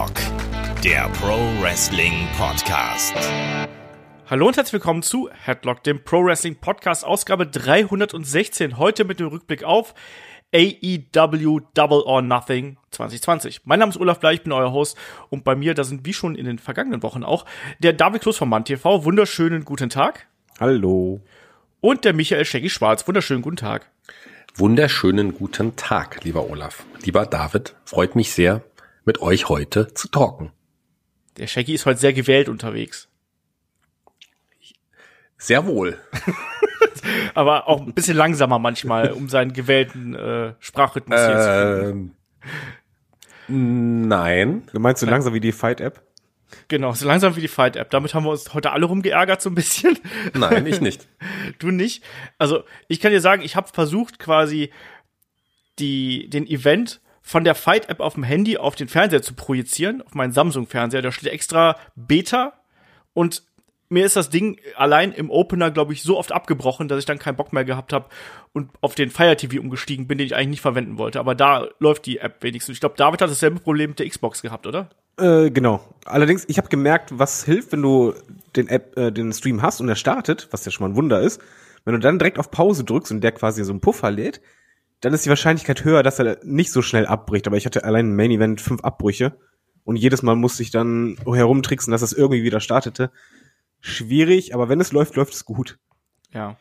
Headlock, der Pro Wrestling Podcast. Hallo und herzlich willkommen zu Headlock, dem Pro Wrestling Podcast, Ausgabe 316. Heute mit dem Rückblick auf AEW Double or Nothing 2020. Mein Name ist Olaf Bleich, ich bin euer Host und bei mir, da sind wie schon in den vergangenen Wochen auch, der David Kloß von Mann TV. Wunderschönen guten Tag. Hallo. Und der Michael Shaggy Schwarz. Wunderschönen guten Tag. Wunderschönen guten Tag, lieber Olaf. Lieber David, freut mich sehr, mit euch heute zu talken. Der Shaggy ist heute sehr gewählt unterwegs. Sehr wohl. Aber auch ein bisschen langsamer manchmal, um seinen gewählten äh, Sprachrhythmus hier zu finden. Ähm, nein. Du meinst so langsam wie die Fight-App? Genau, so langsam wie die Fight-App. Damit haben wir uns heute alle rumgeärgert so ein bisschen. Nein, ich nicht. du nicht? Also, ich kann dir sagen, ich habe versucht quasi die, den Event von der Fight-App auf dem Handy auf den Fernseher zu projizieren, auf meinen Samsung-Fernseher. Da steht extra Beta und mir ist das Ding allein im Opener, glaube ich, so oft abgebrochen, dass ich dann keinen Bock mehr gehabt habe und auf den Fire TV umgestiegen bin, den ich eigentlich nicht verwenden wollte. Aber da läuft die App wenigstens. Ich glaube, David hat dasselbe Problem mit der Xbox gehabt, oder? Äh, genau. Allerdings, ich habe gemerkt, was hilft, wenn du den App, äh, den Stream hast und er startet, was ja schon mal ein Wunder ist. Wenn du dann direkt auf Pause drückst und der quasi so einen Puffer lädt, dann ist die Wahrscheinlichkeit höher, dass er nicht so schnell abbricht. Aber ich hatte allein im Main Event fünf Abbrüche und jedes Mal musste ich dann herumtricksen, dass es irgendwie wieder startete schwierig, aber wenn es läuft, läuft es gut. Ja.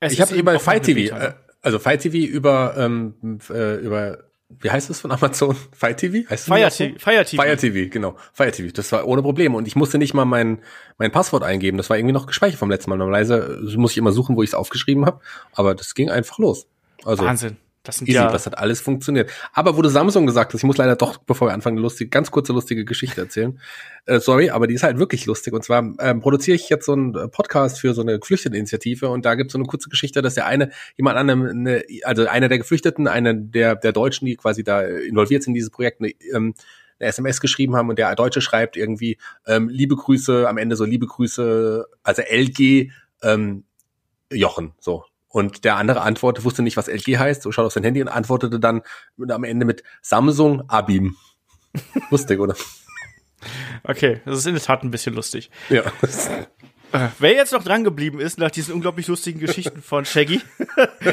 Es ich habe über Fight TV, äh, also Fight TV über ähm, äh, über wie heißt es von Amazon? Fight TV? Heißt Fire, TV, Fire TV. Fire TV, genau. Fire TV. Das war ohne Probleme. Und ich musste nicht mal mein, mein Passwort eingeben. Das war irgendwie noch gespeichert vom letzten Mal. Normalerweise muss ich immer suchen, wo ich es aufgeschrieben habe. Aber das ging einfach los. Also, Wahnsinn. Das sind easy, ja das hat alles funktioniert. Aber wo du Samsung gesagt hast, ich muss leider doch, bevor wir anfangen, eine lustige, ganz kurze lustige Geschichte erzählen. Äh, sorry, aber die ist halt wirklich lustig. Und zwar ähm, produziere ich jetzt so einen äh, Podcast für so eine Geflüchteteninitiative und da gibt es so eine kurze Geschichte, dass der eine jemand anderem, eine, also einer der Geflüchteten, einer der, der Deutschen, die quasi da involviert sind in dieses Projekt, eine, ähm, eine SMS geschrieben haben und der Deutsche schreibt irgendwie ähm, liebe Grüße, am Ende so liebe Grüße, also LG ähm, Jochen, so und der andere antwortete, wusste nicht, was LG heißt, so schaut auf sein Handy und antwortete dann am Ende mit Samsung Abim. lustig, oder? Okay, das ist in der Tat ein bisschen lustig. Ja. Äh, wer jetzt noch dran geblieben ist nach diesen unglaublich lustigen Geschichten von Shaggy,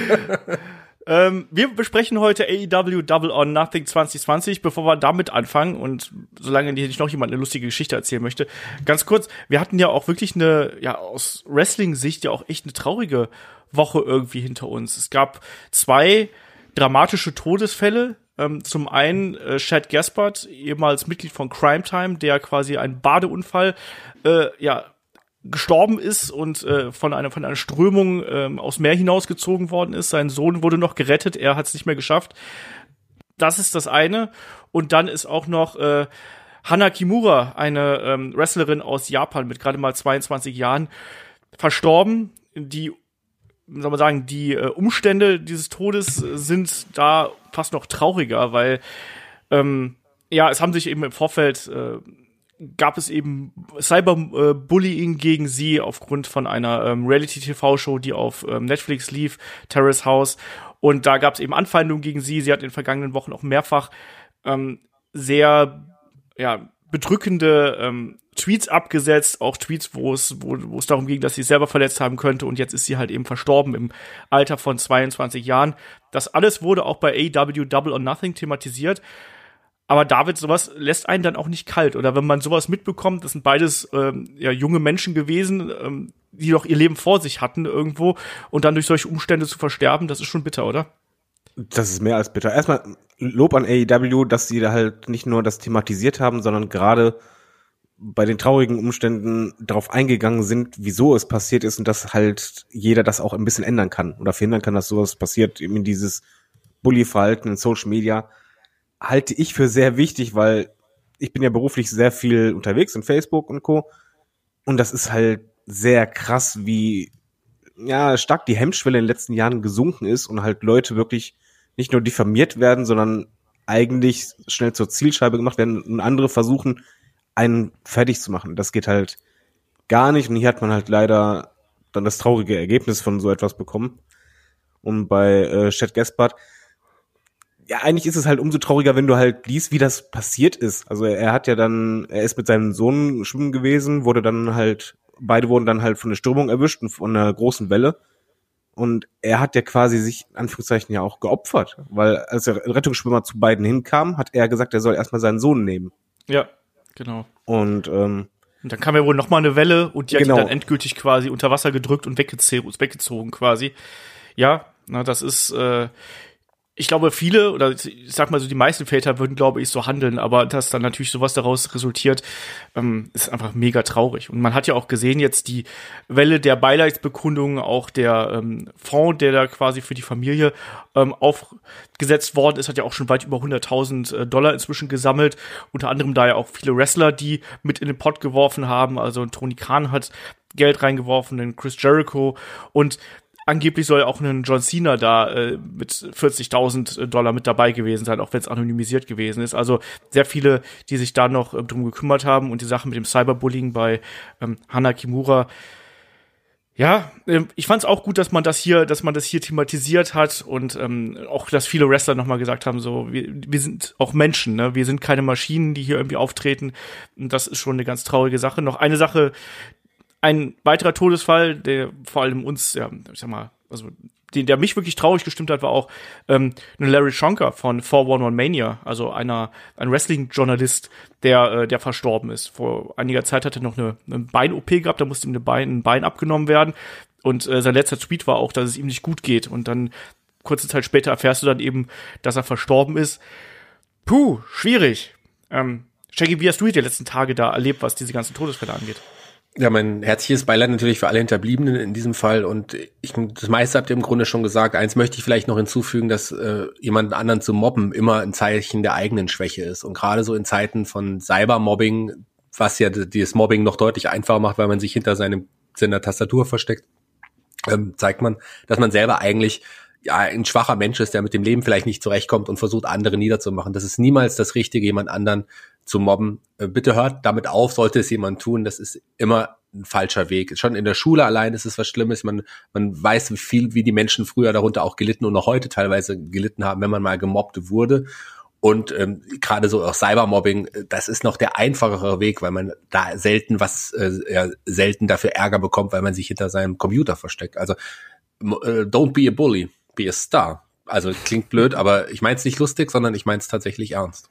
ähm, wir besprechen heute AEW Double or Nothing 2020. Bevor wir damit anfangen und solange nicht noch jemand eine lustige Geschichte erzählen möchte, ganz kurz, wir hatten ja auch wirklich eine, ja, aus Wrestling-Sicht ja auch echt eine traurige Woche irgendwie hinter uns. Es gab zwei dramatische Todesfälle. Ähm, zum einen äh, Chad Gaspard, ehemals Mitglied von Crime Time, der quasi einen Badeunfall äh, ja gestorben ist und äh, von einer von einer Strömung ähm, aus Meer hinausgezogen worden ist. Sein Sohn wurde noch gerettet, er hat es nicht mehr geschafft. Das ist das eine. Und dann ist auch noch äh, Hana Kimura, eine ähm, Wrestlerin aus Japan mit gerade mal 22 Jahren, verstorben. Die soll man sagen, die äh, Umstände dieses Todes sind da fast noch trauriger, weil ähm, ja, es haben sich eben im Vorfeld äh, gab es eben Cyberbullying gegen sie aufgrund von einer ähm, Reality-TV-Show, die auf ähm, Netflix lief, Terrace House. Und da gab es eben Anfeindungen gegen sie. Sie hat in den vergangenen Wochen auch mehrfach ähm, sehr ja, bedrückende ähm, Tweets abgesetzt, auch Tweets, wo es, wo, wo es darum ging, dass sie selber verletzt haben könnte und jetzt ist sie halt eben verstorben im Alter von 22 Jahren. Das alles wurde auch bei AW Double or Nothing thematisiert. Aber David, sowas lässt einen dann auch nicht kalt. Oder wenn man sowas mitbekommt, das sind beides ähm, ja, junge Menschen gewesen, ähm, die doch ihr Leben vor sich hatten irgendwo und dann durch solche Umstände zu versterben, das ist schon bitter, oder? Das ist mehr als bitter. Erstmal Lob an AEW, dass sie da halt nicht nur das thematisiert haben, sondern gerade bei den traurigen Umständen darauf eingegangen sind, wieso es passiert ist und dass halt jeder das auch ein bisschen ändern kann oder verhindern kann, dass sowas passiert, eben dieses Bully-Verhalten in Social Media, halte ich für sehr wichtig, weil ich bin ja beruflich sehr viel unterwegs in Facebook und Co. Und das ist halt sehr krass, wie ja, stark die Hemmschwelle in den letzten Jahren gesunken ist und halt Leute wirklich nicht nur diffamiert werden, sondern eigentlich schnell zur Zielscheibe gemacht werden und andere versuchen, einen fertig zu machen. Das geht halt gar nicht und hier hat man halt leider dann das traurige Ergebnis von so etwas bekommen. Und bei äh, Chad Gaspard, ja, eigentlich ist es halt umso trauriger, wenn du halt liest, wie das passiert ist. Also er hat ja dann, er ist mit seinem Sohn schwimmen gewesen, wurde dann halt, beide wurden dann halt von der Stürmung erwischt und von einer großen Welle. Und er hat ja quasi sich, in Anführungszeichen, ja auch geopfert. Weil als der Rettungsschwimmer zu beiden hinkam, hat er gesagt, er soll erstmal seinen Sohn nehmen. Ja, genau. Und ähm, Und dann kam ja wohl noch mal eine Welle und die hat Genau. ihn dann endgültig quasi unter Wasser gedrückt und weggezogen, weggezogen quasi. Ja, na, das ist, äh, ich glaube, viele oder ich sag mal so, die meisten Väter würden, glaube ich, so handeln, aber dass dann natürlich sowas daraus resultiert, ähm, ist einfach mega traurig. Und man hat ja auch gesehen jetzt die Welle der Beileidsbekundungen, auch der ähm, Fonds, der da quasi für die Familie ähm, aufgesetzt worden ist, hat ja auch schon weit über 100.000 äh, Dollar inzwischen gesammelt. Unter anderem da ja auch viele Wrestler, die mit in den Pot geworfen haben. Also Tony Khan hat Geld reingeworfen, den Chris Jericho und angeblich soll auch ein John Cena da äh, mit 40.000 Dollar mit dabei gewesen sein, auch wenn es anonymisiert gewesen ist. Also sehr viele, die sich da noch äh, drum gekümmert haben und die Sache mit dem Cyberbullying bei ähm, Hana Kimura. Ja, ähm, ich fand es auch gut, dass man das hier, dass man das hier thematisiert hat und ähm, auch, dass viele Wrestler nochmal gesagt haben, so wir, wir sind auch Menschen, ne? Wir sind keine Maschinen, die hier irgendwie auftreten. Und das ist schon eine ganz traurige Sache. Noch eine Sache, ein weiterer Todesfall, der vor allem uns, ja, ich sag mal, also den, der mich wirklich traurig gestimmt hat, war auch ähm, Larry Shonker von 411 Mania, also einer ein Wrestling-Journalist, der äh, der verstorben ist. Vor einiger Zeit hat er noch eine, eine Bein-OP gehabt, da musste ihm eine Bein, ein Bein abgenommen werden und äh, sein letzter Tweet war auch, dass es ihm nicht gut geht und dann kurze Zeit später erfährst du dann eben, dass er verstorben ist. Puh, schwierig. Ähm, Shaggy, wie hast du die letzten Tage da erlebt, was diese ganzen Todesfälle angeht? Ja, mein herzliches Beileid natürlich für alle Hinterbliebenen in diesem Fall und ich, das meiste habt ihr im Grunde schon gesagt. Eins möchte ich vielleicht noch hinzufügen, dass äh, jemanden anderen zu mobben immer ein Zeichen der eigenen Schwäche ist und gerade so in Zeiten von Cybermobbing, was ja dieses Mobbing noch deutlich einfacher macht, weil man sich hinter seinem seiner Tastatur versteckt, ähm, zeigt man, dass man selber eigentlich ja, ein schwacher Mensch ist, der mit dem Leben vielleicht nicht zurechtkommt und versucht, andere niederzumachen. Das ist niemals das Richtige, jemand anderen zu mobben. Äh, Bitte hört damit auf, sollte es jemand tun. Das ist immer ein falscher Weg. Schon in der Schule allein ist es was Schlimmes. Man, man weiß, wie viel, wie die Menschen früher darunter auch gelitten und noch heute teilweise gelitten haben, wenn man mal gemobbt wurde. Und ähm, gerade so auch Cybermobbing, äh, das ist noch der einfachere Weg, weil man da selten was, äh, ja, selten dafür Ärger bekommt, weil man sich hinter seinem Computer versteckt. Also äh, don't be a bully, be a star. Also klingt blöd, aber ich meine es nicht lustig, sondern ich meine es tatsächlich ernst.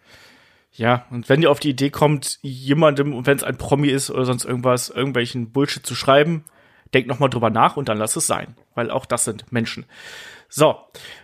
Ja, und wenn ihr auf die Idee kommt, jemandem, und wenn es ein Promi ist oder sonst irgendwas, irgendwelchen Bullshit zu schreiben, denkt noch mal drüber nach und dann lasst es sein, weil auch das sind Menschen. So,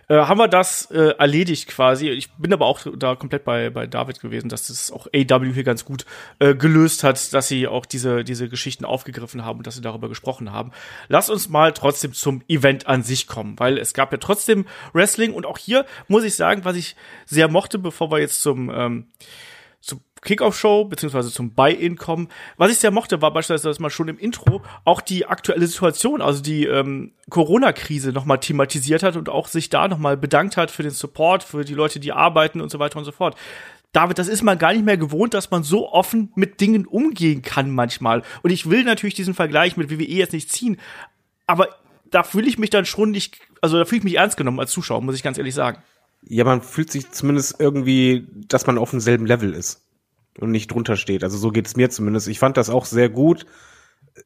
äh, haben wir das äh, erledigt quasi. Ich bin aber auch da komplett bei, bei David gewesen, dass das auch AW hier ganz gut äh, gelöst hat, dass sie auch diese, diese Geschichten aufgegriffen haben und dass sie darüber gesprochen haben. Lass uns mal trotzdem zum Event an sich kommen, weil es gab ja trotzdem Wrestling und auch hier muss ich sagen, was ich sehr mochte, bevor wir jetzt zum ähm, Kickoff-Show beziehungsweise zum Buy-In kommen. Was ich sehr mochte, war beispielsweise, dass man schon im Intro auch die aktuelle Situation, also die ähm, Corona-Krise nochmal thematisiert hat und auch sich da nochmal bedankt hat für den Support, für die Leute, die arbeiten und so weiter und so fort. David, das ist man gar nicht mehr gewohnt, dass man so offen mit Dingen umgehen kann manchmal. Und ich will natürlich diesen Vergleich mit WWE jetzt nicht ziehen, aber da fühle ich mich dann schon nicht, also da fühle ich mich ernst genommen als Zuschauer, muss ich ganz ehrlich sagen. Ja, man fühlt sich zumindest irgendwie, dass man auf demselben Level ist und nicht drunter steht. Also so geht's mir zumindest. Ich fand das auch sehr gut.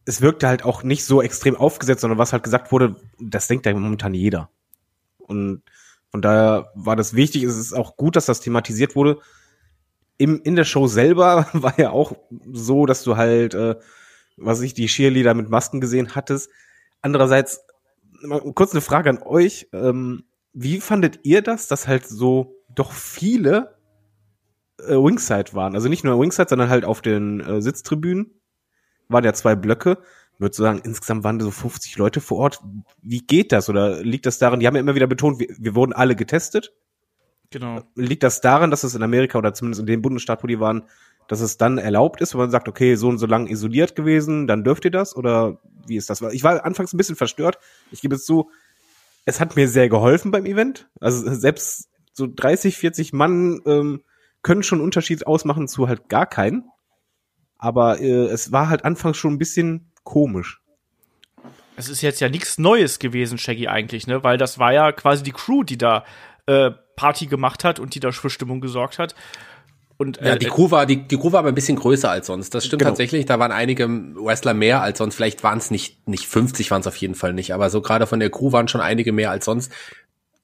Es wirkte halt auch nicht so extrem aufgesetzt, sondern was halt gesagt wurde, das denkt ja momentan jeder. Und von daher war das wichtig. Es ist auch gut, dass das thematisiert wurde. Im, in der Show selber war ja auch so, dass du halt, äh, was ich, die Cheerleader mit Masken gesehen hattest. Andererseits, kurz eine Frage an euch. Ähm, wie fandet ihr das, dass halt so doch viele äh, Wingside waren? Also nicht nur Wingside, sondern halt auf den äh, Sitztribünen waren ja zwei Blöcke. Ich würde sagen, insgesamt waren da so 50 Leute vor Ort. Wie geht das? Oder liegt das daran, die haben ja immer wieder betont, wir, wir wurden alle getestet. Genau. Liegt das daran, dass es in Amerika oder zumindest in dem Bundesstaat, wo die waren, dass es dann erlaubt ist, wenn man sagt, okay, so und so lang isoliert gewesen, dann dürft ihr das? Oder wie ist das? Ich war anfangs ein bisschen verstört. Ich gebe es zu, es hat mir sehr geholfen beim Event. Also selbst so 30, 40 Mann ähm, können schon einen Unterschied ausmachen zu halt gar keinen. Aber äh, es war halt anfangs schon ein bisschen komisch. es ist jetzt ja nichts Neues gewesen, Shaggy, eigentlich, ne? Weil das war ja quasi die Crew, die da äh, Party gemacht hat und die da für Stimmung gesorgt hat. Und, äh, ja, die Crew war die, die Crew war aber ein bisschen größer als sonst. Das stimmt Genau. tatsächlich. Da waren einige Wrestler mehr als sonst. Vielleicht waren es nicht nicht 50, waren es auf jeden Fall nicht. Aber so gerade von der Crew waren schon einige mehr als sonst.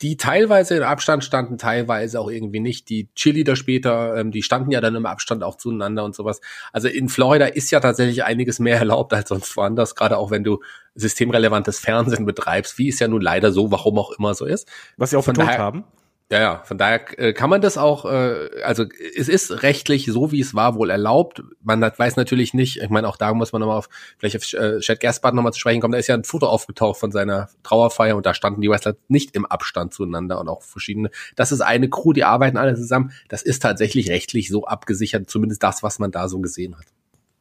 Die teilweise in Abstand standen, teilweise auch irgendwie nicht. Die Cheerleader später, ähm, die standen ja dann im Abstand auch zueinander und sowas. Also in Florida ist ja tatsächlich einiges mehr erlaubt als sonst woanders. Gerade auch wenn du systemrelevantes Fernsehen betreibst, wie es ja nun leider so, warum auch immer so ist. Was sie auch Von vertont daher- haben. Ja, ja, von daher äh, kann man das auch, äh, also es ist rechtlich so, wie es war, wohl erlaubt. Man hat, weiß natürlich nicht, ich meine, auch da muss man nochmal auf, vielleicht auf äh, Chad Gaspard nochmal zu sprechen kommen, da ist ja ein Foto aufgetaucht von seiner Trauerfeier und da standen die Wrestler nicht im Abstand zueinander und auch verschiedene. Das ist eine Crew, die arbeiten alle zusammen. Das ist tatsächlich rechtlich so abgesichert, zumindest das, was man da so gesehen hat.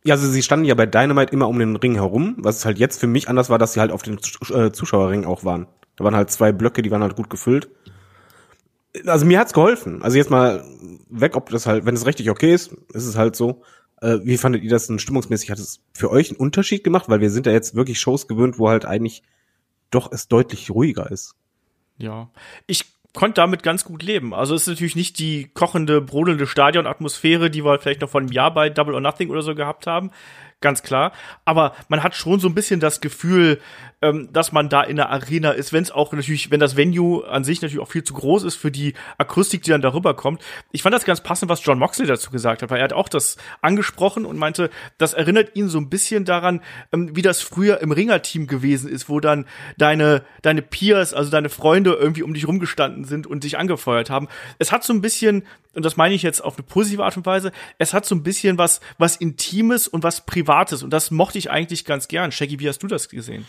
Ja, also sie standen ja bei Dynamite immer um den Ring herum, was halt jetzt für mich anders war, dass sie halt auf den äh, Zuschauerring auch waren. Da waren halt zwei Blöcke, die waren halt gut gefüllt. Also mir hat's geholfen. Also jetzt mal weg, ob das halt, wenn es richtig okay ist, ist es halt so. Äh, wie fandet ihr das denn stimmungsmäßig? Hat es für euch einen Unterschied gemacht? Weil wir sind ja jetzt wirklich Shows gewöhnt, wo halt eigentlich doch es deutlich ruhiger ist. Ja. Ich konnte damit ganz gut leben. Also es ist natürlich nicht die kochende, brodelnde Stadionatmosphäre, die wir vielleicht noch vor einem Jahr bei Double or Nothing oder so gehabt haben. Ganz klar. Aber man hat schon so ein bisschen das Gefühl, ähm, dass man da in der Arena ist, wenn es auch natürlich, wenn das Venue an sich natürlich auch viel zu groß ist für die Akustik, die dann darüber kommt. Ich fand das ganz passend, was John Moxley dazu gesagt hat, weil er hat auch das angesprochen und meinte, das erinnert ihn so ein bisschen daran, ähm, wie das früher im Ringerteam gewesen ist, wo dann deine, deine Peers, also deine Freunde irgendwie um dich rumgestanden sind und dich angefeuert haben. Es hat so ein bisschen, und das meine ich jetzt auf eine positive Art und Weise, es hat so ein bisschen was, was Intimes und was Privates und das mochte ich eigentlich ganz gern. Shaggy, wie hast du das gesehen?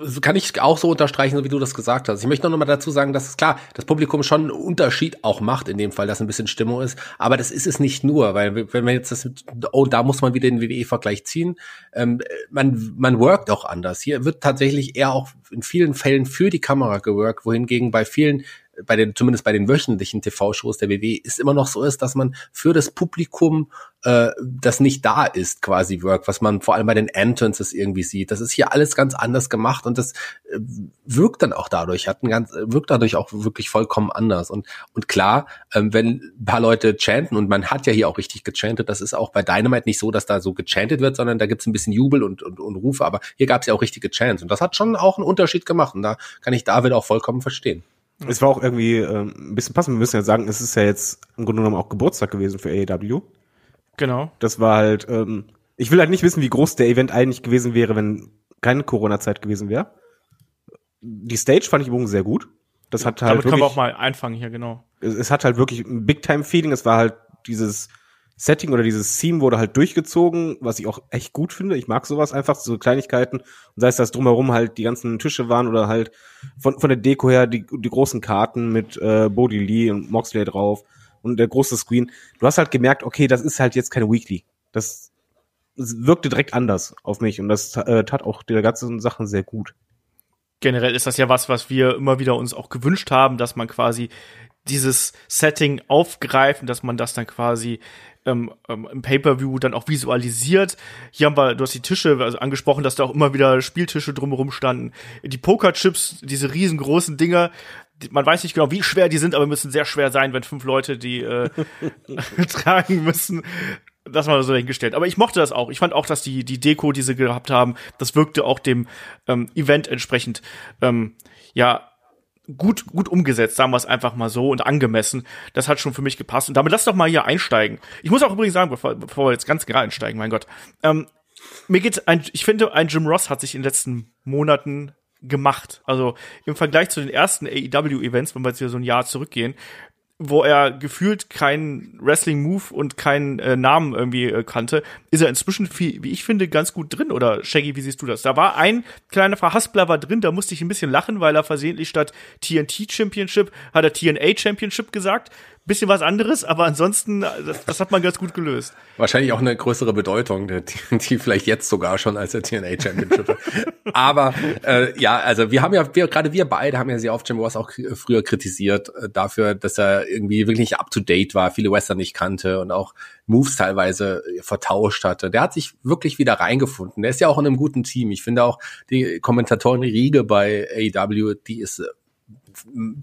Das kann ich auch so unterstreichen, so wie du das gesagt hast. Ich möchte noch mal dazu sagen, dass es klar, das Publikum schon einen Unterschied auch macht, in dem Fall, dass ein bisschen Stimmung ist. Aber das ist es nicht nur, weil wenn man jetzt das, oh, da muss man wieder den WWE-Vergleich ziehen. Ähm, man, man workt auch anders. Hier wird tatsächlich eher auch in vielen Fällen für die Kamera geworkt, wohingegen bei vielen bei den, zumindest bei den wöchentlichen TV-Shows der WWE, ist immer noch so ist, dass man für das Publikum, äh, das nicht da ist, quasi work, was man vor allem bei den Entrances irgendwie sieht. Das ist hier alles ganz anders gemacht und das äh, wirkt dann auch dadurch, hat ein ganz, wirkt dadurch auch wirklich vollkommen anders. Und, und klar, ähm, wenn ein paar Leute chanten, und man hat ja hier auch richtig gechantet, das ist auch bei Dynamite nicht so, dass da so gechantet wird, sondern da gibt's ein bisschen Jubel und, und, und Rufe, aber hier gab's ja auch richtige Chants. Und das hat schon auch einen Unterschied gemacht. Und da kann ich David auch vollkommen verstehen. Es war auch irgendwie ähm, ein bisschen passend. Wir müssen ja sagen, es ist ja jetzt im Grunde genommen auch Geburtstag gewesen für AEW. Genau. Das war halt, ähm, ich will halt nicht wissen, wie groß der Event eigentlich gewesen wäre, wenn keine Corona-Zeit gewesen wäre. Die Stage fand ich übrigens sehr gut. Das hat halt Damit können wir auch wirklich, mal einfangen hier, genau. es, es hat halt wirklich ein Big-Time-Feeling. Es war halt dieses Setting oder dieses Theme wurde halt durchgezogen, was ich auch echt gut finde. Ich mag sowas einfach, so Kleinigkeiten. Und sei es, dass drumherum halt die ganzen Tische waren oder halt von, von der Deko her die, die großen Karten mit äh, Bodie Lee und Moxley drauf und der große Screen. Du hast halt gemerkt, okay, das ist halt jetzt keine Weekly. Das wirkte direkt anders auf mich und das äh, tat auch der ganzen Sachen sehr gut. generell ist das ja was, was wir immer wieder uns auch gewünscht haben, dass man quasi dieses Setting aufgreift und dass man das dann quasi ähm, ähm, im Pay-per-View dann auch visualisiert. Hier haben wir, du hast die Tische also angesprochen, dass da auch immer wieder Spieltische drumherum standen. Die Pokerchips, diese riesengroßen Dinger, die, man weiß nicht genau, wie schwer die sind, aber müssen sehr schwer sein, wenn fünf Leute die äh, tragen müssen. Das mal so dahingestellt. Aber ich mochte das auch. Ich fand auch, dass die, die Deko, die sie gehabt haben, das wirkte auch dem ähm, Event entsprechend, ähm, ja, gut, gut umgesetzt, sagen wir es einfach mal so und angemessen. Das hat schon für mich gepasst. Und damit lass doch mal hier einsteigen. Ich muss auch übrigens sagen, bevor, bevor wir jetzt ganz gerade einsteigen, mein Gott. Ähm, mir geht ein, ich finde, ein Jim Ross hat sich in den letzten Monaten gemacht. Also im Vergleich zu den ersten AEW-Events, wenn wir jetzt wieder so ein Jahr zurückgehen, wo er gefühlt keinen Wrestling-Move und keinen äh, Namen irgendwie äh, kannte, ist er inzwischen, viel, wie ich finde, ganz gut drin. Oder Shaggy, wie siehst du das? Da war ein kleiner Verhaspler war drin, da musste ich ein bisschen lachen, weil er versehentlich statt TNT Championship hat er TNA Championship gesagt. Bisschen was anderes, aber ansonsten, das, das hat man ganz gut gelöst. Wahrscheinlich auch eine größere Bedeutung, der TNT vielleicht jetzt sogar schon als der TNA Championship. Aber äh, ja, also wir haben ja, wir, gerade wir beide haben ja sehr oft Jim Ross auch früher kritisiert äh, dafür, dass er irgendwie wirklich nicht up to date war, viele Western nicht kannte und auch Moves teilweise vertauscht hatte. Der hat sich wirklich wieder reingefunden. Der ist ja auch in einem guten Team. Ich finde auch die Kommentatoren Riege bei AEW, die ist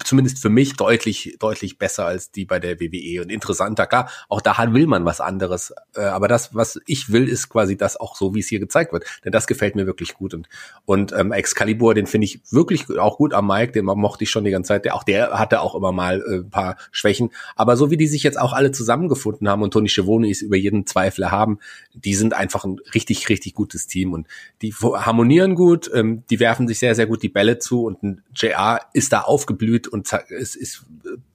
zumindest für mich deutlich, deutlich besser als die bei der WWE und interessanter. Klar, auch da will man was anderes. Äh, aber das, was ich will, ist quasi das auch so, wie es hier gezeigt wird. Denn das gefällt mir wirklich gut. Und, und ähm, Excalibur, den finde ich wirklich auch gut am Mike, den mochte ich schon die ganze Zeit. Der, auch der hatte auch immer mal äh, ein paar Schwächen. Aber so wie die sich jetzt auch alle zusammengefunden haben und Tony Schiavone ist über jeden Zweifel haben, die sind einfach ein richtig, richtig gutes Team und die harmonieren gut, ähm, die werfen sich sehr, sehr gut die Bälle zu und ein JR ist da aufgeblüht und es ist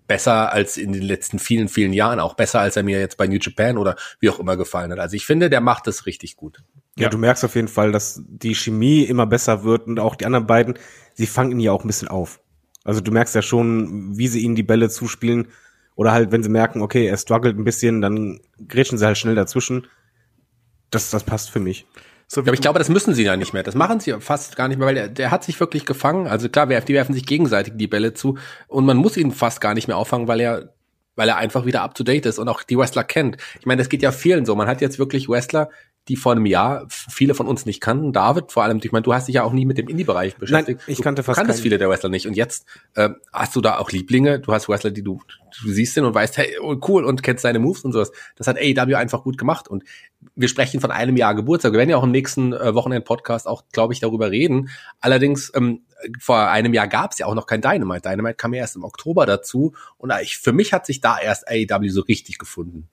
besser als in den letzten vielen, vielen Jahren, auch besser als er mir jetzt bei New Japan oder wie auch immer gefallen hat. Also ich finde, der macht das richtig gut. Ja, ja, du merkst auf jeden Fall, dass die Chemie immer besser wird und auch die anderen beiden, sie fangen ihn ja auch ein bisschen auf. Also du merkst ja schon, wie sie ihnen die Bälle zuspielen oder halt, wenn sie merken, okay, er struggelt ein bisschen, dann grätschen sie halt schnell dazwischen. Das, das passt für mich. So aber ich glaube, das müssen sie ja nicht mehr. Das machen sie fast gar nicht mehr, weil der, der hat sich wirklich gefangen. Also klar, die werfen sich gegenseitig die Bälle zu und man muss ihn fast gar nicht mehr auffangen, weil er weil er einfach wieder up to date ist und auch die Wrestler kennt. Ich meine, das geht ja vielen so. Man hat jetzt wirklich Wrestler, die vor einem Jahr viele von uns nicht kannten. David, vor allem, ich meine, du hast dich ja auch nie mit dem Indie-Bereich beschäftigt. Nein, ich kannte fast Du kanntest viele der Wrestler nicht. Und jetzt äh, hast du da auch Lieblinge. Du hast Wrestler, die du, du siehst den und weißt, hey, oh, cool, und kennst seine Moves und sowas. Das hat AEW einfach gut gemacht. Und wir sprechen von einem Jahr Geburtstag. Wir werden ja auch im nächsten äh, Wochenend-Podcast auch, glaube ich, darüber reden. Allerdings, ähm, vor einem Jahr gab es ja auch noch kein Dynamite. Dynamite kam ja erst im Oktober dazu. Und ich, für mich hat sich da erst AEW so richtig gefunden.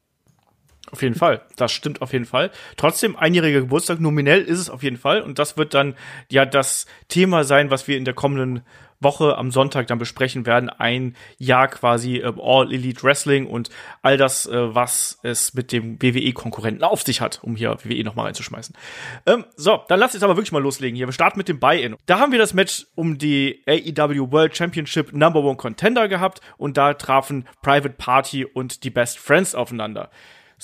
Auf jeden Fall. Das stimmt auf jeden Fall. Trotzdem, einjähriger Geburtstag, nominell ist es auf jeden Fall. Und das wird dann ja das Thema sein, was wir in der kommenden Woche am Sonntag dann besprechen werden. Ein Jahr quasi äh, All Elite Wrestling und all das, äh, was es mit dem WWE-Konkurrenten auf sich hat, um hier WWE nochmal reinzuschmeißen. Ähm, so, dann lass uns aber wirklich mal loslegen hier. Wir starten mit dem Buy-In. Da haben wir das Match um die AEW World Championship Number One Contender gehabt und da trafen Private Party und die Best Friends aufeinander.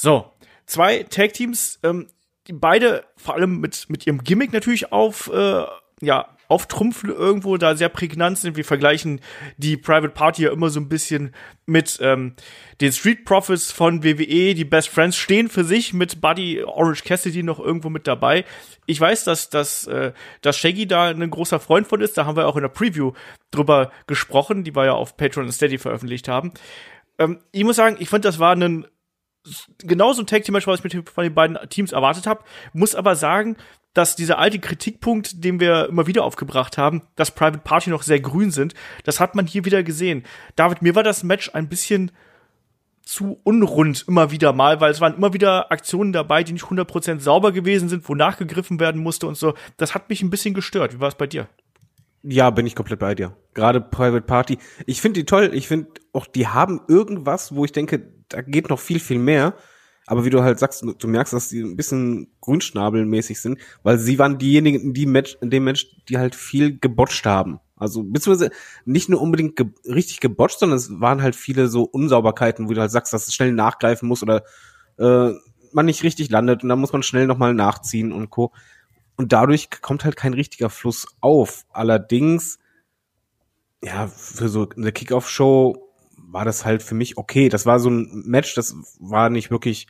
So, zwei Tag-Teams, ähm, die beide vor allem mit, mit ihrem Gimmick natürlich auf, äh, ja, auf Trumpf irgendwo da sehr prägnant sind. Wir vergleichen die Private Party ja immer so ein bisschen mit ähm, den Street Profits von WWE. Die Best Friends stehen für sich mit Buddy Orange Cassidy noch irgendwo mit dabei. Ich weiß, dass, dass, äh, dass Shaggy da ein großer Freund von ist. Da haben wir auch in der Preview drüber gesprochen, die wir ja auf Patreon und Steady veröffentlicht haben. Ähm, ich muss sagen, ich fand, das war ein genauso ein Tag-Team-Match, was ich mit von den beiden Teams erwartet habe. Muss aber sagen, dass dieser alte Kritikpunkt, den wir immer wieder aufgebracht haben, dass Private Party noch sehr grün sind, das hat man hier wieder gesehen. David, mir war das Match ein bisschen zu unrund immer wieder mal, weil es waren immer wieder Aktionen dabei, die nicht 100% sauber gewesen sind, wo nachgegriffen werden musste und so. Das hat mich ein bisschen gestört. Wie war es bei dir? Ja, bin ich komplett bei dir. Gerade Private Party. Ich finde die toll. Ich finde auch, die haben irgendwas, wo ich denke, da geht noch viel, viel mehr. Aber wie du halt sagst, du merkst, dass die ein bisschen grünschnabelmäßig sind, weil sie waren diejenigen die Match, in dem Match, die halt viel gebotcht haben. Also beziehungsweise nicht nur unbedingt ge richtig gebotcht, sondern es waren halt viele so Unsauberkeiten, wo du halt sagst, dass es schnell nachgreifen muss oder äh, man nicht richtig landet und dann muss man schnell nochmal nachziehen und co. Und dadurch kommt halt kein richtiger Fluss auf. Allerdings, ja, für so eine Kickoff-Show war das halt für mich okay. Das war so ein Match, das war nicht wirklich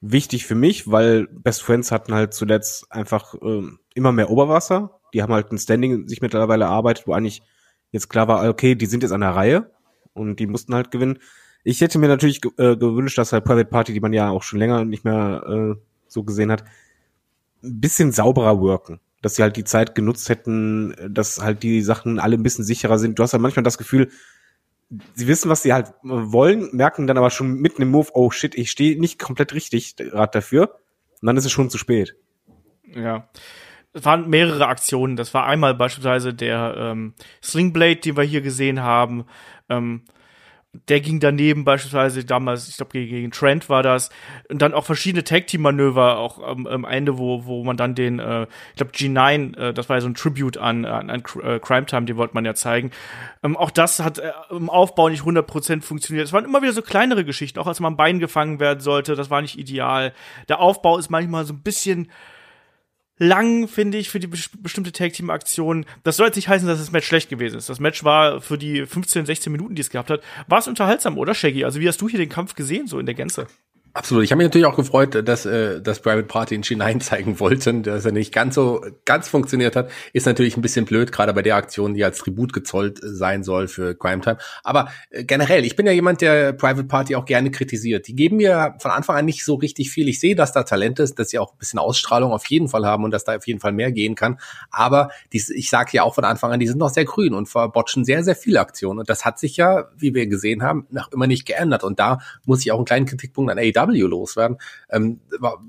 wichtig für mich, weil Best Friends hatten halt zuletzt einfach ähm, immer mehr Oberwasser. Die haben halt ein Standing sich mittlerweile erarbeitet, wo eigentlich jetzt klar war, okay, die sind jetzt an der Reihe und die mussten halt gewinnen. Ich hätte mir natürlich äh, gewünscht, dass halt Private Party, die man ja auch schon länger nicht mehr äh, so gesehen hat, ein bisschen sauberer worken. Dass sie halt die Zeit genutzt hätten, dass halt die Sachen alle ein bisschen sicherer sind. Du hast halt manchmal das Gefühl, sie wissen, was sie halt wollen, merken dann aber schon mitten im Move, oh shit, ich stehe nicht komplett richtig gerade dafür. Und dann ist es schon zu spät. Ja. Es waren mehrere Aktionen. Das war einmal beispielsweise der ähm, Slingblade, den wir hier gesehen haben. Ähm, der ging daneben beispielsweise damals, ich glaube gegen, Trent war das und dann auch verschiedene Tag Team Manöver auch am, am Ende, wo wo man dann den, äh, ich glaube G9, äh, das war ja so ein Tribute an an, an äh, Crime Time, den wollte man ja zeigen. Ähm, auch das hat äh, im Aufbau nicht 100% funktioniert. Es waren immer wieder so kleinere Geschichten, auch als man am Bein gefangen werden sollte, das war nicht ideal. Der Aufbau ist manchmal so ein bisschen lang, finde ich, für die bestimmte Tag-Team-Aktion. Das soll jetzt nicht heißen, dass das Match schlecht gewesen ist. Das Match war für die 15, 16 Minuten, die es gehabt hat, war es unterhaltsam, oder Shaggy? Also wie hast du hier den Kampf gesehen, so in der Gänze? Absolut. Ich habe mich natürlich auch gefreut, dass äh, das Private Party in G9 zeigen wollten, dass er nicht ganz so ganz funktioniert hat. Ist natürlich ein bisschen blöd, gerade bei der Aktion, die als Tribut gezollt sein soll für Crime Time. Aber äh, generell, ich bin ja jemand, der Private Party auch gerne kritisiert. Die geben mir von Anfang an nicht so richtig viel. Ich sehe, dass da Talent ist, dass sie auch ein bisschen Ausstrahlung auf jeden Fall haben und dass da auf jeden Fall mehr gehen kann. Aber dies, ich sage ja auch von Anfang an, die sind noch sehr grün und verbotschen sehr, sehr viele Aktionen. Und das hat sich ja, wie wir gesehen haben, noch immer nicht geändert. Und da muss ich auch einen kleinen Kritikpunkt an AEW AEW loswerden. Ähm,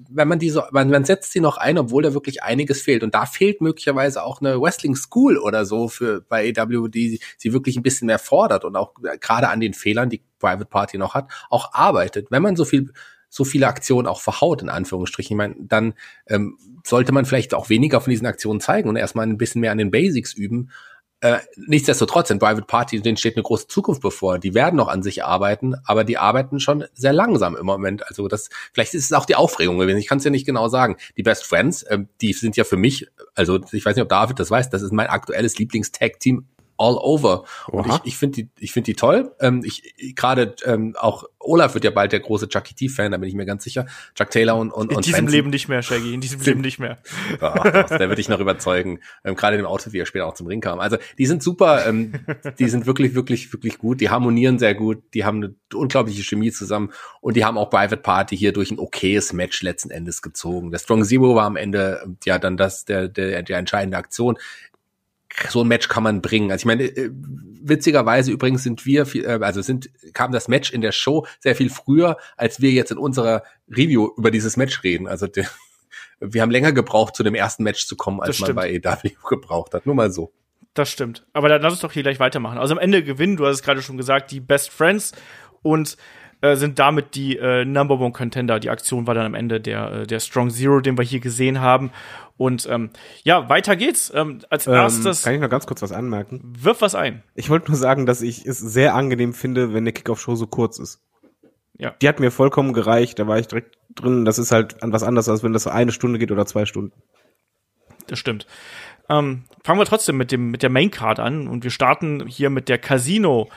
wenn man diese, man, man setzt sie noch ein, obwohl da wirklich einiges fehlt. Und da fehlt möglicherweise auch eine Wrestling School oder so für bei AEW, die sie wirklich ein bisschen mehr fordert und auch gerade an den Fehlern, die Private Party noch hat, auch arbeitet. Wenn man so viel so viele Aktionen auch verhaut, in Anführungsstrichen. Ich meine, dann ähm, sollte man vielleicht auch weniger von diesen Aktionen zeigen und erstmal ein bisschen mehr an den Basics üben, äh, nichtsdestotrotz, in Private Party, denen steht eine große Zukunft bevor. Die werden noch an sich arbeiten, aber die arbeiten schon sehr langsam im Moment. Also das, vielleicht ist es auch die Aufregung gewesen. Ich kann es ja nicht genau sagen. Die Best Friends, äh, die sind ja für mich, also ich weiß nicht, ob David das weiß, das ist mein aktuelles Lieblingstag-Team all over. Und Oha. ich, ich finde die, ich finde die toll. Ähm, ich gerade ähm, auch Olaf wird ja bald der große Chucky T-Fan, da bin ich mir ganz sicher. Chuck Taylor und und in und diesem Benson. Leben nicht mehr, Shaggy. In diesem Leben nicht mehr. Ach, der wird dich noch überzeugen. Ähm, gerade in dem Outfit, wie er später auch zum Ring kam. Also die sind super. Ähm, die sind wirklich, wirklich, wirklich gut. Die harmonieren sehr gut. Die haben eine unglaubliche Chemie zusammen und die haben auch Private Party hier durch ein okayes Match letzten Endes gezogen. Der Strong Zero war am Ende ja dann das der der, der entscheidende Aktion so ein Match kann man bringen. Also ich meine, äh, witzigerweise übrigens sind wir, viel, äh, also sind kam das Match in der Show sehr viel früher, als wir jetzt in unserer Review über dieses Match reden. Also der, wir haben länger gebraucht, zu dem ersten Match zu kommen, als man bei EW gebraucht hat. Nur mal so. Das stimmt. Aber dann lass uns doch hier gleich weitermachen. Also am Ende gewinnen, du hast es gerade schon gesagt, die Best Friends und äh, sind damit die äh, Number One Contender. Die Aktion war dann am Ende der, der Strong Zero, den wir hier gesehen haben. Und ähm, ja, weiter geht's. Ähm, als ähm, erstes. Kann ich noch ganz kurz was anmerken? Wirf was ein. Ich wollte nur sagen, dass ich es sehr angenehm finde, wenn eine Kickoff-Show so kurz ist. Ja. Die hat mir vollkommen gereicht, da war ich direkt drin. Das ist halt was anderes, als wenn das eine Stunde geht oder zwei Stunden. Das stimmt. Ähm, fangen wir trotzdem mit dem mit der Main Card an und wir starten hier mit der Casino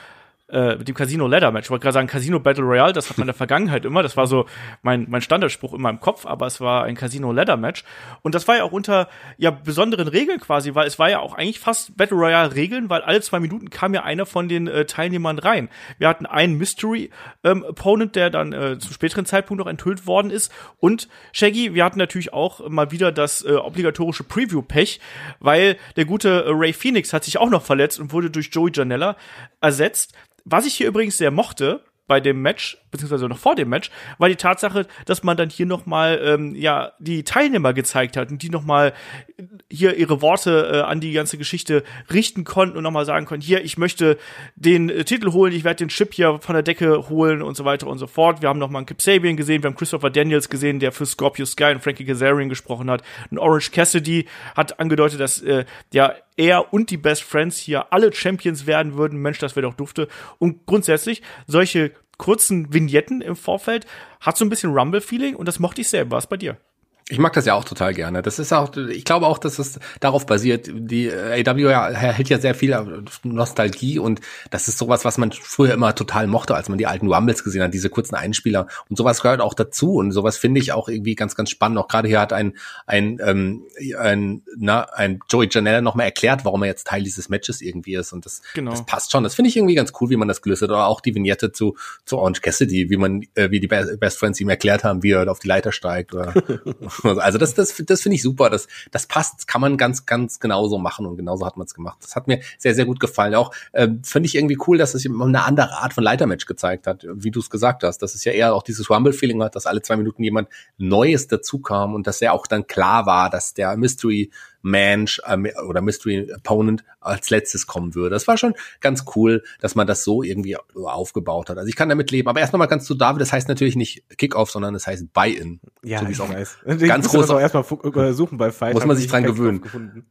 äh, mit dem Casino Ladder Match. Ich wollte gerade sagen Casino Battle Royale, das hat man in der Vergangenheit immer, das war so mein mein Standardspruch in meinem Kopf, aber es war ein Casino Ladder Match und das war ja auch unter ja besonderen Regeln quasi, weil es war ja auch eigentlich fast Battle Royale Regeln, weil alle zwei Minuten kam ja einer von den äh, Teilnehmern rein. Wir hatten einen Mystery ähm, Opponent, der dann äh, zum späteren Zeitpunkt noch enthüllt worden ist und Shaggy, wir hatten natürlich auch mal wieder das äh, obligatorische Preview Pech, weil der gute äh, Ray Phoenix hat sich auch noch verletzt und wurde durch Joey Janella ersetzt. Was ich hier übrigens sehr mochte bei dem Match, beziehungsweise noch vor dem Match, war die Tatsache, dass man dann hier noch mal ähm, ja die Teilnehmer gezeigt hat und die noch mal hier ihre Worte äh, an die ganze Geschichte richten konnten und noch mal sagen konnten, hier ich möchte den äh, Titel holen, ich werde den Chip hier von der Decke holen und so weiter und so fort. Wir haben noch mal einen Kip Sabian gesehen, wir haben Christopher Daniels gesehen, der für Scorpio Sky und Frankie Kazarian gesprochen hat. Und Orange Cassidy hat angedeutet, dass äh, ja er und die Best Friends hier alle Champions werden würden. Mensch, das wäre doch dufte. Und grundsätzlich solche kurzen Vignetten im Vorfeld hat so ein bisschen Rumble-Feeling und das mochte ich sehr. War es bei dir? Ich mag das ja auch total gerne. Das ist auch, ich glaube auch, dass es darauf basiert. Die AW ja, hält ja sehr viel Nostalgie und das ist sowas, was man früher immer total mochte, als man die alten Rumbles gesehen hat, diese kurzen Einspieler. Und sowas gehört auch dazu und sowas finde ich auch irgendwie ganz, ganz spannend. Auch gerade hier hat ein, ein, ähm, ein, na, ein Joey Janella nochmal erklärt, warum er jetzt Teil dieses Matches irgendwie ist und das, genau. das passt schon. Das finde ich irgendwie ganz cool, wie man das gelöst hat. Oder auch die Vignette zu, zu Orange Cassidy, wie man, äh, wie die Best Friends ihm erklärt haben, wie er auf die Leiter steigt oder Also das, das, das finde ich super. Das, das passt, kann man ganz, ganz genauso machen und genauso hat man es gemacht. Das hat mir sehr, sehr gut gefallen. Auch äh, finde ich irgendwie cool, dass es eine andere Art von Leitermatch gezeigt hat, wie du es gesagt hast. Dass es ja eher auch dieses Rumble-Feeling hat, dass alle zwei Minuten jemand Neues dazu kam und dass ja auch dann klar war, dass der Mystery Manch äh, oder Mystery Opponent als letztes kommen würde. Das war schon ganz cool, dass man das so irgendwie aufgebaut hat. Also ich kann damit leben. Aber erst nochmal ganz zu David, das heißt natürlich nicht Kickoff, sondern das heißt Buy-in. Ja, so ich auch weiß. Ganz groß. auch erstmal suchen bei Fight. Muss man sich dran gewöhnen.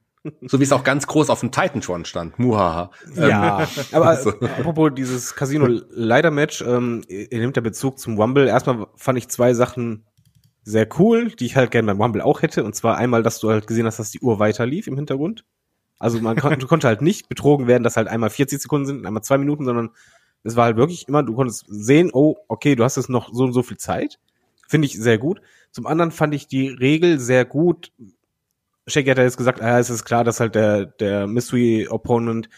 So wie es auch ganz groß auf dem Titantron stand. Muhaha. Ja, ähm, aber so. apropos dieses Casino Leider Match, ähm, ihr nimmt der Bezug zum Rumble. Erstmal fand ich zwei Sachen sehr cool, die ich halt gerne beim Rumble auch hätte. Und zwar einmal, dass du halt gesehen hast, dass die Uhr weiter lief im Hintergrund. Also man kon konnte halt nicht betrogen werden, dass halt einmal 40 Sekunden sind, einmal zwei Minuten, sondern es war halt wirklich immer, du konntest sehen, oh, okay, du hast jetzt noch so und so viel Zeit. Finde ich sehr gut. Zum anderen fand ich die Regel sehr gut. Shaggy hat ja jetzt gesagt, ah, es ist klar, dass halt der, der Mystery Opponent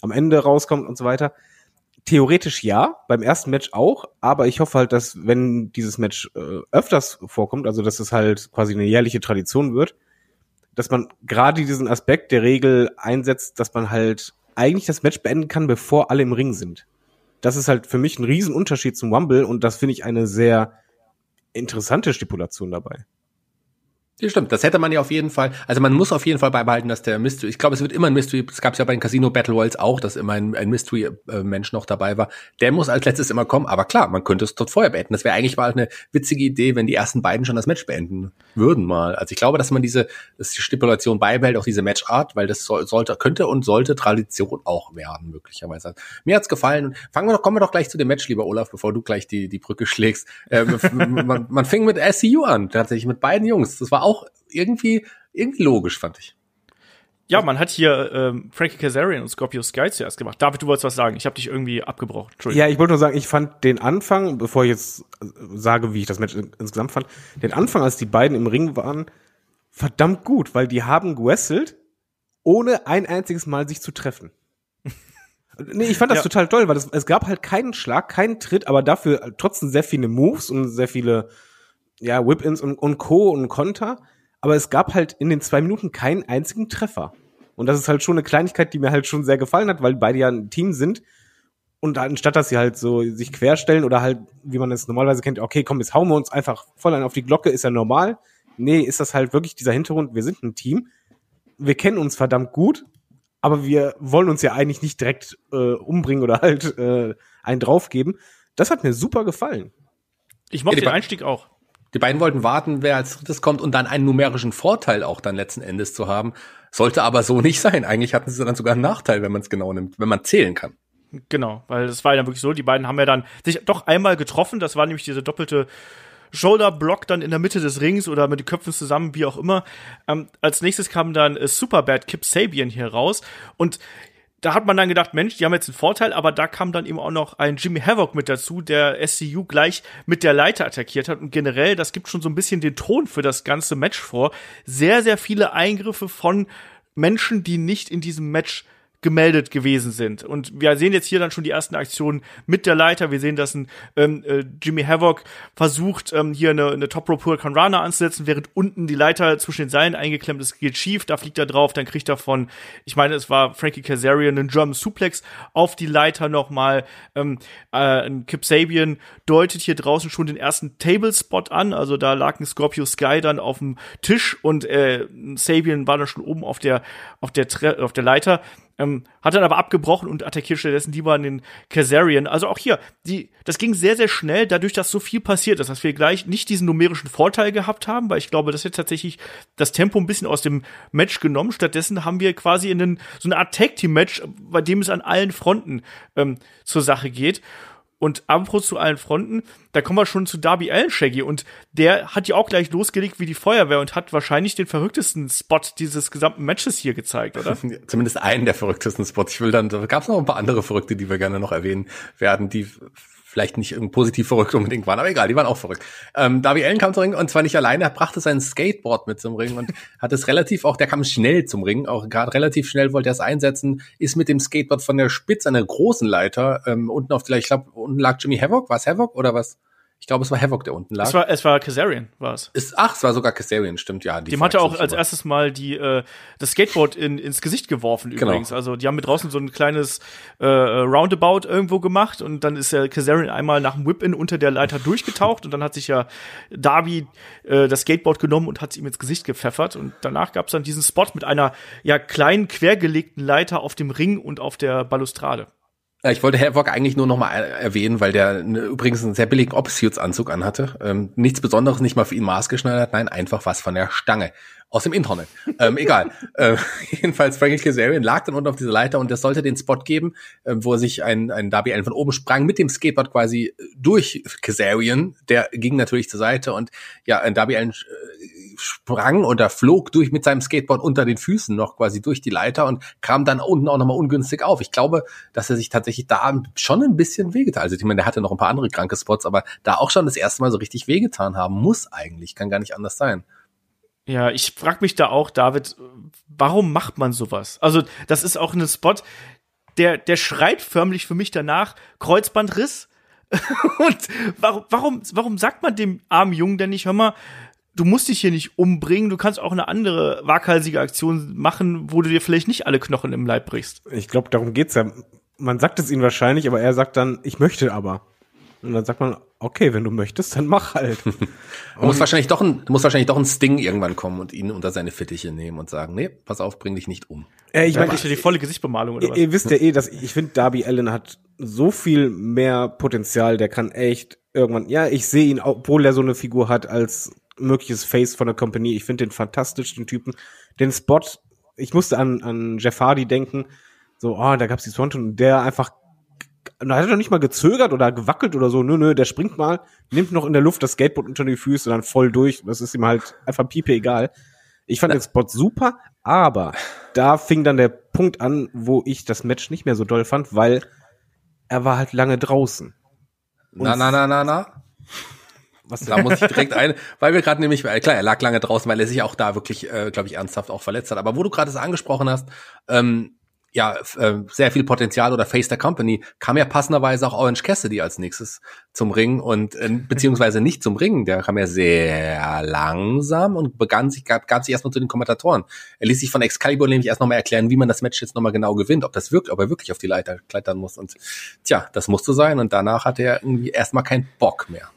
am Ende rauskommt und so weiter. Theoretisch ja, beim ersten Match auch, aber ich hoffe halt, dass wenn dieses Match äh, öfters vorkommt, also dass es halt quasi eine jährliche Tradition wird, dass man gerade diesen Aspekt der Regel einsetzt, dass man halt eigentlich das Match beenden kann, bevor alle im Ring sind. Das ist halt für mich ein Riesenunterschied zum Wumble und das finde ich eine sehr interessante Stipulation dabei. Ja, stimmt. Das hätte man ja auf jeden Fall. Also man muss auf jeden Fall beibehalten, dass der Mystery. Ich glaube, es wird immer ein Mystery. Es gab es ja bei den Casino Battle Royals auch, dass immer ein, ein Mystery-Mensch noch dabei war. Der muss als letztes immer kommen. Aber klar, man könnte es dort vorher beenden. Das wäre eigentlich mal eine witzige Idee, wenn die ersten beiden schon das Match beenden würden mal. Also ich glaube, dass man diese dass die Stipulation beibehält, auch diese Matchart, weil das soll, sollte, könnte und sollte Tradition auch werden möglicherweise. Mir hat's gefallen. Fangen wir doch, kommen wir doch gleich zu dem Match, lieber Olaf, bevor du gleich die die Brücke schlägst. Äh, man, man fing mit SCU an, tatsächlich mit beiden Jungs. Das war auch irgendwie, irgendwie logisch, fand ich. Ja, man hat hier ähm, Frankie Kazarian und Scorpio Sky zuerst gemacht. David, du wolltest was sagen. Ich habe dich irgendwie abgebrochen. Entschuldigung. Ja, ich wollte nur sagen, ich fand den Anfang, bevor ich jetzt äh, sage, wie ich das Match insgesamt fand, den Anfang, als die beiden im Ring waren, verdammt gut, weil die haben gewesselt, ohne ein einziges Mal sich zu treffen. nee, ich fand das ja. total toll, weil es, es gab halt keinen Schlag, keinen Tritt, aber dafür trotzdem sehr viele Moves und sehr viele ja, Whip-Ins und, und Co. und Konter, aber es gab halt in den zwei Minuten keinen einzigen Treffer. Und das ist halt schon eine Kleinigkeit, die mir halt schon sehr gefallen hat, weil beide ja ein Team sind. Und anstatt dass sie halt so sich querstellen oder halt, wie man es normalerweise kennt, okay, komm, jetzt hauen wir uns einfach voll auf die Glocke, ist ja normal. Nee, ist das halt wirklich dieser Hintergrund, wir sind ein Team. Wir kennen uns verdammt gut, aber wir wollen uns ja eigentlich nicht direkt äh, umbringen oder halt äh, einen draufgeben. Das hat mir super gefallen. Ich mochte ja, den Einstieg auch. Die beiden wollten warten, wer als drittes kommt und dann einen numerischen Vorteil auch dann letzten Endes zu haben. Sollte aber so nicht sein. Eigentlich hatten sie dann sogar einen Nachteil, wenn man es genau nimmt, wenn man zählen kann. Genau, weil es war ja wirklich so, die beiden haben ja dann sich doch einmal getroffen, das war nämlich diese doppelte Shoulder-Block dann in der Mitte des Rings oder mit den Köpfen zusammen, wie auch immer. Ähm, als nächstes kam dann äh, Superbad Kip Sabian hier raus und da hat man dann gedacht, Mensch, die haben jetzt einen Vorteil, aber da kam dann eben auch noch ein Jimmy Havoc mit dazu, der SCU gleich mit der Leiter attackiert hat. Und generell, das gibt schon so ein bisschen den Ton für das ganze Match vor. Sehr, sehr viele Eingriffe von Menschen, die nicht in diesem Match gemeldet gewesen sind. Und wir sehen jetzt hier dann schon die ersten Aktionen mit der Leiter. Wir sehen, dass ein ähm, äh, Jimmy Havoc versucht, ähm, hier eine, eine Top Rope Hurricane anzusetzen, während unten die Leiter zwischen den Seilen eingeklemmt ist, geht schief, da fliegt er drauf, dann kriegt er von, ich meine, es war Frankie Kazarian, einen German Suplex auf die Leiter nochmal. Ähm, äh, Kip Sabian deutet hier draußen schon den ersten Table Spot an, also da lag ein Scorpio Sky dann auf dem Tisch und äh, Sabian war dann schon oben auf der auf der Tre auf der Leiter ähm, hat dann aber abgebrochen und attackiert stattdessen lieber an den Kazarian. Also auch hier, die, das ging sehr, sehr schnell, dadurch, dass so viel passiert ist, dass wir gleich nicht diesen numerischen Vorteil gehabt haben, weil ich glaube, das hat tatsächlich das Tempo ein bisschen aus dem Match genommen. Stattdessen haben wir quasi in den, so eine Art Tag-Team-Match, bei dem es an allen Fronten ähm, zur Sache geht. Und apropos zu allen Fronten, da kommen wir schon zu Darby Allen Shaggy und der hat ja auch gleich losgelegt wie die Feuerwehr und hat wahrscheinlich den verrücktesten Spot dieses gesamten Matches hier gezeigt, oder? Zumindest einen der verrücktesten Spots. Ich will dann, da gab es noch ein paar andere Verrückte, die wir gerne noch erwähnen werden, die vielleicht nicht positiv verrückt unbedingt waren, aber egal, die waren auch verrückt. Ähm, Darby Allen kam zum Ring und zwar nicht alleine, er brachte sein Skateboard mit zum Ring und hat es relativ auch, der kam schnell zum Ring, auch gerade relativ schnell wollte er es einsetzen, ist mit dem Skateboard von der Spitze einer großen Leiter ähm, unten auf der, ich glaube, unten lag Jimmy Havoc, war es Havoc oder was? Ich glaube, es war Havoc, der unten lag. Es war, es war Kazarian, war es. Ist, ach, es war sogar Kazarian, stimmt, ja. Dem hat er auch als erstes mal die, äh, das Skateboard in, ins Gesicht geworfen genau. übrigens. Also die haben mit draußen so ein kleines äh, Roundabout irgendwo gemacht und dann ist der Kazarian einmal nach dem Whip-In unter der Leiter durchgetaucht und dann hat sich ja Darby äh, das Skateboard genommen und hat es ihm ins Gesicht gepfeffert und danach gab es dann diesen Spot mit einer ja kleinen quergelegten Leiter auf dem Ring und auf der Balustrade. Ich wollte Havoc eigentlich nur noch mal erwähnen, weil der übrigens einen sehr billigen Opsuits-Anzug anhatte. Ähm, nichts Besonderes, nicht mal für ihn maßgeschneidert, nein, einfach was von der Stange. Aus dem Internet. ähm, egal. äh, jedenfalls Frankie Kazarian lag dann unten auf dieser Leiter und das sollte den Spot geben, äh, wo sich ein, ein Darby Allen von oben sprang mit dem Skateboard quasi durch Kazarian. Der ging natürlich zur Seite und ja, ein Darby Allen äh, sprang oder flog durch mit seinem Skateboard unter den Füßen noch quasi durch die Leiter und kam dann unten auch nochmal ungünstig auf. Ich glaube, dass er sich tatsächlich da schon ein bisschen wehgetan. Also ich meine, der hatte noch ein paar andere kranke Spots, aber da auch schon das erste Mal so richtig wehgetan haben muss eigentlich. Kann gar nicht anders sein. Ja, ich frag mich da auch, David, warum macht man sowas? Also, das ist auch ein Spot, der, der schreit förmlich für mich danach, Kreuzbandriss. Und warum, warum, warum sagt man dem armen Jungen denn nicht, hör mal, du musst dich hier nicht umbringen, du kannst auch eine andere waghalsige Aktion machen, wo du dir vielleicht nicht alle Knochen im Leib brichst. Ich glaube, darum geht's ja. Man sagt es ihm wahrscheinlich, aber er sagt dann, ich möchte aber. Und dann sagt man, okay, wenn du möchtest, dann mach halt. muss wahrscheinlich doch ein, muss wahrscheinlich doch ein Sting irgendwann kommen und ihn unter seine Fittiche nehmen und sagen, nee, pass auf, bring dich nicht um. Äh, ich meine, ja die volle Gesichtsbemalung oder was? Ihr, ihr wisst ja eh, dass ich finde, Darby Allen hat so viel mehr Potenzial, der kann echt irgendwann, ja, ich sehe ihn, obwohl er so eine Figur hat als mögliches Face von der Company. Ich finde den fantastisch, den Typen. Den Spot, ich musste an, an Jeff Hardy denken, so, oh, da gab's die Swanton, der einfach da hat er doch nicht mal gezögert oder gewackelt oder so. Nö, nö, der springt mal, nimmt noch in der Luft das Skateboard unter die Füße und dann voll durch. Das ist ihm halt einfach piepe egal. Ich fand den Spot super, aber da fing dann der Punkt an, wo ich das Match nicht mehr so doll fand, weil er war halt lange draußen. Und na, na, na, na, na. Was da muss ich direkt ein, weil wir gerade nämlich, klar, er lag lange draußen, weil er sich auch da wirklich, äh, glaube ich, ernsthaft auch verletzt hat. Aber wo du gerade es angesprochen hast, ähm, ja, äh, sehr viel Potenzial oder Face der Company, kam ja passenderweise auch Orange Cassidy als nächstes zum Ring und äh, beziehungsweise nicht zum Ring, der kam ja sehr langsam und begann sich, gab, gab sich erstmal zu den Kommentatoren. Er ließ sich von Excalibur nämlich erst nochmal erklären, wie man das Match jetzt nochmal genau gewinnt, ob das wirkt, ob er wirklich auf die Leiter klettern muss und tja, das musste sein und danach hatte er irgendwie erstmal keinen Bock mehr.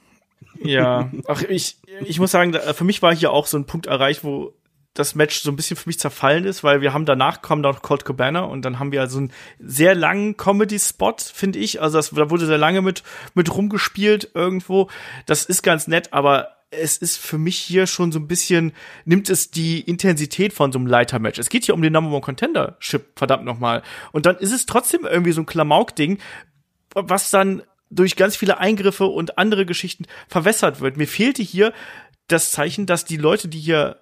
Ja, ach, ich, ich muss sagen, für mich war hier auch so ein Punkt erreicht, wo das Match so ein bisschen für mich zerfallen ist, weil wir haben danach kommen noch Colt Cabana und dann haben wir also einen sehr langen Comedy-Spot, finde ich. Also das, da wurde sehr lange mit, mit rumgespielt irgendwo. Das ist ganz nett, aber es ist für mich hier schon so ein bisschen, nimmt es die Intensität von so einem Leiter-Match. Es geht hier um den Number One Contender-Ship, verdammt nochmal. Und dann ist es trotzdem irgendwie so ein Klamauk-Ding, was dann durch ganz viele Eingriffe und andere Geschichten verwässert wird. Mir fehlte hier das Zeichen, dass die Leute, die hier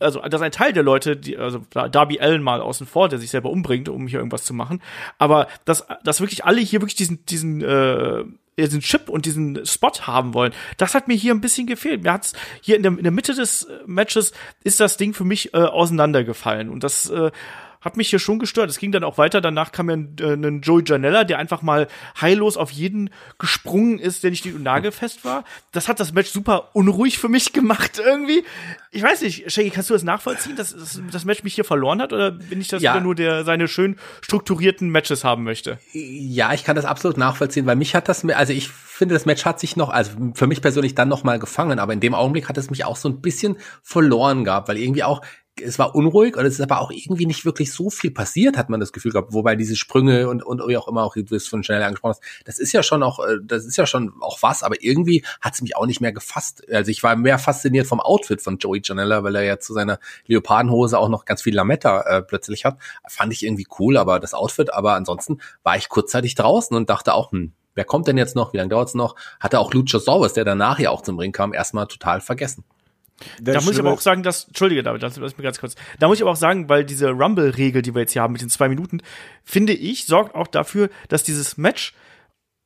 also dass ein Teil der Leute, die, also Darby Allen mal außen vor, der sich selber umbringt, um hier irgendwas zu machen, aber dass, dass wirklich alle hier wirklich diesen, diesen, äh, diesen Chip und diesen Spot haben wollen, das hat mir hier ein bisschen gefehlt. Mir hat's hier in der, in der Mitte des Matches ist das Ding für mich äh, auseinandergefallen und das äh, hat mich hier schon gestört. Es ging dann auch weiter. Danach kam ja ein, äh, ein Joey Janella, der einfach mal heillos auf jeden gesprungen ist, der nicht nagelfest war. Das hat das Match super unruhig für mich gemacht irgendwie. Ich weiß nicht, Shaggy, kannst du das nachvollziehen, dass, dass das Match mich hier verloren hat? Oder bin ich das ja. wieder nur, der seine schön strukturierten Matches haben möchte? Ja, ich kann das absolut nachvollziehen, weil mich hat das, also ich finde, das Match hat sich noch, also für mich persönlich dann noch mal gefangen, aber in dem Augenblick hat es mich auch so ein bisschen verloren gehabt, weil irgendwie auch es war unruhig und es ist aber auch irgendwie nicht wirklich so viel passiert, hat man das Gefühl gehabt. Wobei diese Sprünge und, und wie auch immer, auch du es von schnell angesprochen hast, das ist ja schon auch, äh, das ist ja schon auch was, aber irgendwie hat es mich auch nicht mehr gefasst. Also ich war mehr fasziniert vom Outfit von Joey Janella, weil er ja zu seiner Leopardenhose auch noch ganz viel Lametta äh, plötzlich hat. Fand ich irgendwie cool, aber das Outfit, aber ansonsten war ich kurzzeitig draußen und dachte auch, hm, wer kommt denn jetzt noch? Wie lange dauert's noch? Hatte auch Luchasaurus, der danach ja auch zum Ring kam, erstmal total vergessen. Der da muss ich aber auch sagen, dass, Entschuldige, David, lass, lass mich ganz kurz. Da muss ich aber auch sagen, weil diese Rumble-Regel, die wir jetzt hier haben mit den zwei Minuten, finde ich, sorgt auch dafür, dass dieses Match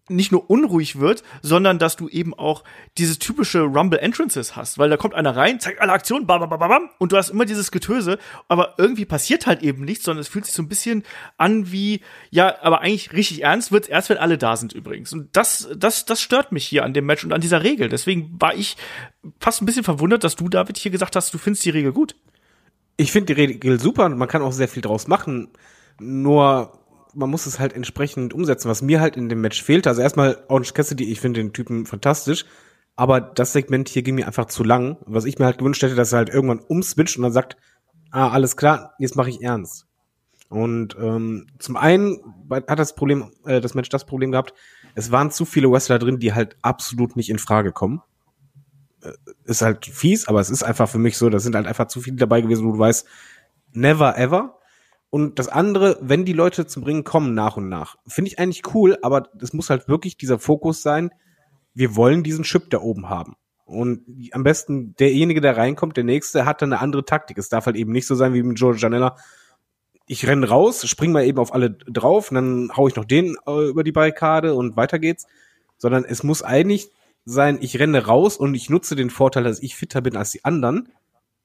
nicht nur unruhig wird, sondern dass du eben auch diese typische Rumble Entrances hast, weil da kommt einer rein, zeigt alle Aktionen, bam, bam, bam, bam, und du hast immer dieses Getöse, aber irgendwie passiert halt eben nichts, sondern es fühlt sich so ein bisschen an wie, ja, aber eigentlich richtig ernst wird's erst, wenn alle da sind übrigens. Und das, das, das stört mich hier an dem Match und an dieser Regel. Deswegen war ich fast ein bisschen verwundert, dass du, David, hier gesagt hast, du findest die Regel gut. Ich finde die Regel super und man kann auch sehr viel draus machen. Nur man muss es halt entsprechend umsetzen, was mir halt in dem Match fehlte. Also erstmal Orange Cassidy, ich finde den Typen fantastisch, aber das Segment hier ging mir einfach zu lang. Was ich mir halt gewünscht hätte, dass er halt irgendwann umswitcht und dann sagt, ah, alles klar, jetzt mache ich ernst. Und ähm, zum einen hat das Problem, äh, das Match das Problem gehabt, es waren zu viele Wrestler drin, die halt absolut nicht in Frage kommen. Äh, ist halt fies, aber es ist einfach für mich so, da sind halt einfach zu viele dabei gewesen, wo du weißt, never ever. Und das andere, wenn die Leute zum Ringen kommen nach und nach, finde ich eigentlich cool, aber es muss halt wirklich dieser Fokus sein, wir wollen diesen Chip da oben haben. Und am besten derjenige, der reinkommt, der nächste, hat dann eine andere Taktik. Es darf halt eben nicht so sein wie mit Joe Janella. Ich renn raus, spring mal eben auf alle drauf und dann hau ich noch den äh, über die Barrikade und weiter geht's. Sondern es muss eigentlich sein, ich renne raus und ich nutze den Vorteil, dass ich fitter bin als die anderen.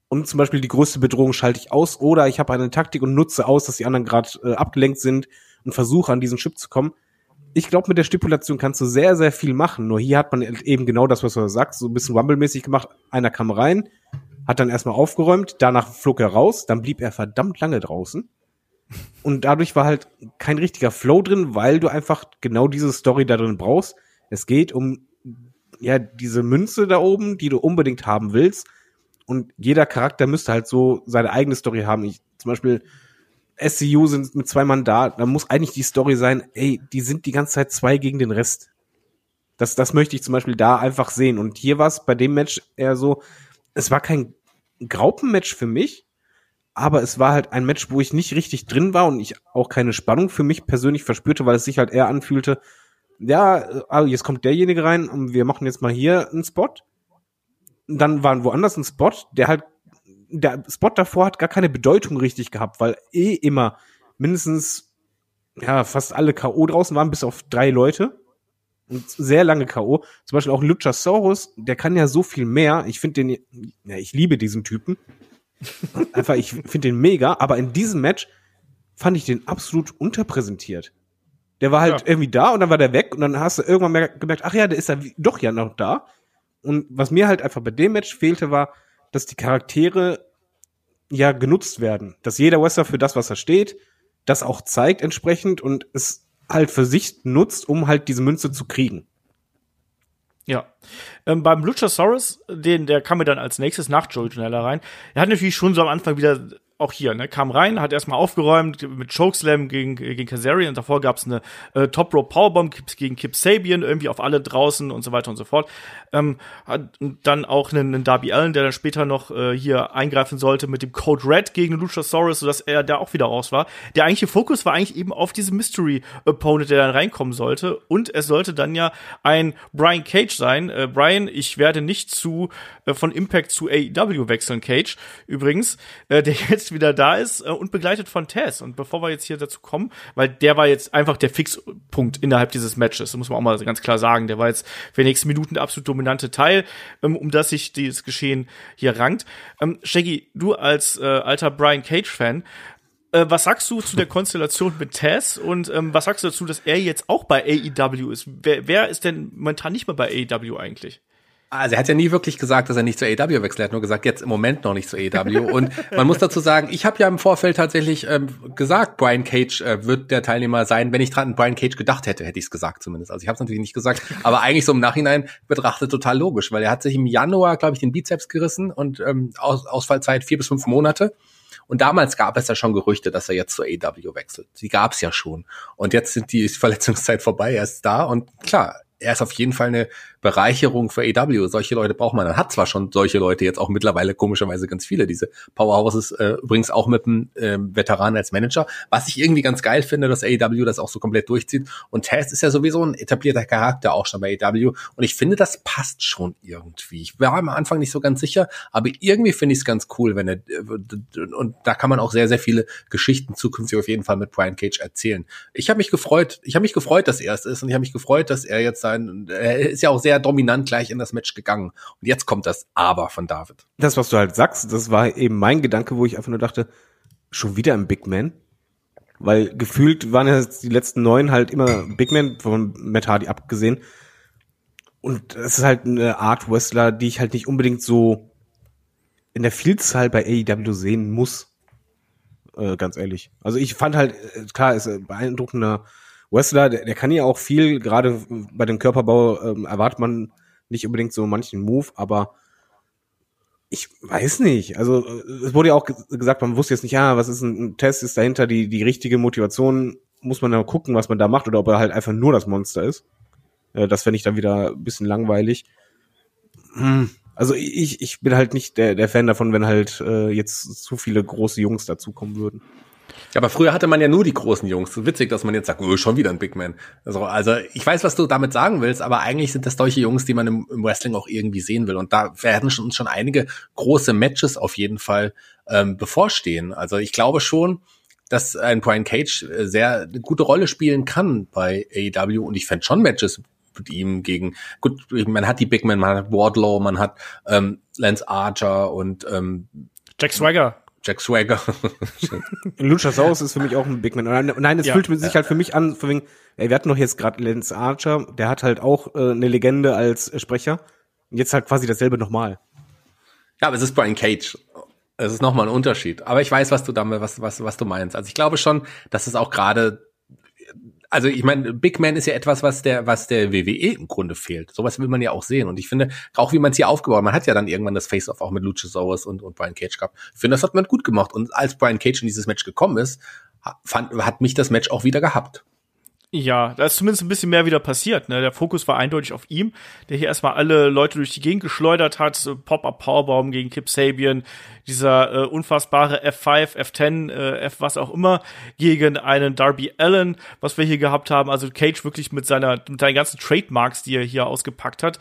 Und zum Beispiel die größte Bedrohung schalte ich aus oder ich habe eine Taktik und nutze aus, dass die anderen gerade äh, abgelenkt sind und versuche an diesen Chip zu kommen ich glaube, mit der Stipulation kannst du sehr, sehr viel machen. Nur hier hat man eben genau das, was du sagst, so ein bisschen Rumble-mäßig gemacht. Einer kam rein, hat dann erstmal aufgeräumt, danach flog er raus, dann blieb er verdammt lange draußen. Und dadurch war halt kein richtiger Flow drin, weil du einfach genau diese Story da drin brauchst. Es geht um ja diese Münze da oben, die du unbedingt haben willst. Und jeder Charakter müsste halt so seine eigene Story haben. Ich, zum Beispiel SCU sind mit zwei Mann da, da muss eigentlich die Story sein, ey, die sind die ganze Zeit zwei gegen den Rest. Das, das möchte ich zum Beispiel da einfach sehen. Und hier war es bei dem Match eher so, es war kein Graupenmatch für mich, aber es war halt ein Match, wo ich nicht richtig drin war und ich auch keine Spannung für mich persönlich verspürte, weil es sich halt eher anfühlte, ja, also jetzt kommt derjenige rein und wir machen jetzt mal hier einen Spot. Dann war woanders ein Spot, der halt der Spot davor hat gar keine Bedeutung richtig gehabt, weil eh immer mindestens ja fast alle K.O. draußen waren, bis auf drei Leute. Und sehr lange K.O. Zum Beispiel auch Luchasaurus, der kann ja so viel mehr. Ich finde den, ja, ich liebe diesen Typen. Einfach, ich finde den mega, aber in diesem Match fand ich den absolut unterpräsentiert. Der war halt ja. irgendwie da und dann war der weg und dann hast du irgendwann gemerkt, ach ja, der ist ja doch ja noch da. Und was mir halt einfach bei dem Match fehlte, war, dass die Charaktere ja genutzt werden. Dass jeder Wrestler für das, was er steht, das auch zeigt entsprechend und es halt für sich nutzt, um halt diese Münze zu kriegen. Ja. Ähm, beim Luchasaurus, den, der kam mir dann als nächstes nach Joey Janella rein. Er hat natürlich schon so am Anfang wieder auch hier, ne, kam rein, hat erstmal aufgeräumt mit Chokeslam gegen, gegen Kazarian. Davor gab's eine äh, Top Rope Powerbomb gegen Kip Sabian, irgendwie auf alle draußen und so weiter und so fort. Ähm, hat dann auch einen, einen Darby Allen, der dann später noch äh, hier eingreifen sollte mit dem Code Red gegen Luchasaurus, sodass er da auch wieder raus war. Der eigentliche Fokus war eigentlich eben auf diese Mystery Opponent, der dann reinkommen sollte. Und es sollte dann ja ein Brian Cage sein. Äh, Brian, ich werde nicht zu äh, von Impact zu AEW wechseln, Cage. Übrigens, äh, der jetzt jetzt wieder da ist äh, und begleitet von Tess. Und bevor wir jetzt hier dazu kommen, weil der war jetzt einfach der Fixpunkt innerhalb dieses Matches, das muss man auch mal ganz klar sagen. Der war jetzt für die nächsten Minuten der absolut dominante Teil, ähm, um das sich dieses Geschehen hier rankt. Ähm, Shaggy, du als äh, alter Brian Cage-Fan, äh, was sagst du zu der Konstellation mit Tess und ähm, was sagst du dazu, dass er jetzt auch bei AEW ist? Wer, wer ist denn momentan nicht mehr bei AEW eigentlich? Also er hat ja nie wirklich gesagt, dass er nicht zur AEW wechselt. Er hat nur gesagt, jetzt im Moment noch nicht zur AEW. Und man muss dazu sagen, ich habe ja im Vorfeld tatsächlich ähm, gesagt, Brian Cage äh, wird der Teilnehmer sein. Wenn ich dran an Brian Cage gedacht hätte, hätte ich es gesagt zumindest. Also ich habe es natürlich nicht gesagt, aber eigentlich so im Nachhinein betrachtet total logisch, weil er hat sich im Januar, glaube ich, den Bizeps gerissen und ähm, Aus Ausfallzeit vier bis fünf Monate. Und damals gab es ja schon Gerüchte, dass er jetzt zur AEW wechselt. Die gab es ja schon. Und jetzt sind die Verletzungszeit vorbei, er ist da und klar, er ist auf jeden Fall eine Bereicherung für AW. Solche Leute braucht man. Man hat zwar schon solche Leute jetzt auch mittlerweile komischerweise ganz viele, diese Powerhouses, äh, übrigens auch mit einem äh, Veteran als Manager, was ich irgendwie ganz geil finde, dass AW das auch so komplett durchzieht. Und Taz ist ja sowieso ein etablierter Charakter auch schon bei AW. Und ich finde, das passt schon irgendwie. Ich war am Anfang nicht so ganz sicher, aber irgendwie finde ich es ganz cool, wenn er, und da kann man auch sehr, sehr viele Geschichten zukünftig auf jeden Fall mit Brian Cage erzählen. Ich habe mich gefreut, ich habe mich gefreut, dass er es ist und ich habe mich gefreut, dass er jetzt sein, er ist ja auch sehr dominant gleich in das Match gegangen. Und jetzt kommt das Aber von David. Das, was du halt sagst, das war eben mein Gedanke, wo ich einfach nur dachte, schon wieder ein Big Man? Weil gefühlt waren ja die letzten neun halt immer Big Man, von Matt Hardy abgesehen. Und es ist halt eine Art Wrestler, die ich halt nicht unbedingt so in der Vielzahl bei AEW sehen muss. Äh, ganz ehrlich. Also ich fand halt, äh, klar, ist ein beeindruckender Wrestler, der, der kann ja auch viel, gerade bei dem Körperbau ähm, erwartet man nicht unbedingt so manchen Move, aber ich weiß nicht. Also es wurde ja auch gesagt, man wusste jetzt nicht, ja, was ist ein, ein Test, ist dahinter die, die richtige Motivation, muss man dann gucken, was man da macht, oder ob er halt einfach nur das Monster ist. Äh, das fände ich dann wieder ein bisschen langweilig. Hm. Also ich, ich bin halt nicht der, der Fan davon, wenn halt äh, jetzt zu viele große Jungs dazukommen würden. Aber früher hatte man ja nur die großen Jungs. Witzig, dass man jetzt sagt, oh, schon wieder ein Big Man. Also, also ich weiß, was du damit sagen willst, aber eigentlich sind das solche Jungs, die man im, im Wrestling auch irgendwie sehen will. Und da werden schon, schon einige große Matches auf jeden Fall ähm, bevorstehen. Also ich glaube schon, dass ein Brian Cage äh, sehr eine gute Rolle spielen kann bei AEW und ich fände schon Matches mit ihm gegen, gut, man hat die Big Men, man hat Wardlow, man hat ähm, Lance Archer und ähm, Jack Swagger. Jack Swagger. Luchasaurus ist für mich auch ein Big Man. Nein, es Ja. fühlt sich halt für mich an, von wegen, ey, wir hatten doch jetzt gerade Lance Archer, der hat halt auch äh, eine Legende als äh, Sprecher. Und jetzt halt quasi dasselbe nochmal. Ja, aber es ist Brian Cage. Es ist nochmal ein Unterschied. Aber ich weiß, was du damit, was, was, was du meinst. Also ich glaube schon, dass es auch gerade, also ich meine, Big Man ist ja etwas, was der, was der WWE im Grunde fehlt. Sowas will man ja auch sehen. Und ich finde, auch wie man es hier aufgebaut, hat, man hat ja dann irgendwann das Face-Off auch mit Luchasaurus und, und Brian Cage gehabt. Ich finde, das hat man gut gemacht. Und als Brian Cage in dieses Match gekommen ist, fand, hat mich das Match auch wieder gehabt. Ja, da ist zumindest ein bisschen mehr wieder passiert. Ne? Der Fokus war eindeutig auf ihm, der hier erstmal alle Leute durch die Gegend geschleudert hat. Pop-Up Powerbomb gegen Kip Sabian, dieser äh, unfassbare F5, F10, äh, F was auch immer, gegen einen Darby Allen, was wir hier gehabt haben. Also Cage wirklich mit seiner, mit seinen ganzen Trademarks, die er hier ausgepackt hat.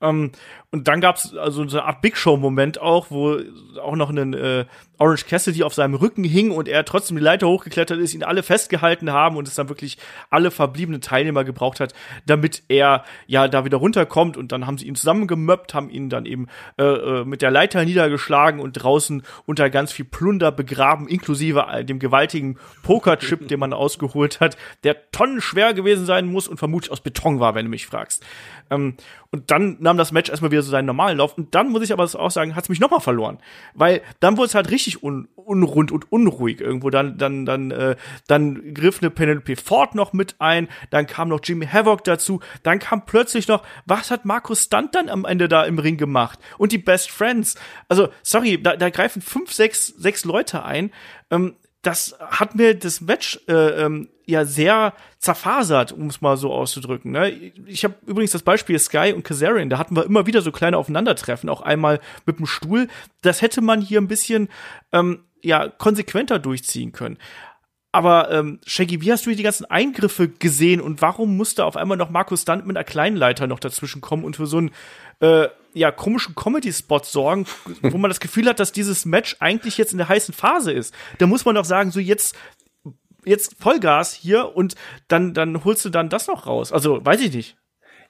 Ähm, und dann gab's also so eine Art Big Show-Moment auch, wo auch noch ein äh, Orange Cassidy auf seinem Rücken hing und er trotzdem die Leiter hochgeklettert ist, ihn alle festgehalten haben und es dann wirklich alle verbliebenen Teilnehmer gebraucht hat, damit er ja da wieder runterkommt und dann haben sie ihn zusammengemöppt, haben ihn dann eben äh, äh, mit der Leiter niedergeschlagen und draußen unter ganz viel Plunder begraben, inklusive dem gewaltigen Pokerchip, den man ausgeholt hat, der tonnenschwer gewesen sein muss und vermutlich aus Beton war, wenn du mich fragst. Ähm, und dann nahm das Match erstmal wieder so seinen normalen Lauf. Und dann muss ich aber auch sagen, hat es mich nochmal verloren. Weil dann wurde es halt richtig un unrund und unruhig irgendwo. Dann, dann, dann, äh, dann griff eine Penelope Ford noch mit ein. Dann kam noch Jimmy Havoc dazu. Dann kam plötzlich noch, was hat Markus Stunt dann am Ende da im Ring gemacht? Und die Best Friends. Also, sorry, da, da greifen fünf, sechs, sechs Leute ein. Ähm, das hat mir das Match äh, ähm, ja sehr zerfasert, um es mal so auszudrücken. Ne? Ich habe übrigens das Beispiel Sky und Kazarian, da hatten wir immer wieder so kleine Aufeinandertreffen, auch einmal mit dem Stuhl. Das hätte man hier ein bisschen ähm, ja konsequenter durchziehen können. Aber ähm, Shaggy, wie hast du die ganzen Eingriffe gesehen und warum musste auf einmal noch Markus Stunt mit einer kleinen Leiter noch dazwischen kommen und für so einen äh, ja, komischen Comedy-Spot sorgen, wo man das Gefühl hat, dass dieses Match eigentlich jetzt in der heißen Phase ist. Da muss man doch sagen, so jetzt jetzt Vollgas hier und dann dann holst du dann das noch raus. Also, weiß ich nicht.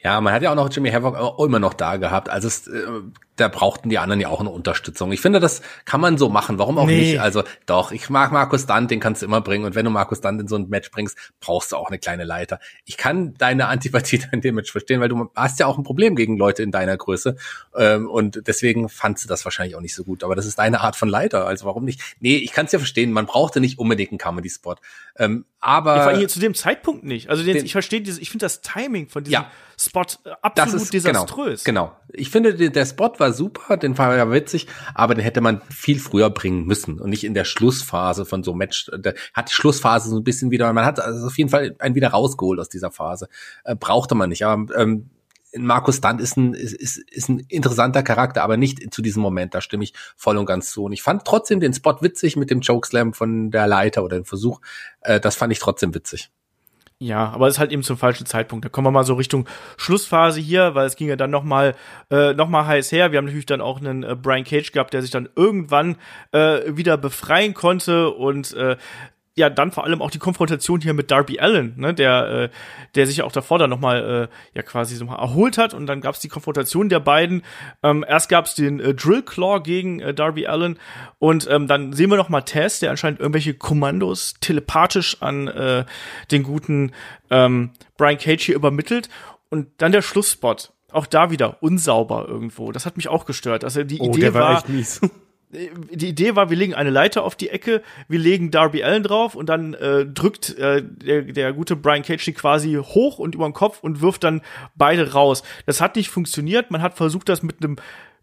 Ja, man hat ja auch noch Jimmy Havoc auch immer noch da gehabt. Also es, äh, da brauchten die anderen ja auch eine Unterstützung. Ich finde, das kann man so machen. Warum auch Nee. nicht? Also doch, ich mag Markus Dunn, den kannst du immer bringen. Und wenn du Markus Dunn in so ein Match bringst, brauchst du auch eine kleine Leiter. Ich kann deine Antipathie in dem Match verstehen, weil du hast ja auch ein Problem gegen Leute in deiner Größe. Ähm, und deswegen fandst du das wahrscheinlich auch nicht so gut. Aber das ist deine Art von Leiter. Also warum nicht? Nee, ich kann es ja verstehen. Man brauchte nicht unbedingt einen Comedy-Spot. Ähm, aber Ja, vor allem hier zu dem Zeitpunkt nicht. Also den, den- ich verstehe dieses, ich finde das Timing von diesem Ja. Spot äh, Das absolut ist desaströs. Genau, genau. Ich finde, der, Spot war super, den war ja witzig, aber den hätte man viel früher bringen müssen und nicht in der Schlussphase von so einem Match. Der hat die Schlussphase so ein bisschen wieder, man hat also auf jeden Fall einen wieder rausgeholt aus dieser Phase. Äh, brauchte man nicht. Aber ähm, Markus Stunt ist ein, ist, ist, ein interessanter Charakter, aber nicht zu diesem Moment. Da stimme ich voll und ganz zu. Und ich fand trotzdem den Spot witzig mit dem Chokeslam von der Leiter oder dem Versuch. Äh, das fand ich trotzdem witzig. Ja, aber es ist halt eben zum falschen Zeitpunkt. Da kommen wir mal so Richtung Schlussphase hier, weil es ging ja dann noch mal äh, noch mal heiß her. Wir haben natürlich dann auch einen äh, Brian Cage gehabt, der sich dann irgendwann äh, wieder befreien konnte und äh, ja, dann vor allem auch die Konfrontation hier mit Darby Allen, ne, der, äh, der sich ja auch davor dann nochmal äh, ja quasi so mal erholt hat und dann gab's die Konfrontation der beiden. Ähm, erst gab's den äh, Drill Claw gegen äh, Darby Allen und ähm, dann sehen wir noch mal Tess, der anscheinend irgendwelche Kommandos telepathisch an äh, den guten ähm, Brian Cage hier übermittelt und dann der Schlussspot. Auch da wieder unsauber irgendwo. Das hat mich auch gestört. Also die Oh, Idee der war, war, echt mies. Die Idee war, wir legen eine Leiter auf die Ecke, wir legen Darby Allen drauf und dann äh, drückt äh, der, der gute Brian Cage die quasi hoch und über den Kopf und wirft dann beide raus. Das hat nicht funktioniert. Man hat versucht, das mit einem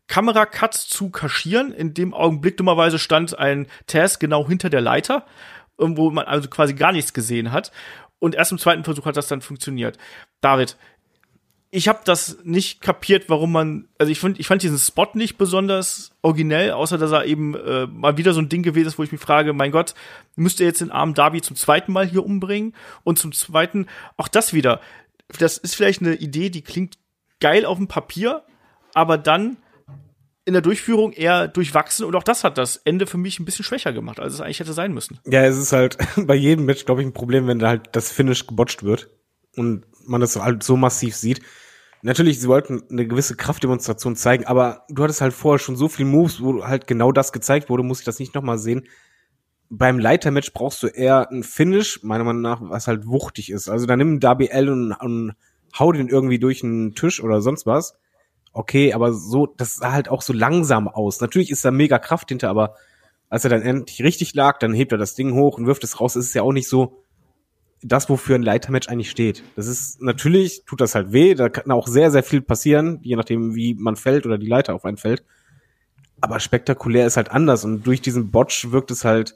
Kameracut zu kaschieren. In dem Augenblick dummerweise stand ein Taz genau hinter der Leiter, ähm, wo man also quasi gar nichts gesehen hat. Und erst im zweiten Versuch hat das dann funktioniert. David, ich habe das nicht kapiert, warum man, also ich fand, ich fand diesen Spot nicht besonders originell, außer dass er eben äh, mal wieder so ein Ding gewesen ist, wo ich mich frage, mein Gott, müsst ihr jetzt den armen Darby zum zweiten Mal hier umbringen? Und zum zweiten, auch das wieder, das ist vielleicht eine Idee, die klingt geil auf dem Papier, aber dann in der Durchführung eher durchwachsen und auch das hat das Ende für mich ein bisschen schwächer gemacht, als es eigentlich hätte sein müssen. Ja, es ist halt bei jedem Match, glaube ich, ein Problem, wenn da halt das Finish gebotcht wird und man das halt so massiv sieht. Natürlich, sie wollten eine gewisse Kraftdemonstration zeigen, aber du hattest halt vorher schon so viel Moves, wo halt genau das gezeigt wurde, muss ich das nicht nochmal sehen. Beim Leitermatch brauchst du eher ein Finish, meiner Meinung nach, was halt wuchtig ist. Also dann nimm Darby Allen und, und hau den irgendwie durch einen Tisch oder sonst was. Okay, aber so, das sah halt auch so langsam aus. Natürlich ist da mega Kraft hinter, aber als er dann endlich richtig lag, dann hebt er das Ding hoch und wirft es raus. Es ist ja auch nicht so, das, wofür ein Leitermatch eigentlich steht. Das ist, natürlich tut das halt weh, da kann auch sehr, sehr viel passieren, je nachdem, wie man fällt oder die Leiter auf einen fällt. Aber spektakulär ist halt anders und durch diesen Botch wirkt es halt,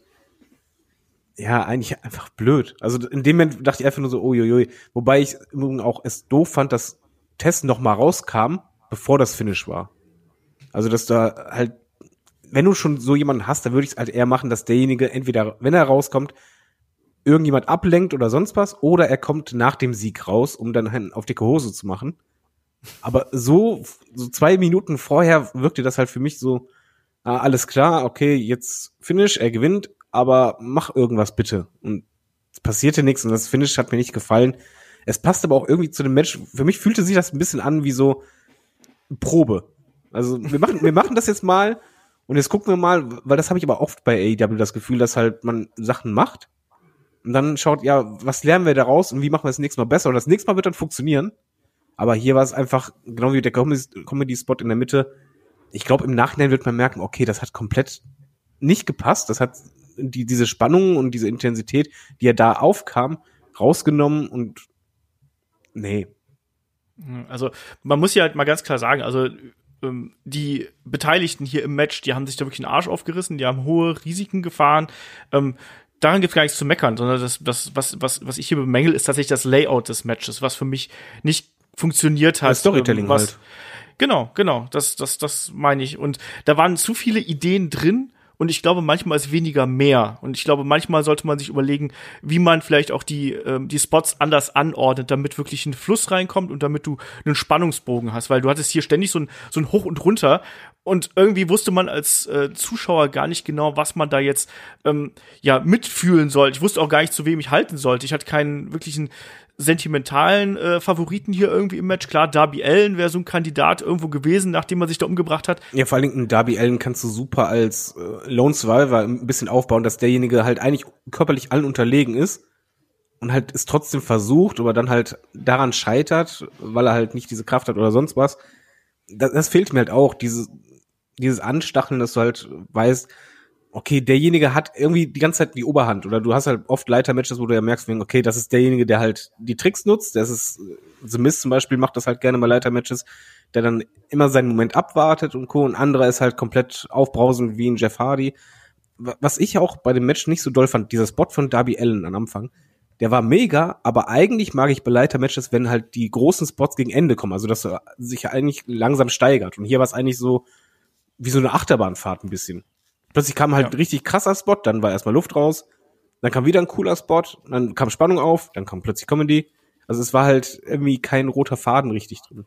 ja, eigentlich einfach blöd. Also in dem Moment dachte ich einfach nur so, uiuiui. Wobei ich auch es doof fand, dass Test noch mal rauskam, bevor das Finish war. Also, dass da halt, wenn du schon so jemanden hast, dann würde ich es halt eher machen, dass derjenige entweder, wenn er rauskommt, irgendjemand ablenkt oder sonst was, oder er kommt nach dem Sieg raus, um dann auf dicke Hose zu machen. Aber so, so zwei Minuten vorher wirkte das halt für mich so, ah, alles klar, okay, jetzt Finish, er gewinnt, aber mach irgendwas bitte. Und es passierte nichts und das Finish hat mir nicht gefallen. Es passt aber auch irgendwie zu dem Match. Für mich fühlte sich das ein bisschen an wie so Probe. Also wir machen, wir machen das jetzt mal und jetzt gucken wir mal, weil das habe ich aber oft bei AEW das Gefühl, dass halt man Sachen macht und dann schaut, ja, was lernen wir daraus und wie machen wir das nächste Mal besser? Und das nächste Mal wird dann funktionieren. Aber hier war es einfach, genau wie der Comedy-Spot in der Mitte. Ich glaube, im Nachhinein wird man merken, okay, das hat komplett nicht gepasst. Das hat die, diese Spannung und diese Intensität, die ja da aufkam, rausgenommen und nee. Also, man muss ja halt mal ganz klar sagen, also ähm, die Beteiligten hier im Match, die haben sich da wirklich einen Arsch aufgerissen, die haben hohe Risiken gefahren. Ähm, daran gibt es gar nichts zu meckern, sondern das, das, was, was, was ich hier bemängel, ist tatsächlich das Layout des Matches, was für mich nicht funktioniert hat. Das Storytelling was, halt. Genau, genau, das, das, das meine ich. Und da waren zu viele Ideen drin, und ich glaube, manchmal ist weniger mehr. Und ich glaube, manchmal sollte man sich überlegen, wie man vielleicht auch die, ähm, die Spots anders anordnet, damit wirklich ein Fluss reinkommt und damit du einen Spannungsbogen hast. Weil du hattest hier ständig so ein, so ein Hoch und Runter. Und irgendwie wusste man als äh, Zuschauer gar nicht genau, was man da jetzt ähm, ja mitfühlen soll. Ich wusste auch gar nicht, zu wem ich halten sollte. Ich hatte keinen wirklichen sentimentalen äh, Favoriten hier irgendwie im Match. Klar, Darby Allen wäre so ein Kandidat irgendwo gewesen, nachdem er sich da umgebracht hat. Ja, vor allen Dingen Darby Allen kannst du super als äh, Lone Survivor ein bisschen aufbauen, dass derjenige halt eigentlich körperlich allen unterlegen ist und halt es trotzdem versucht, aber dann halt daran scheitert, weil er halt nicht diese Kraft hat oder sonst was. Das, das fehlt mir halt auch, dieses, dieses Anstacheln, dass du halt weißt, okay, derjenige hat irgendwie die ganze Zeit die Oberhand oder du hast halt oft Leitermatches, wo du ja merkst, okay, das ist derjenige, der halt die Tricks nutzt. Das ist The Mist zum Beispiel macht das halt gerne bei Leitermatches, der dann immer seinen Moment abwartet und co. Und anderer ist halt komplett aufbrausend wie ein Jeff Hardy. Was ich auch bei dem Match nicht so doll fand, dieser Spot von Darby Allen am Anfang, der war mega, aber eigentlich mag ich bei Leitermatches, wenn halt die großen Spots gegen Ende kommen, also dass er sich eigentlich langsam steigert. Und hier war es eigentlich so wie so eine Achterbahnfahrt ein bisschen. Plötzlich kam halt ja. richtig krasser Spot, dann war erstmal Luft raus, dann kam wieder ein cooler Spot, dann kam Spannung auf, dann kam plötzlich Comedy. Also es war halt irgendwie kein roter Faden richtig drin.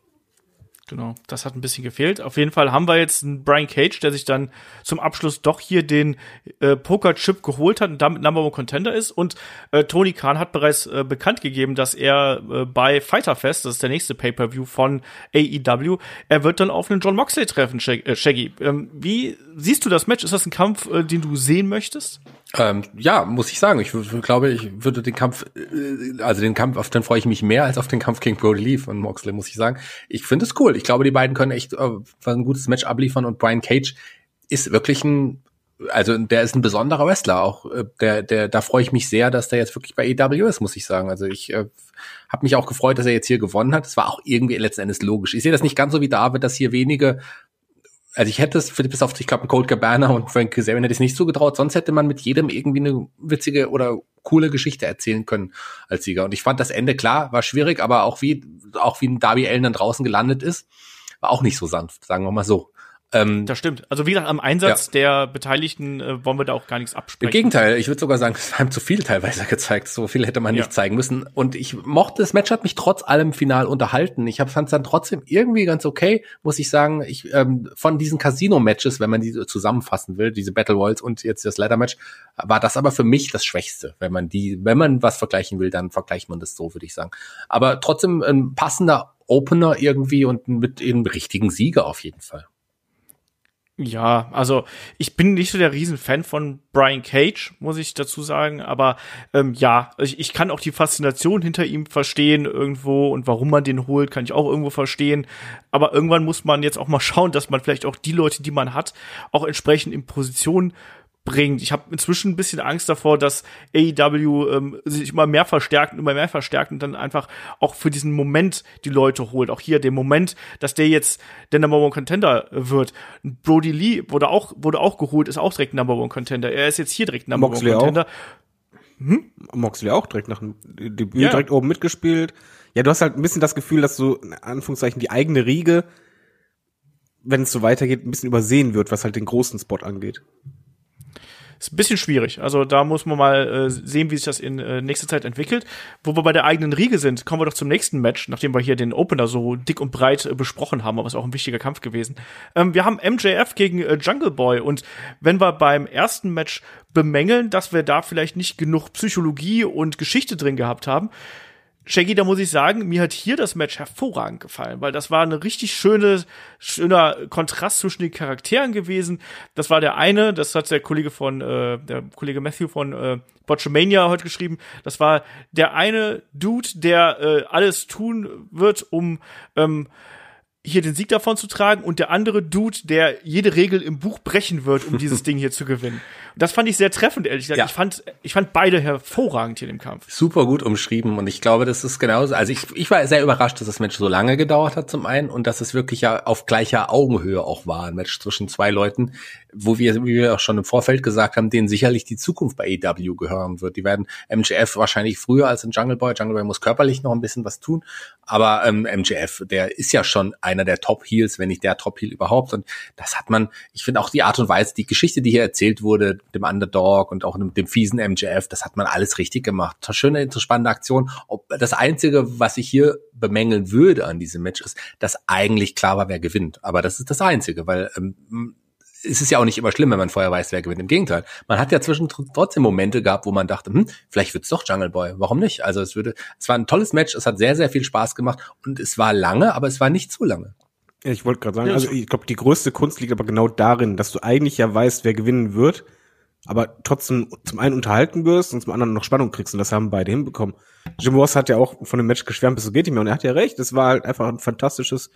Genau, das hat ein bisschen gefehlt. Auf jeden Fall haben wir jetzt einen Brian Cage, der sich dann zum Abschluss doch hier den äh, Poker-Chip geholt hat und damit Number One Contender ist. Und äh, Tony Khan hat bereits äh, bekannt gegeben, dass er äh, bei Fighter Fest, das ist der nächste Pay-Per-View von AEW, er wird dann auf einen John Moxley treffen, äh, Shaggy. Ähm, wie siehst du das Match? Ist das ein Kampf, äh, den du sehen möchtest? Ähm, ja, muss ich sagen. Ich glaube, ich würde den Kampf, äh, also den Kampf, auf den freue ich mich mehr als auf den Kampf gegen Brody Lee von Moxley, muss ich sagen. Ich finde es cool. Ich glaube, die beiden können echt äh, ein gutes Match abliefern und Brian Cage ist wirklich ein, also der ist ein besonderer Wrestler. Auch äh, der, der, da freue ich mich sehr, dass der jetzt wirklich bei EW ist, muss ich sagen. Also ich äh, habe mich auch gefreut, dass er jetzt hier gewonnen hat. Das war auch irgendwie letzten Endes logisch. Ich sehe das nicht ganz so wie David, dass hier wenige also ich hätte es, bis auf, ich glaube, Cold Cabana und Frank Kazarian hätte ich es nicht so getraut, sonst hätte man mit jedem irgendwie eine witzige oder coole Geschichte erzählen können als Sieger. Und ich fand das Ende klar, war schwierig, aber auch wie, auch wie ein Darby Allen dann draußen gelandet ist, war auch nicht so sanft, sagen wir mal so. Ähm, das stimmt. Also wie gesagt, am Einsatz ja. der Beteiligten äh, wollen wir da auch gar nichts absprechen. Im Gegenteil, ich würde sogar sagen, es haben zu viel teilweise gezeigt. So viel hätte man ja. nicht zeigen müssen. Und ich mochte, das Match hat mich trotz allem final unterhalten. Ich fand es dann trotzdem irgendwie ganz okay, muss ich sagen. Ich ähm, Von diesen Casino-Matches, wenn man die zusammenfassen will, diese Battle Royals und jetzt das Leather-Match, war das aber für mich das Schwächste. Wenn man die, wenn man was vergleichen will, dann vergleicht man das so, würde ich sagen. Aber trotzdem ein passender Opener irgendwie und mit einem richtigen Sieger auf jeden Fall. Ja, also ich bin nicht so der Riesenfan von Brian Cage, muss ich dazu sagen, aber ähm, ja, ich, ich kann auch die Faszination hinter ihm verstehen irgendwo und warum man den holt, kann ich auch irgendwo verstehen. Aber irgendwann muss man jetzt auch mal schauen, dass man vielleicht auch die Leute, die man hat, auch entsprechend in Position bringt. Ich habe inzwischen ein bisschen Angst davor, dass AEW ähm, sich immer mehr verstärkt und immer mehr verstärkt und dann einfach auch für diesen Moment die Leute holt. Auch hier den Moment, dass der jetzt der Number One Contender wird. Brody Lee wurde auch, wurde auch geholt, ist auch direkt Number One Contender. Er ist jetzt hier direkt Number Moxley One Contender. Auch. Hm? Moxley auch direkt nach dem Debüt ja. direkt oben mitgespielt. Ja, du hast halt ein bisschen das Gefühl, dass so, in Anführungszeichen, die eigene Riege, wenn es so weitergeht, ein bisschen übersehen wird, was halt den großen Spot angeht. Ist ein bisschen schwierig. Also da muss man mal äh, sehen, wie sich das in äh, nächster Zeit entwickelt. Wo wir bei der eigenen Riege sind, kommen wir doch zum nächsten Match, nachdem wir hier den Opener so dick und breit äh, besprochen haben, aber es ist auch ein wichtiger Kampf gewesen. Ähm, wir haben MJF gegen äh, Jungle Boy und wenn wir beim ersten Match bemängeln, dass wir da vielleicht nicht genug Psychologie und Geschichte drin gehabt haben, Shaggy, da muss ich sagen, mir hat hier das Match hervorragend gefallen, weil das war eine richtig schöne, schöner Kontrast zwischen den Charakteren gewesen. Das war der eine, das hat der Kollege von, äh, der Kollege Matthew von äh, Botchamania heute geschrieben. Das war der eine Dude, der äh, alles tun wird, um ähm, hier den Sieg davon zu tragen und der andere Dude, der jede Regel im Buch brechen wird, um dieses Ding hier zu gewinnen. Das fand ich sehr treffend, ehrlich gesagt. Ja. Ich fand, ich fand beide hervorragend hier im Kampf. Super gut umschrieben und ich glaube, das ist genauso. Also ich, ich war sehr überrascht, dass das Match so lange gedauert hat zum einen und dass es wirklich ja auf gleicher Augenhöhe auch war. Ein Match zwischen zwei Leuten, wo wir, wie wir auch schon im Vorfeld gesagt haben, denen sicherlich die Zukunft bei AEW gehören wird. Die werden MJF wahrscheinlich früher als in Jungle Boy. Jungle Boy muss körperlich noch ein bisschen was tun, aber ähm, MJF, der ist ja schon einer der Top Heels, wenn nicht der Top Heel überhaupt. Und das hat man, ich finde auch die Art und Weise, die Geschichte, die hier erzählt wurde, dem Underdog und auch dem, dem fiesen MJF, das hat man alles richtig gemacht. Schöne, spannende Aktion. Ob, das Einzige, was ich hier bemängeln würde an diesem Match, ist, dass eigentlich klar war, wer gewinnt. Aber das ist das Einzige, weil ähm, es ist ja auch nicht immer schlimm, wenn man vorher weiß, wer gewinnt. Im Gegenteil. Man hat ja zwischen trotzdem Momente gehabt, wo man dachte, hm, vielleicht wird's doch Jungle Boy. Warum nicht? Also es würde, es war ein tolles Match, es hat sehr, sehr viel Spaß gemacht und es war lange, aber es war nicht zu lange. Ja, ich wollte gerade sagen, also ich glaube, die größte Kunst liegt aber genau darin, dass du eigentlich ja weißt, wer gewinnen wird, aber trotzdem zum einen unterhalten wirst und zum anderen noch Spannung kriegst und das haben beide hinbekommen. Jim Ross hat ja auch von dem Match geschwärmt, bis so geht nicht mehr und er hat ja recht, es war halt einfach ein fantastisches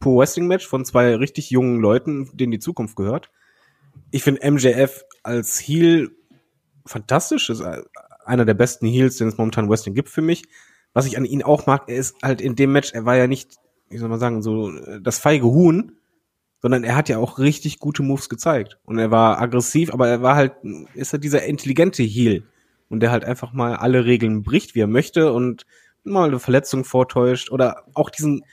Pro Wrestling Match von zwei richtig jungen Leuten, denen die Zukunft gehört. Ich finde MJF als Heel fantastisch, ist einer der besten Heels, den es momentan Wrestling gibt für mich. Was ich an ihn auch mag, er ist halt in dem Match, er war ja nicht, wie soll man sagen, so das feige Huhn, sondern er hat ja auch richtig gute Moves gezeigt. Und er war aggressiv, aber er war halt, ist halt dieser intelligente Heel. Und der halt einfach mal alle Regeln bricht, wie er möchte und mal eine Verletzung vortäuscht oder auch diesen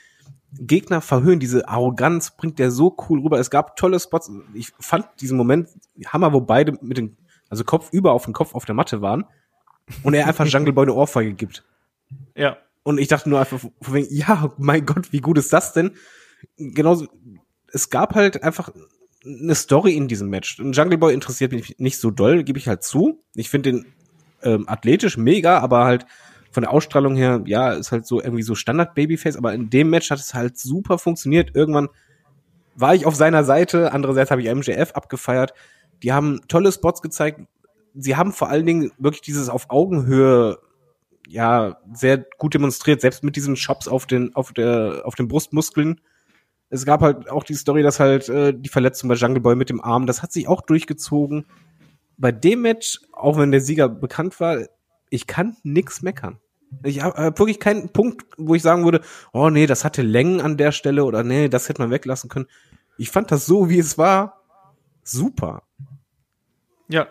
Gegner verhöhnen, diese Arroganz bringt der so cool rüber. Es gab tolle Spots. Ich fand diesen Moment Hammer, wo beide mit dem, also Kopf über auf den Kopf auf der Matte waren und er einfach Jungle Boy eine Ohrfeige gibt. Ja. Und ich dachte nur einfach, von wegen, ja, mein Gott, wie gut ist das denn? Genauso, es gab halt einfach eine Story in diesem Match. Und Jungle Boy interessiert mich nicht so doll, gebe ich halt zu. Ich finde den ähm, athletisch mega, aber halt von der Ausstrahlung her, ja, ist halt so irgendwie so Standard Babyface, aber in dem Match hat es halt super funktioniert. Irgendwann war ich auf seiner Seite, andererseits habe ich MJF abgefeiert. Die haben tolle Spots gezeigt. Sie haben vor allen Dingen wirklich dieses auf Augenhöhe ja sehr gut demonstriert, selbst mit diesen Shops auf den auf der auf den Brustmuskeln. Es gab halt auch die Story, dass halt äh, die Verletzung bei Jungle Boy mit dem Arm, das hat sich auch durchgezogen. Bei dem Match, auch wenn der Sieger bekannt war, ich kann nix meckern. Ich habe hab wirklich keinen Punkt, wo ich sagen würde, oh nee, das hatte Längen an der Stelle oder nee, das hätte man weglassen können. Ich fand das so, wie es war, super. Ja,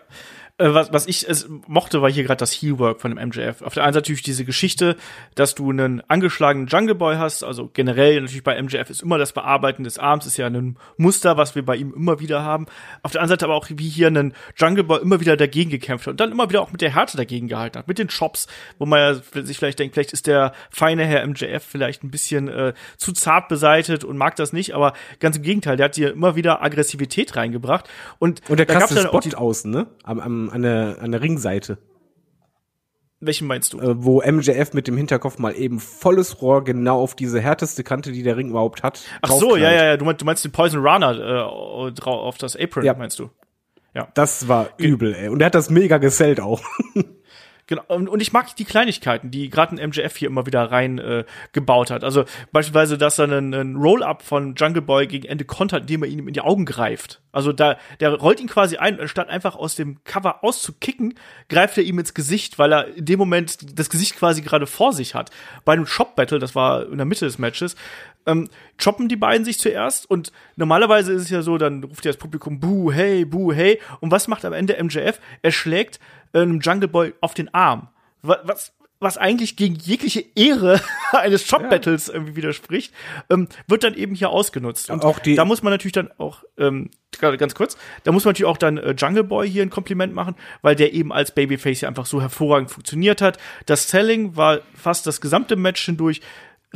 was, was ich es mochte, war hier gerade das Heelwork von dem MJF. Auf der einen Seite natürlich diese Geschichte, dass du einen angeschlagenen Jungle Boy hast, also generell natürlich bei MJF ist immer das Bearbeiten des Arms, ist ja ein Muster, was wir bei ihm immer wieder haben. Auf der anderen Seite aber auch wie hier einen Jungle Boy immer wieder dagegen gekämpft hat und dann immer wieder auch mit der Härte dagegen gehalten hat, mit den Chops, wo man ja sich vielleicht denkt, vielleicht ist der feine Herr MJF vielleicht ein bisschen äh, zu zart beseitet und mag das nicht, aber ganz im Gegenteil, der hat hier immer wieder Aggressivität reingebracht und, Und der da gab's krasse dann auch die, außen, ne? Am, am, an, der, an der Ringseite. welchen meinst du? Äh, wo MJF mit dem Hinterkopf mal eben volles Rohr genau auf diese härteste Kante, die der Ring überhaupt hat. Ach so, ja, ja, ja, du meinst, du meinst den Poison Runner äh, auf das Apron, Ja. meinst du? Das war übel, ey. Und er hat das mega gesellt auch. Genau. Und, und ich mag die Kleinigkeiten, die gerade ein MJF hier immer wieder rein äh, gebaut hat. Also beispielsweise, dass er einen, einen Roll-Up von Jungle Boy gegen Ende kontert, indem er ihm in die Augen greift. Also da, der rollt ihn quasi ein, und anstatt einfach aus dem Cover auszukicken, greift er ihm ins Gesicht, weil er in dem Moment das Gesicht quasi gerade vor sich hat. Bei einem Shop-Battle, das war in der Mitte des Matches, ähm, choppen die beiden sich zuerst und normalerweise ist es ja so, dann ruft ja das Publikum Buh, hey, Buh, hey. Und was macht am Ende MJF? Er schlägt einem Jungle Boy auf den Arm. Was, was, eigentlich gegen jegliche Ehre eines Shop-Battles irgendwie widerspricht, ähm, wird dann eben hier ausgenutzt. Und Auch die- da muss man natürlich dann auch, ähm, gerade ganz kurz, da muss man natürlich auch dann äh, Jungle Boy hier ein Kompliment machen, weil der eben als Babyface ja einfach so hervorragend funktioniert hat. Das Selling war fast das gesamte Match hindurch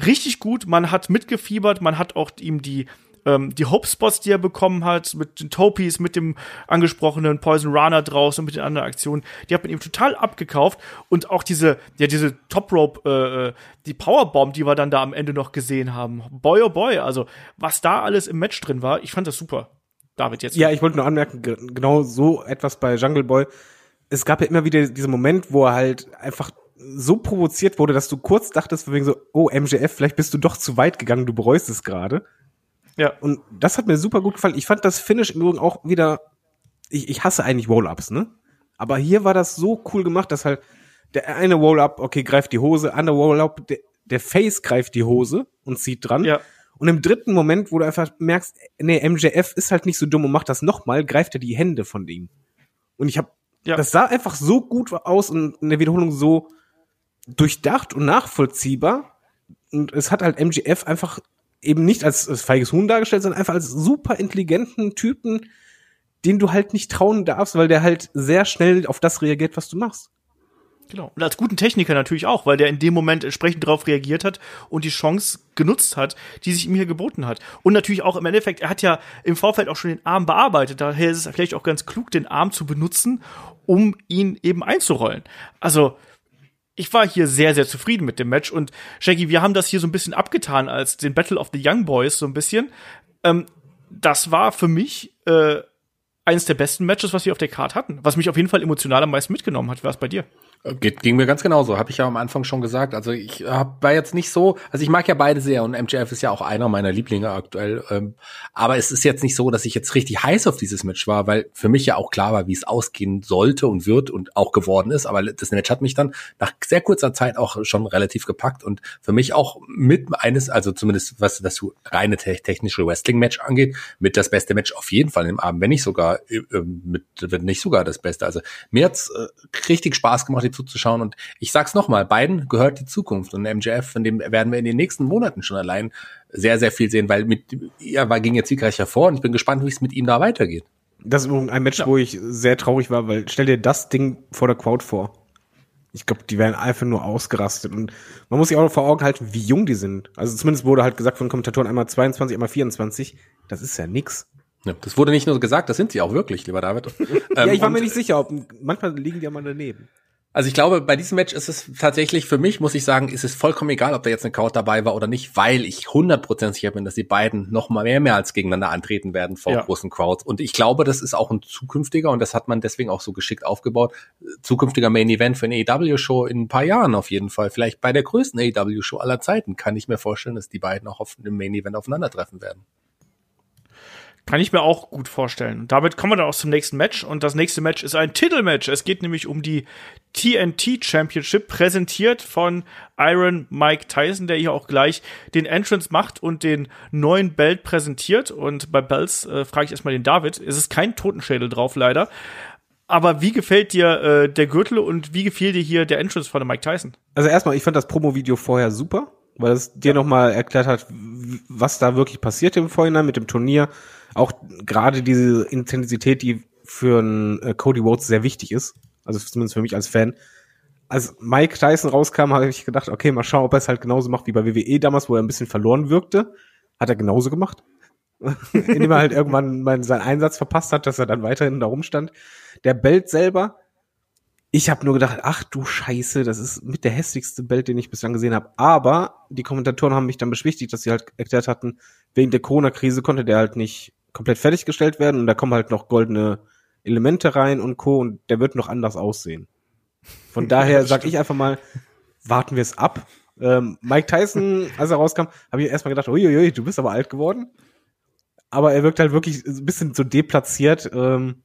richtig gut. Man hat mitgefiebert, man hat auch ihm die ähm, die Hope-Spots, die er bekommen hat, mit den Topies, mit dem angesprochenen Poison Runner draußen und mit den anderen Aktionen, die hat man ihm total abgekauft. Und auch diese, ja, diese Top Rope, äh, äh, die Powerbomb, die wir dann da am Ende noch gesehen haben. Boy, oh boy, also was da alles im Match drin war, ich fand das super. David, jetzt. Ja, ich wollte nur anmerken, ge- genau so etwas bei Jungle Boy. Es gab ja immer wieder diesen Moment, wo er halt einfach so provoziert wurde, dass du kurz dachtest, von wegen so, oh, MJF, vielleicht bist du doch zu weit gegangen, du bereust es gerade. Ja. Und das hat mir super gut gefallen. Ich fand das Finish im Übrigen auch wieder, ich, ich hasse eigentlich Roll-Ups, ne? Aber hier war das so cool gemacht, dass halt der eine Roll-Up, okay, greift die Hose, andere Roll-Up, der, der Face greift die Hose und zieht dran. Ja. Und im dritten Moment, wo du einfach merkst, nee, MJF ist halt nicht so dumm und macht das nochmal, greift er die Hände von ihm. Und ich habe, Ja. das sah einfach so gut aus und in der Wiederholung so durchdacht und nachvollziehbar. Und es hat halt MJF einfach eben nicht als, als feiges Huhn dargestellt, sondern einfach als super intelligenten Typen, den du halt nicht trauen darfst, weil der halt sehr schnell auf das reagiert, was du machst. Genau. Und als guten Techniker natürlich auch, weil der in dem Moment entsprechend darauf reagiert hat und die Chance genutzt hat, die sich ihm hier geboten hat. Und natürlich auch im Endeffekt, er hat ja im Vorfeld auch schon den Arm bearbeitet. Daher ist es vielleicht auch ganz klug, den Arm zu benutzen, um ihn eben einzurollen. Also, ich war hier sehr, sehr zufrieden mit dem Match. Und Shaggy, wir haben das hier so ein bisschen abgetan als den Battle of the Young Boys, so ein bisschen. Ähm, das war für mich äh, eines der besten Matches, was wir auf der Card hatten. Was mich auf jeden Fall emotional am meisten mitgenommen hat. War es bei dir? Geht, ging mir ganz genauso, habe ich ja am Anfang schon gesagt. Also ich hab, war jetzt nicht so, also ich mag ja beide sehr und MJF ist ja auch einer meiner Lieblinge aktuell. Ähm, aber es ist jetzt nicht so, dass ich jetzt richtig heiß auf dieses Match war, weil für mich ja auch klar war, wie es ausgehen sollte und wird und auch geworden ist. Aber das Match hat mich dann nach sehr kurzer Zeit auch schon relativ gepackt und für mich auch mit eines, also zumindest was das reine te technische Wrestling-Match angeht, mit das beste Match auf jeden Fall im Abend, wenn nicht sogar äh, mit, wenn nicht sogar das Beste. Also mir hat's äh, richtig Spaß gemacht, die zuzuschauen. Und ich sag's nochmal, beiden gehört die Zukunft. Und MJF, von dem werden wir in den nächsten Monaten schon allein sehr, sehr viel sehen, weil mit er war ging jetzt siegreich hervor und ich bin gespannt, wie es mit ihm da weitergeht. Das ist übrigens ein Match, wo ich sehr traurig war, weil stell dir das Ding vor der Crowd vor. Ich glaube, die wären einfach nur ausgerastet. Und man muss sich auch vor Augen halten, wie jung die sind. Also zumindest wurde halt gesagt von Kommentatoren einmal 22, einmal 24. Das ist ja nix. Ja, das wurde nicht nur gesagt, das sind sie auch wirklich, lieber David. ja, Ähm, ich war und- mir nicht sicher, ob manchmal liegen die ja mal daneben. Also ich glaube, bei diesem Match ist es tatsächlich für mich, muss ich sagen, ist es vollkommen egal, ob da jetzt eine Crowd dabei war oder nicht, weil ich 100% sicher bin, dass die beiden noch mal mehr, mehr als gegeneinander antreten werden vor Ja. großen Crowds. Und ich glaube, das ist auch ein zukünftiger, und das hat man deswegen auch so geschickt aufgebaut, zukünftiger Main Event für eine AEW-Show in ein paar Jahren auf jeden Fall. Vielleicht bei der größten AEW-Show aller Zeiten kann ich mir vorstellen, dass die beiden auch auf einem Main Event aufeinandertreffen werden. Kann ich mir auch gut vorstellen. Und damit kommen wir dann auch zum nächsten Match. Und das nächste Match ist ein Titelmatch. Es geht nämlich um die TNT Championship, präsentiert von Iron Mike Tyson, der hier auch gleich den Entrance macht und den neuen Belt präsentiert. Und bei Bells äh, frage ich erstmal den David. Es ist kein Totenschädel drauf, leider. Aber wie gefällt dir äh, der Gürtel und wie gefiel dir hier der Entrance von Mike Tyson? Also erstmal, ich fand das Promo-Video vorher super, weil es dir ja. nochmal erklärt hat, was da wirklich passiert im Vorhinein mit dem Turnier. Auch gerade diese Intensität, die für einen äh, Cody Rhodes sehr wichtig ist. Also zumindest für mich als Fan. Als Mike Tyson rauskam, habe ich gedacht, okay, mal schauen, ob er es halt genauso macht wie bei WWE damals, wo er ein bisschen verloren wirkte. Hat er genauso gemacht. Indem er halt irgendwann seinen Einsatz verpasst hat, dass er dann weiterhin da rumstand. Der Belt selber, ich habe nur gedacht, ach du Scheiße, das ist mit der hässlichste Belt, den ich bislang gesehen habe. Aber die Kommentatoren haben mich dann beschwichtigt, dass sie halt erklärt hatten, wegen der Corona-Krise konnte der halt nicht komplett fertiggestellt werden und da kommen halt noch goldene Elemente rein und Co. und der wird noch anders aussehen. Von daher sag ich einfach mal, warten wir es ab. Ähm, Mike Tyson, als er rauskam, habe ich erstmal gedacht, uiuiui, du bist aber alt geworden. Aber er wirkt halt wirklich ein bisschen so deplatziert. Ähm,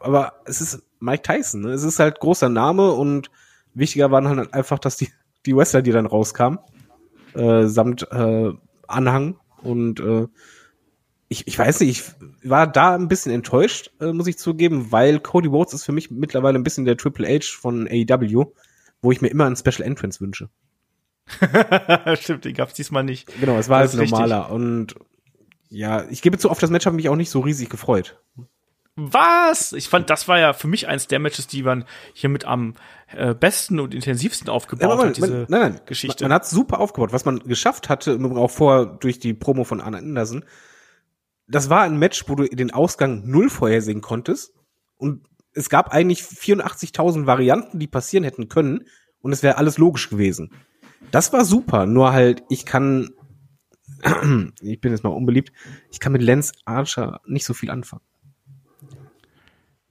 aber es ist Mike Tyson. Ne? Es ist halt großer Name und wichtiger waren halt einfach, dass die, die Wrestler, die dann rauskamen, äh, samt äh, Anhang und äh, ich, ich weiß nicht, ich war da ein bisschen enttäuscht, äh, muss ich zugeben, weil Cody Rhodes ist für mich mittlerweile ein bisschen der Triple H von AEW, wo ich mir immer einen Special Entrance wünsche. Stimmt, den gab's diesmal nicht. Genau, es war halt normaler richtig. und ja, ich gebe zu, auf das Match habe ich mich auch nicht so riesig gefreut. Was? Ich fand, das war ja für mich eins der Matches, die man hier mit am äh, besten und intensivsten aufgebaut ja, man, hat, diese man, nein, nein, Geschichte. Man, man hat super aufgebaut. Was man geschafft hatte, auch vor durch die Promo von Anna Anderson, das war ein Match, wo du den Ausgang null vorhersehen konntest und es gab eigentlich 84.000 Varianten, die passieren hätten können und es wäre alles logisch gewesen. Das war super, nur halt, ich kann, ich bin jetzt mal unbeliebt, ich kann mit Lance Archer nicht so viel anfangen.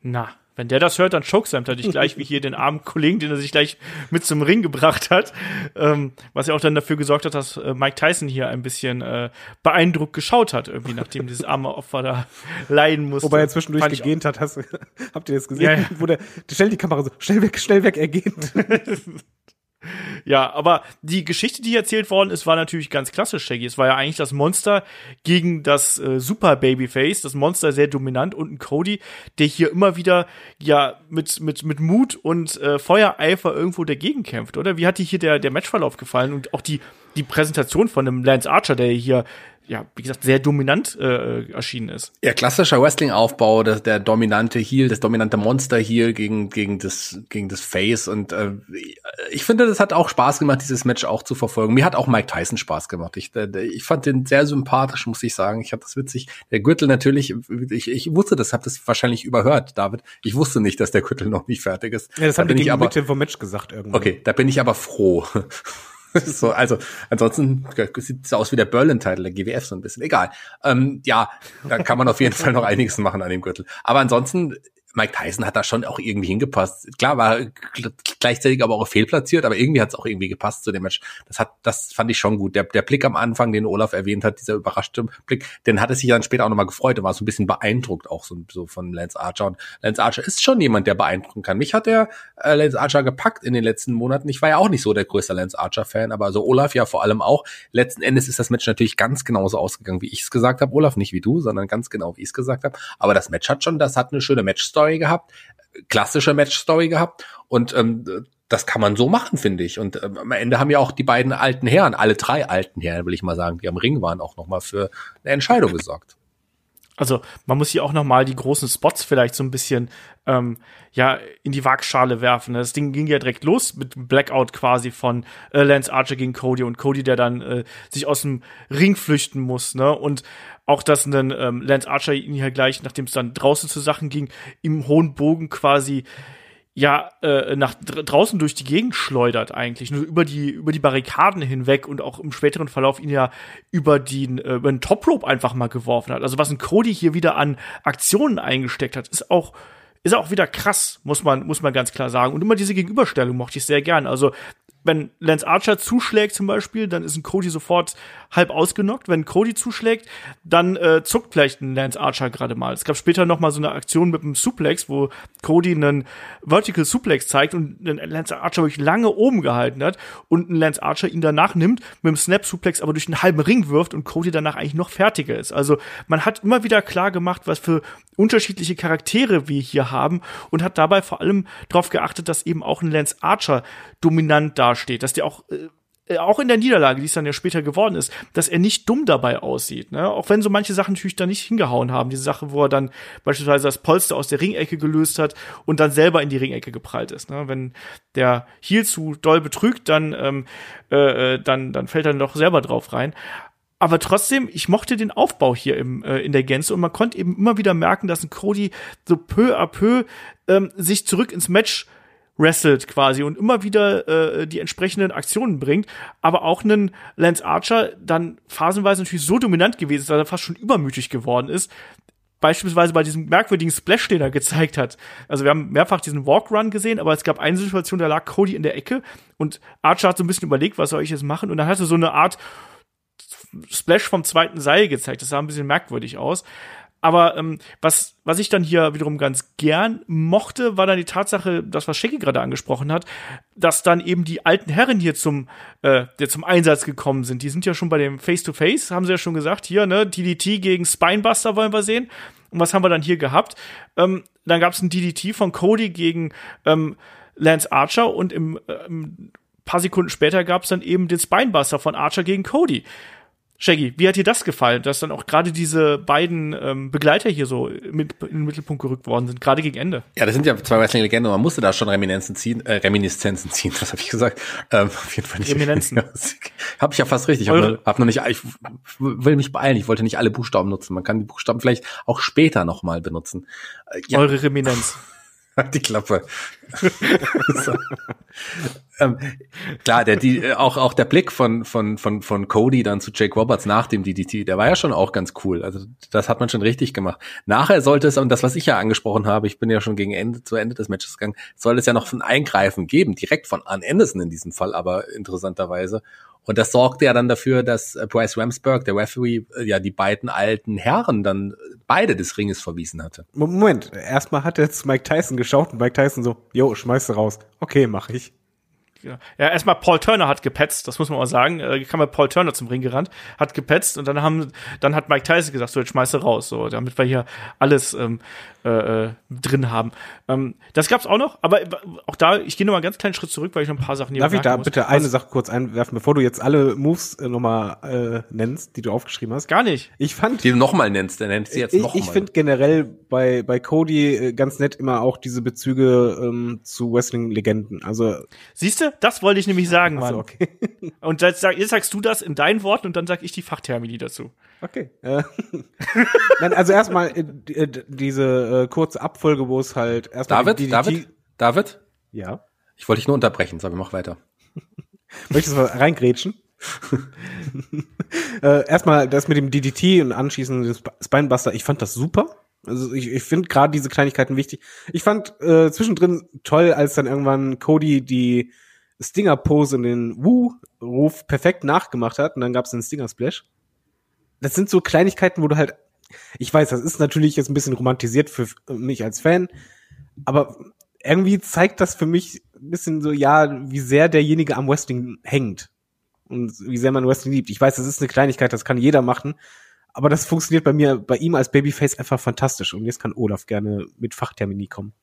Na, wenn der das hört, dann chokesamt er dich gleich, wie hier den armen Kollegen, den er sich gleich mit zum Ring gebracht hat. Ähm, was ja auch dann dafür gesorgt hat, dass äh, Mike Tyson hier ein bisschen äh, beeindruckt geschaut hat, irgendwie, nachdem dieses arme Opfer da leiden musste. Wobei er zwischendurch gegähnt hat, hast, habt ihr das gesehen? Ja, ja. Wo der, der stellt die Kamera so, schnell weg, schnell weg, er geht. Ja, aber die Geschichte, die erzählt worden ist, war natürlich ganz klassisch, Shaggy. Es war ja eigentlich das Monster gegen das äh, Super Babyface, das Monster sehr dominant und ein Cody, der hier immer wieder ja mit mit mit Mut und äh, Feuereifer irgendwo dagegen kämpft, oder? Wie hat dir hier der der Matchverlauf gefallen und auch die die Präsentation von einem Lance Archer, der hier ja, wie gesagt, sehr dominant äh, erschienen ist. Ja, klassischer Wrestling-Aufbau, der, der dominante Heel, das dominante Monster Heel gegen, gegen das, gegen das Face. Und äh, ich finde, das hat auch Spaß gemacht, dieses Match auch zu verfolgen. Mir hat auch Mike Tyson Spaß gemacht. Ich, äh, ich fand den sehr sympathisch, muss ich sagen. Ich fand das witzig. Der Gürtel natürlich, ich, ich wusste das, habe das wahrscheinlich überhört, David. Ich wusste nicht, dass der Gürtel noch nicht fertig ist. Ja, das da haben die aber, Mitte vom Match gesagt irgendwie. Okay, da bin ich aber froh. so, also ansonsten sieht es aus wie der Berlin-Titel der GWF so ein bisschen. Egal. Ähm, ja, da kann man auf jeden Fall noch einiges machen an dem Gürtel. Aber ansonsten Mike Tyson hat da schon auch irgendwie hingepasst. Klar war gleichzeitig aber auch fehlplatziert, aber irgendwie hat es auch irgendwie gepasst zu dem Match. Das hat, das fand ich schon gut. Der, der Blick am Anfang, den Olaf erwähnt hat, dieser überraschte Blick, den hat es sich dann später auch nochmal gefreut und war so ein bisschen beeindruckt auch so, so von Lance Archer. Und Lance Archer ist schon jemand, der beeindrucken kann. Mich hat der äh, Lance Archer gepackt in den letzten Monaten. Ich war ja auch nicht so der größte Lance Archer Fan, aber so Olaf ja vor allem auch. Letzten Endes ist das Match natürlich ganz genauso ausgegangen, wie ich es gesagt habe. Olaf, nicht wie du, sondern ganz genau, wie ich es gesagt habe. Aber das Match hat schon, das hat eine schöne Match Story gehabt, klassische Match-Story gehabt und ähm, das kann man so machen, finde ich. Und ähm, am Ende haben ja auch die beiden alten Herren, alle drei alten Herren, will ich mal sagen, die am Ring waren, auch nochmal für eine Entscheidung gesorgt. Also man muss hier auch noch mal die großen Spots vielleicht so ein bisschen ähm, ja in die Waagschale werfen. Das Ding ging ja direkt los mit Blackout quasi von äh, Lance Archer gegen Cody und Cody, der dann äh, sich aus dem Ring flüchten muss. Ne? Und auch, dass ein ähm, Lance Archer ihn hier gleich, nachdem es dann draußen zu Sachen ging, im hohen Bogen quasi ja äh, nach draußen durch die Gegend schleudert eigentlich nur über die über die Barrikaden hinweg und auch im späteren Verlauf ihn ja über den äh, über den Top Rope einfach mal geworfen hat. Also was ein Cody hier wieder an Aktionen eingesteckt hat, ist auch ist auch wieder krass, muss man muss man ganz klar sagen. Und immer diese Gegenüberstellung mochte ich sehr gern. Also wenn Lance Archer zuschlägt zum Beispiel, dann ist ein Cody sofort halb ausgenockt. Wenn Cody zuschlägt, dann äh, zuckt vielleicht ein Lance Archer gerade mal. Es gab später noch mal so eine Aktion mit einem Suplex, wo Cody einen Vertical Suplex zeigt und Lance Archer wirklich lange oben gehalten hat und ein Lance Archer ihn danach nimmt, mit dem Snap Suplex aber durch einen halben Ring wirft und Cody danach eigentlich noch fertiger ist. Also man hat immer wieder klar gemacht, was für unterschiedliche Charaktere wir hier haben und hat dabei vor allem darauf geachtet, dass eben auch ein Lance Archer dominant dasteht, dass der auch äh, auch in der Niederlage, die es dann ja später geworden ist, dass er nicht dumm dabei aussieht. Ne? Auch wenn so manche Sachen natürlich da nicht hingehauen haben. Diese Sache, wo er dann beispielsweise das Polster aus der Ringecke gelöst hat und dann selber in die Ringecke geprallt ist. Ne? Wenn der Heel zu doll betrügt, dann, ähm, äh, äh dann, dann fällt er doch selber drauf rein aber trotzdem, ich mochte den Aufbau hier im, äh, in der Gänze und man konnte eben immer wieder merken, dass ein Cody so peu à peu ähm, sich zurück ins Match wrestelt quasi und immer wieder äh, die entsprechenden Aktionen bringt, aber auch einen Lance Archer dann phasenweise natürlich so dominant gewesen ist, dass er fast schon übermütig geworden ist. Beispielsweise bei diesem merkwürdigen Splash, den er gezeigt hat. Also wir haben mehrfach diesen Walkrun gesehen, aber es gab eine Situation, da lag Cody in der Ecke und Archer hat so ein bisschen überlegt, was soll ich jetzt machen? Und dann hatte so eine Art Splash vom zweiten Seil gezeigt. Das sah ein bisschen merkwürdig aus. Aber ähm, was, was ich dann hier wiederum ganz gern mochte, war dann die Tatsache, das was Shaggy gerade angesprochen hat, dass dann eben die alten Herren hier zum, äh, der zum Einsatz gekommen sind. Die sind ja schon bei dem Face-to-Face, -face, haben sie ja schon gesagt, hier, ne, DDT gegen Spinebuster wollen wir sehen. Und was haben wir dann hier gehabt? Ähm, dann gab es ein DDT von Cody gegen ähm, Lance Archer und im, äh, ein paar Sekunden später gab es dann eben den Spinebuster von Archer gegen Cody. Shaggy, wie hat dir das gefallen, dass dann auch gerade diese beiden ähm, Begleiter hier so mit, in den Mittelpunkt gerückt worden sind, gerade gegen Ende? Ja, das sind ja zwei Wrestling-Legenden, man musste da schon Reminiszenzen ziehen, äh, Reminiszenzen ziehen, was habe ich gesagt? Ähm, auf jeden Fall nicht. Reminiszenzen. habe ich ja fast richtig. Ich habe hab noch nicht, ich will mich beeilen, ich wollte nicht alle Buchstaben nutzen. Man kann die Buchstaben vielleicht auch später nochmal benutzen. Äh, ja. Eure Reminenz. die Klappe. so. ähm, klar, der die äh, auch auch der Blick von von von von Cody dann zu Jake Roberts nach dem DDT, der war ja schon auch ganz cool. Also das hat man schon richtig gemacht. Nachher sollte es und das was ich ja angesprochen habe, ich bin ja schon gegen Ende zu Ende des Matches gegangen, soll es ja noch ein Eingreifen geben, direkt von Ann Anderson in diesem Fall, aber interessanterweise. Und das sorgte ja dann dafür, dass äh, Bryce Ramsberg, der Referee, äh, ja die beiden alten Herren dann beide des Ringes verwiesen hatte. Moment, erstmal hat jetzt Mike Tyson geschaut und Mike Tyson so, jo, schmeiß du raus. Okay, mach ich. Ja, erstmal Paul Turner hat gepetzt, das muss man mal sagen. Äh, kam mal Paul Turner zum Ring gerannt, hat gepetzt und dann haben, dann hat Mike Tyson gesagt, so jetzt schmeiße raus, so, damit wir hier alles ähm, äh, äh, drin haben. Ähm, das gab's auch noch, aber auch da, ich gehe noch mal einen ganz kleinen Schritt zurück, weil ich noch ein paar Sachen hier Darf ich da muss. bitte eine Was? Sache kurz einwerfen, bevor du jetzt alle Moves äh, nochmal äh, nennst, die du aufgeschrieben hast? Gar nicht. Ich fand. Die du nochmal nennst, der nennt sie jetzt nochmal. Ich, ich finde generell bei, bei Cody äh, ganz nett immer auch diese Bezüge ähm, zu Wrestling-Legenden. Also. Siehst du, das wollte ich nämlich sagen, Mann. So, okay. und jetzt, sag, jetzt sagst du das in deinen Worten und dann sag ich die Fachtermini dazu. Okay. Äh, Nein, also erstmal äh, äh diese äh, kurze Abfolge, wo es halt erstmal David, die, die, David, David? Ja. Ich wollte dich nur unterbrechen, sag mach weiter. Möchtest du reingrätschen? äh, erstmal das mit dem DDT und anschließend den Spinebuster, ich fand das super. Also ich, ich finde gerade diese Kleinigkeiten wichtig. Ich fand äh, zwischendrin toll, als dann irgendwann Cody die Stinger-Pose und den Woo-Ruf perfekt nachgemacht hat und dann gab es den Stinger-Splash das sind so Kleinigkeiten, wo du halt, ich weiß, das ist natürlich jetzt ein bisschen romantisiert für mich als Fan, aber irgendwie zeigt das für mich ein bisschen so, ja, wie sehr derjenige am Wrestling hängt und wie sehr man Wrestling liebt. Ich weiß, das ist eine Kleinigkeit, das kann jeder machen, aber das funktioniert bei mir, bei ihm als Babyface einfach fantastisch und jetzt kann Olaf gerne mit Fachtermini kommen.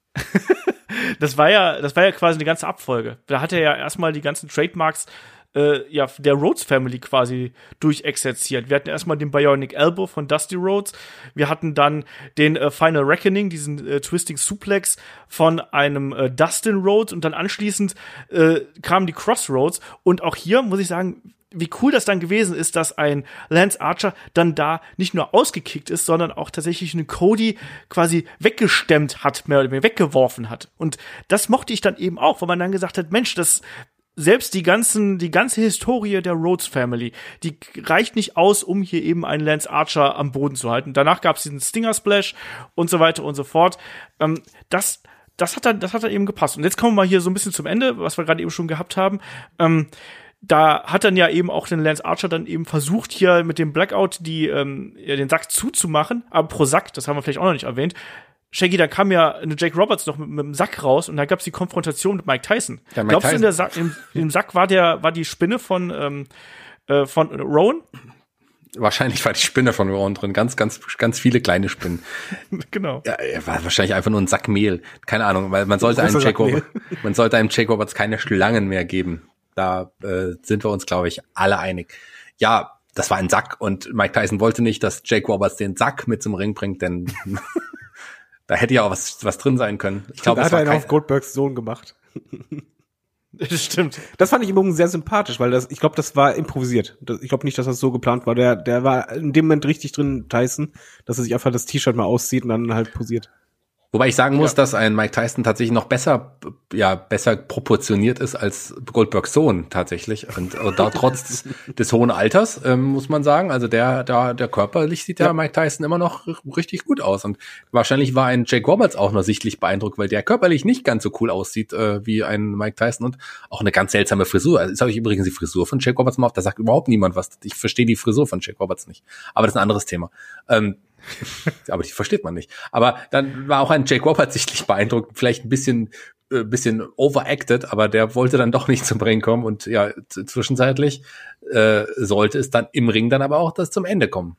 Das war ja, das war ja quasi eine ganze Abfolge. Da hat er ja erstmal die ganzen Trademarks äh, ja, der Rhodes Family quasi durchexerziert. Wir hatten erstmal den Bionic Elbow von Dusty Rhodes. Wir hatten dann den äh, Final Reckoning, diesen äh, Twisting Suplex von einem äh, Dustin Rhodes und dann anschließend äh, kamen die Crossroads und auch hier muss ich sagen, wie cool das dann gewesen ist, dass ein Lance Archer dann da nicht nur ausgekickt ist, sondern auch tatsächlich einen Cody quasi weggestemmt hat, mehr oder weniger weggeworfen hat. Und das mochte ich dann eben auch, weil man dann gesagt hat, Mensch, das selbst die ganzen, die ganze Historie der Rhodes Family, die reicht nicht aus, um hier eben einen Lance Archer am Boden zu halten. Danach gab es diesen Stinger Splash und so weiter und so fort. Ähm, das das hat dann, das hat dann eben gepasst. Und jetzt kommen wir mal hier so ein bisschen zum Ende, was wir gerade eben schon gehabt haben. Ähm, da hat dann ja eben auch den Lance Archer dann eben versucht, hier mit dem Blackout die, ähm, ja, den Sack zuzumachen. Aber pro Sack, das haben wir vielleicht auch noch nicht erwähnt, Shaggy, da kam ja eine Jake Roberts noch mit, mit dem Sack raus und da gab's die Konfrontation mit Mike Tyson. Ja, Mike Glaubst du, in Tyson. der Sack, im, im Sack war der, war die Spinne von, ähm, äh, von Rowan? Wahrscheinlich war die Spinne von Ron drin. Ganz, ganz, ganz viele kleine Spinnen. genau. Ja, er war wahrscheinlich einfach nur ein Sack Mehl. Keine Ahnung, weil man sollte einem Jake Roberts, man sollte einem Jake Roberts keine Schlangen mehr geben. Da äh, sind wir uns, glaube ich, alle einig. Ja, das war ein Sack und Mike Tyson wollte nicht, dass Jake Roberts den Sack mit zum Ring bringt, denn da hätte ja auch was, was drin sein können. Ich glaube, da es hat er auf Goldbergs Sohn gemacht. Das stimmt. Das fand ich übrigens sehr sympathisch, weil das, ich glaube, das war improvisiert. Das, ich glaube nicht, dass das so geplant war. Der, der war in dem Moment richtig drin, Tyson, dass er sich einfach das T-Shirt mal auszieht und dann halt posiert. Wobei ich sagen muss, dass ein Mike Tyson tatsächlich noch besser, ja, besser proportioniert ist als Goldbergs Sohn tatsächlich. Und, und da trotz des hohen Alters, ähm, muss man sagen. Also der, der, der körperlich sieht der Mike Tyson immer noch richtig gut aus. Und wahrscheinlich war ein Jake Roberts auch noch sichtlich beeindruckt, weil der körperlich nicht ganz so cool aussieht äh, wie ein Mike Tyson und auch eine ganz seltsame Frisur. Also jetzt habe ich übrigens die Frisur von Jake Roberts mal auf, da sagt überhaupt niemand was. Ich verstehe die Frisur von Jake Roberts nicht. Aber das ist ein anderes Thema. Ähm, aber die versteht man nicht. Aber dann war auch ein Jake Roberts sichtlich beeindruckt, vielleicht ein bisschen äh, bisschen overacted, aber der wollte dann doch nicht zum Ring kommen und ja, zwischenzeitlich äh, sollte es dann im Ring dann aber auch das zum Ende kommen.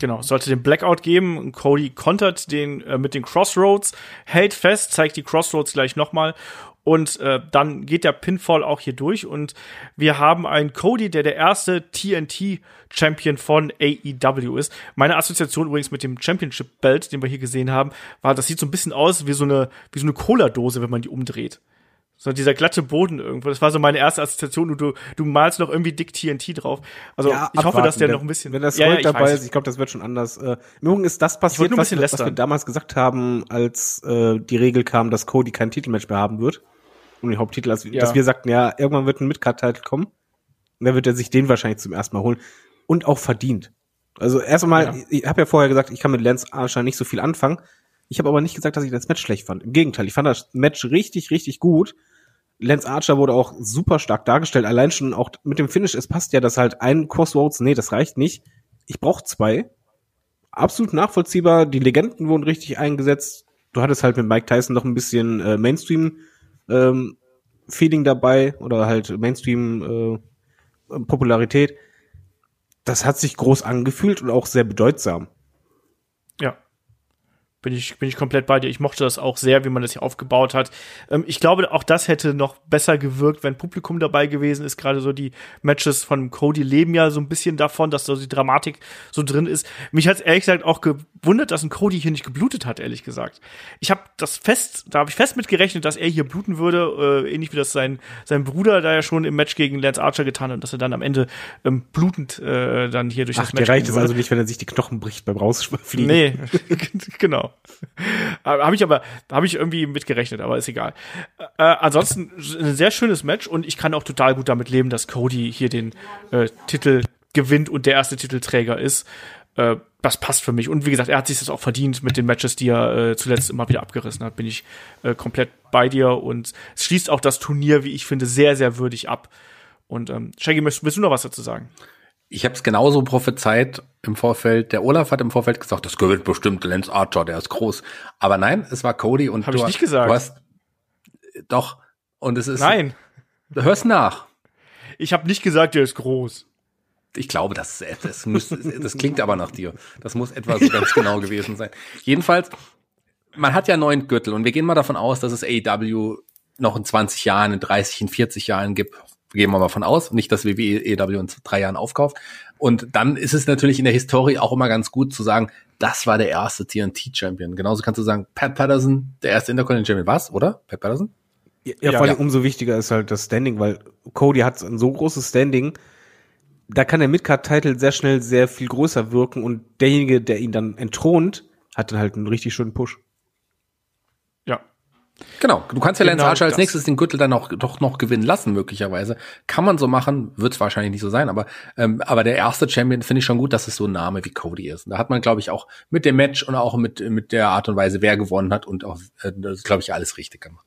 Genau, sollte den Blackout geben. Cody kontert den äh, mit den Crossroads, hält fest, zeigt die Crossroads gleich nochmal. Und äh, dann geht der Pinfall auch hier durch. Und wir haben einen Cody, der der erste TNT-Champion von AEW ist. Meine Assoziation übrigens mit dem Championship-Belt, den wir hier gesehen haben, war, das sieht so ein bisschen aus wie so eine, wie so eine Cola-Dose, wenn man die umdreht. So dieser glatte Boden irgendwo. Das war so meine erste Assoziation. Und du, du malst noch irgendwie dick TNT drauf. Also ich hoffe, abwarten. dass der wenn, noch ein bisschen. Wenn das Ja, ja, ich dabei weiß. ist, ich glaube, das wird schon anders. Äh, Im Übrigen ist das passiert, was, was wir damals gesagt haben, als äh, die Regel kam, dass Cody kein Titelmatch mehr haben wird. Um den Haupttitel, als, Ja. dass wir sagten, ja, irgendwann wird ein Midcard-Titel kommen. Und dann wird er sich den wahrscheinlich zum ersten Mal holen. Und auch verdient. Also erst einmal, Ja. ich, ich habe ja vorher gesagt, ich kann mit Lance Archer nicht so viel anfangen. Ich habe aber nicht gesagt, dass ich das Match schlecht fand. Im Gegenteil, ich fand das Match richtig, richtig gut. Lance Archer wurde auch super stark dargestellt. Allein schon auch mit dem Finish, es passt ja, dass halt ein Crossroads, nee, das reicht nicht. Ich brauche zwei. Absolut nachvollziehbar. Die Legenden wurden richtig eingesetzt. Du hattest halt mit Mike Tyson noch ein bisschen äh, Mainstream ähm, Feeling dabei oder halt Mainstream äh, Popularität. Das hat sich groß angefühlt und auch sehr bedeutsam. Bin ich, bin ich komplett bei dir. Ich mochte das auch sehr, wie man das hier aufgebaut hat. Ähm, ich glaube, auch das hätte noch besser gewirkt, wenn Publikum dabei gewesen ist. Gerade so die Matches von Cody leben ja so ein bisschen davon, dass so die Dramatik so drin ist. Mich hat ehrlich gesagt auch gewundert, dass ein Cody hier nicht geblutet hat, ehrlich gesagt. Ich habe das fest, da habe ich fest mit gerechnet, dass er hier bluten würde, äh, ähnlich wie das sein, sein Bruder da ja schon im Match gegen Lance Archer getan hat und dass er dann am Ende ähm, blutend äh, dann hier durch Ach, das Match reicht es also nicht, wenn er sich die Knochen bricht beim Rausfliegen. Nee, genau. Habe ich aber, habe ich irgendwie mitgerechnet, aber ist egal. Äh, ansonsten ein sehr schönes Match und ich kann auch total gut damit leben, dass Cody hier den äh, Titel gewinnt und der erste Titelträger ist. Äh, das passt für mich. Und wie gesagt, er hat sich das auch verdient mit den Matches, die er äh, zuletzt immer wieder abgerissen hat. Bin ich äh, komplett bei dir und es schließt auch das Turnier, wie ich finde, sehr, sehr würdig ab. Und ähm, Shaggy, willst du noch was dazu sagen? Ich habe es genauso prophezeit im Vorfeld. Der Olaf hat im Vorfeld gesagt, das gewinnt bestimmt Lance Archer, der ist groß. Aber nein, es war Cody und Hab du, ich nicht gesagt. Du hast, doch. Und es ist. Nein, Hör's nach. ich habe nicht gesagt, der ist groß. Ich glaube, das, das, muss, das klingt aber nach dir. Das muss etwa so ganz genau gewesen sein. Jedenfalls, man hat ja neun Gürtel und wir gehen mal davon aus, dass es AEW noch in 20 Jahren, in 30, in 40 Jahren gibt. Gehen wir mal von aus. Nicht, dass WWE AEW in drei Jahren aufkauft. Und dann ist es natürlich in der Historie auch immer ganz gut zu sagen, das war der erste TNT-Champion. Genauso kannst du sagen, Pat Patterson, der erste Intercontinental Champion. Was, oder? Pat Patterson? Ja, Ja, vor allem ja. umso wichtiger ist halt das Standing, weil Cody hat ein so großes Standing, da kann der Midcard-Titel sehr schnell sehr viel größer wirken und derjenige, der ihn dann entthront, hat dann halt einen richtig schönen Push. Ja, Genau, du kannst ja Lance Genau Archer als nächstes den Gürtel dann auch doch noch gewinnen lassen, möglicherweise. Kann man so machen, wird es wahrscheinlich nicht so sein, aber, ähm, aber der erste Champion finde ich schon gut, dass es so ein Name wie Cody ist. Und da hat man, glaube ich, auch mit dem Match und auch mit, mit der Art und Weise, wer gewonnen hat und auch, äh, das glaube ich, alles richtig gemacht.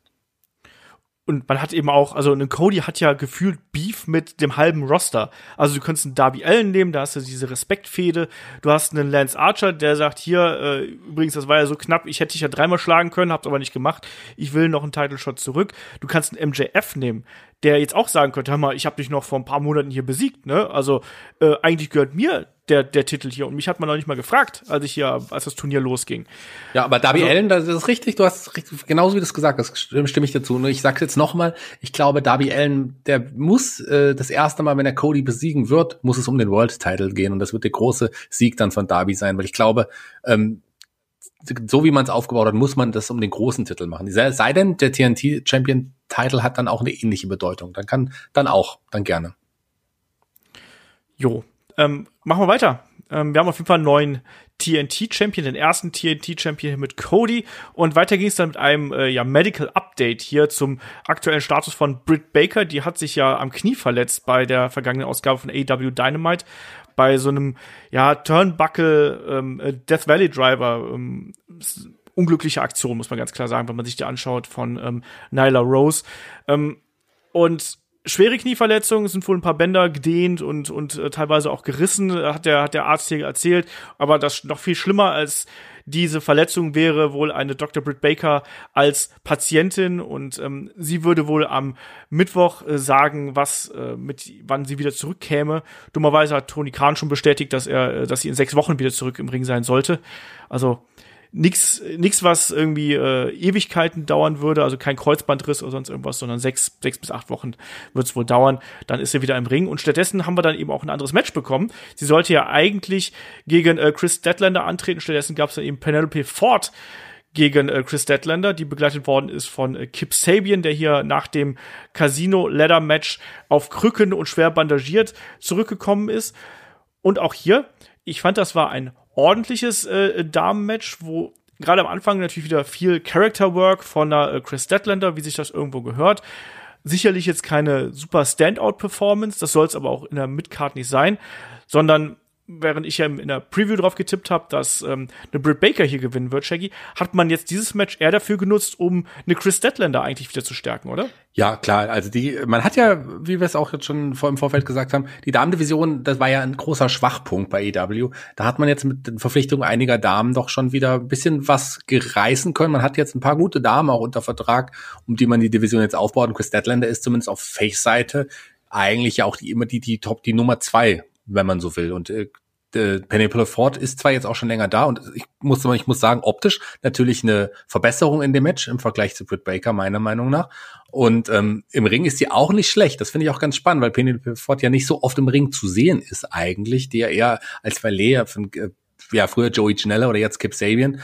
Und man hat eben auch, also ein Cody hat ja gefühlt Beef mit dem halben Roster. Also du könntest einen Darby Allen nehmen, da hast du diese Respektfehde. Du hast einen Lance Archer, der sagt, hier, äh, übrigens, das war ja so knapp, ich hätte dich ja dreimal schlagen können, hab's aber nicht gemacht. Ich will noch einen Title Shot zurück. Du kannst einen MJF nehmen, der jetzt auch sagen könnte, hör mal, ich habe dich noch vor ein paar Monaten hier besiegt, ne? Also äh, eigentlich gehört mir der, der Titel hier. Und mich hat man noch nicht mal gefragt, als ich hier, als das Turnier losging. Ja, aber Darby Also- Allen, das ist richtig, du hast richtig, genauso wie du es gesagt hast, stimme ich dazu. Nur ich sag's jetzt nochmal, ich glaube, Darby Allen, der muss äh, das erste Mal, wenn er Cody besiegen wird, muss es um den World Title gehen und das wird der große Sieg dann von Darby sein, weil ich glaube, ähm, so wie man es aufgebaut hat, muss man das um den großen Titel machen. Sei, sei denn, der TNT Champion Title hat dann auch eine ähnliche Bedeutung. Dann kann, dann auch, dann gerne. Jo, ähm, machen wir weiter. Ähm, wir haben auf jeden Fall einen neuen TNT-Champion, den ersten TNT-Champion mit Cody. Und weiter ging es dann mit einem äh, ja, Medical Update hier zum aktuellen Status von Britt Baker. Die hat sich ja am Knie verletzt bei der vergangenen Ausgabe von AW Dynamite. Bei so einem ja, Turnbuckle ähm, äh, Death Valley Driver. Ähm, unglückliche Aktion, muss man ganz klar sagen, wenn man sich die anschaut von ähm, Nyla Rose. Ähm, und schwere Knieverletzungen, sind wohl ein paar Bänder gedehnt und, und äh, teilweise auch gerissen, äh, hat der, hat der Arzt hier erzählt. Aber das noch viel schlimmer als diese Verletzung wäre wohl eine Dr. Britt Baker als Patientin und ähm, sie würde wohl am Mittwoch äh, sagen, was äh, mit wann sie wieder zurückkäme. Dummerweise hat Tony Khan schon bestätigt, dass er, äh, dass sie in sechs Wochen wieder zurück im Ring sein sollte. Also nix, nix, was irgendwie äh, Ewigkeiten dauern würde, also kein Kreuzbandriss oder sonst irgendwas, sondern sechs, sechs bis acht Wochen wird es wohl dauern. Dann ist sie wieder im Ring und stattdessen haben wir dann eben auch ein anderes Match bekommen. Sie sollte ja eigentlich gegen äh, Chris Statlander antreten, stattdessen gab es dann eben Penelope Ford gegen äh, Chris Statlander, die begleitet worden ist von äh, Kip Sabian, der hier nach dem Casino Ladder Match auf Krücken und schwer bandagiert zurückgekommen ist. Und auch hier, ich fand, das war ein ordentliches äh, Damenmatch, wo gerade am Anfang natürlich wieder viel Character Work von der äh, Chris Statlander, wie sich das irgendwo gehört. Sicherlich jetzt keine super Standout-Performance, das soll es aber auch in der Midcard nicht sein, sondern während ich ja in der Preview drauf getippt habe, dass ähm, eine Britt Baker hier gewinnen wird, Shaggy, hat man jetzt dieses Match eher dafür genutzt, um eine Chris Statlander eigentlich wieder zu stärken, oder? Ja, klar. Also die, man hat ja, wie wir es auch jetzt schon vor im Vorfeld gesagt haben, die Damendivision, das war ja ein großer Schwachpunkt bei EW. Da hat man jetzt mit den Verpflichtungen einiger Damen doch schon wieder ein bisschen was gereißen können. Man hat jetzt ein paar gute Damen auch unter Vertrag, um die man die Division jetzt aufbaut. Und Chris Statlander ist zumindest auf Face-Seite eigentlich ja auch die immer die, die Top, die Nummer zwei, wenn man so will. Und äh, äh, Penelope Ford ist zwar jetzt auch schon länger da und ich muss, ich muss sagen, optisch natürlich eine Verbesserung in dem Match im Vergleich zu Britt Baker, meiner Meinung nach. Und ähm, im Ring ist sie auch nicht schlecht. Das finde ich auch ganz spannend, weil Penelope Ford ja nicht so oft im Ring zu sehen ist eigentlich, die ja eher als Valet von, äh, ja, früher Joey Janella oder jetzt Kip Sabian,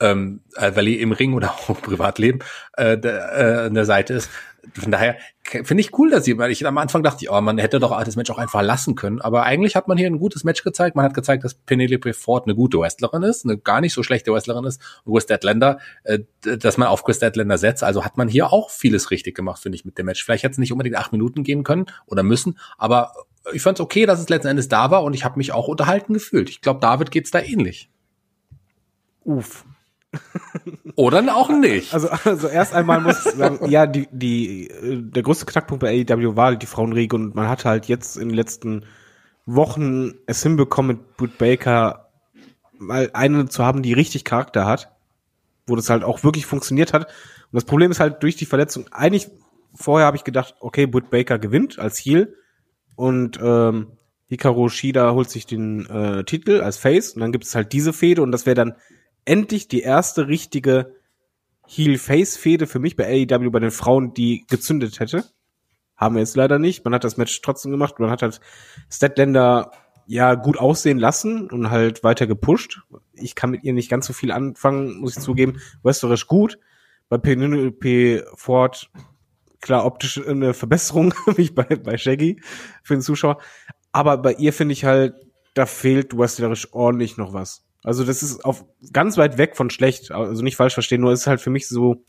ähm, äh, Valet im Ring oder auch im Privatleben äh, der, äh, an der Seite ist. Von daher finde ich cool, dass sie, weil ich am Anfang dachte, oh, man hätte doch das Match auch einfach lassen können. Aber eigentlich hat man hier ein gutes Match gezeigt. Man hat gezeigt, dass Penelope Ford eine gute Wrestlerin ist, eine gar nicht so schlechte Wrestlerin ist. Und Chris Statlander, äh, dass man auf Chris Statlander setzt. Also hat man hier auch vieles richtig gemacht, finde ich, mit dem Match. Vielleicht hätte es nicht unbedingt acht Minuten gehen können oder müssen, aber ich fand es okay, dass es letzten Endes da war und ich habe mich auch unterhalten gefühlt. Ich glaube, David geht's da ähnlich. Uff. Oder auch nicht. Also, also erst einmal muss ich sagen, ja, die, die, äh, der größte Knackpunkt bei AEW war die Frauenriege und man hat halt jetzt in den letzten Wochen es hinbekommen, mit Britt Baker mal eine zu haben, die richtig Charakter hat, wo das halt auch wirklich funktioniert hat. Und das Problem ist halt durch die Verletzung, eigentlich vorher habe ich gedacht, okay, Britt Baker gewinnt als Heel und ähm, Hikaru Shida holt sich den äh, Titel als Face und dann gibt es halt diese Fehde und das wäre dann endlich die erste richtige Heel-Face-Fehde für mich bei AEW bei den Frauen, die gezündet hätte. Haben wir jetzt leider nicht. Man hat das Match trotzdem gemacht. Man hat halt Statlander ja gut aussehen lassen und halt weiter gepusht. Ich kann mit ihr nicht ganz so viel anfangen, muss ich zugeben. Wrestlerisch gut. Bei Penelope Ford klar optisch eine Verbesserung, wie ich bei, bei Shaggy für den Zuschauer. Aber bei ihr finde ich halt, da fehlt wrestlerisch ordentlich noch was. Also das ist auf ganz weit weg von schlecht. Also nicht falsch verstehen, nur es ist halt für mich so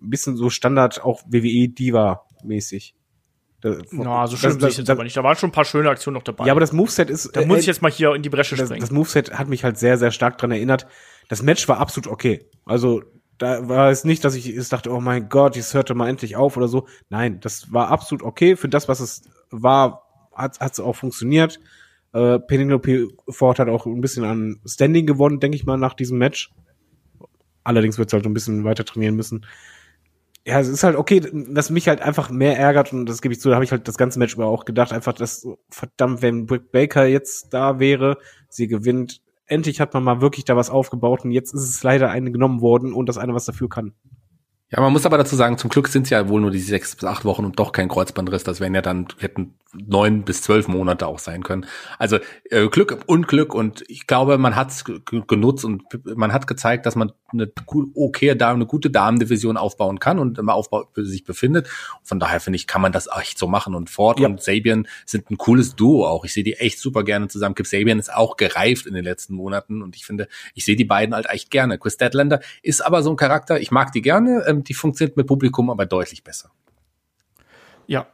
ein bisschen so Standard, auch WWE Diva mäßig. Na, so schlimm sehe ich jetzt aber nicht. Da waren schon ein paar schöne Aktionen noch dabei. Ja, aber das Moveset ist. da muss ich jetzt mal hier in die Bresche das, springen. das Moveset hat mich halt sehr, sehr stark dran erinnert. Das Match war absolut okay. Also da war es nicht, dass ich es dachte, oh mein Gott, jetzt hörte mal endlich auf oder so. Nein, das war absolut okay. Für das, was es war, hat es auch funktioniert. Äh, Penelope Ford hat auch ein bisschen an Standing gewonnen, denke ich mal, nach diesem Match. Allerdings wird es halt ein bisschen weiter trainieren müssen. Ja, es ist halt okay, dass mich halt einfach mehr ärgert und das gebe ich zu, da habe ich halt das ganze Match über auch gedacht, einfach, dass verdammt, wenn Britt Baker jetzt da wäre, sie gewinnt, endlich hat man mal wirklich da was aufgebaut und jetzt ist es leider eine genommen worden und das eine was dafür kann. Ja, man muss aber dazu sagen, zum Glück sind es ja wohl nur die sechs bis acht Wochen und doch kein Kreuzbandriss. Das wären ja dann, hätten neun bis zwölf Monate auch sein können. Also äh, Glück und Glück und ich glaube, man hat es genutzt und man hat gezeigt, dass man eine okay da eine gute Damendivision aufbauen kann und im Aufbau sich befindet. Von daher finde ich, kann man das echt so machen. Und Ford ja. und Sabian sind ein cooles Duo auch. Ich sehe die echt super gerne zusammen. Kip Sabian ist auch gereift in den letzten Monaten und ich finde, ich sehe die beiden halt echt gerne. Chris Deadlander ist aber so ein Charakter, ich mag die gerne, ähm, die funktioniert mit Publikum aber deutlich besser. Ja,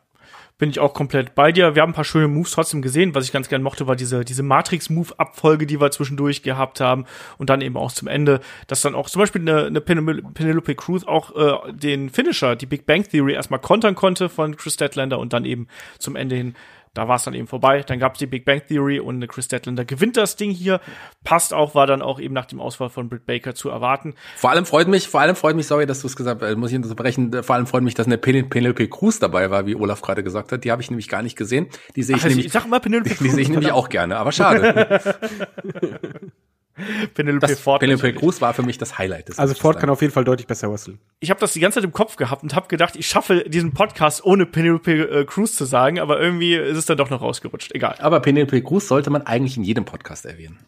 bin ich auch komplett bei dir. Wir haben ein paar schöne Moves trotzdem gesehen. Was ich ganz gern mochte, war diese, diese Matrix-Move-Abfolge, die wir zwischendurch gehabt haben. Und dann eben auch zum Ende, dass dann auch zum Beispiel eine, eine Penelope Cruz auch äh, den Finisher, die Big Bang Theory, erstmal kontern konnte von Chris Statlander und dann eben zum Ende hin da war es dann eben vorbei. Dann gab es die Big Bang Theory und Chris Statlander gewinnt das Ding hier. Passt auch, war dann auch eben nach dem Ausfall von Britt Baker zu erwarten. Vor allem freut mich, vor allem freut mich, sorry, dass du es gesagt hast, äh, muss ich unterbrechen, vor allem freut mich, dass eine Penelope Cruz dabei war, wie Olaf gerade gesagt hat. Die habe ich nämlich gar nicht gesehen. Die sehe ich also nämlich. Ich sag immer Penelope Cruz. Die sehe ich nämlich auch gerne, aber schade. Penelope das, Ford. Penelope Cruz war für mich das Highlight. Des also Ford kann auf jeden Fall deutlich besser wresteln. Ich habe das die ganze Zeit im Kopf gehabt und habe gedacht, ich schaffe diesen Podcast ohne Penelope äh, Cruz zu sagen, aber irgendwie ist es dann doch noch rausgerutscht. Egal. Aber Penelope Cruz sollte man eigentlich in jedem Podcast erwähnen.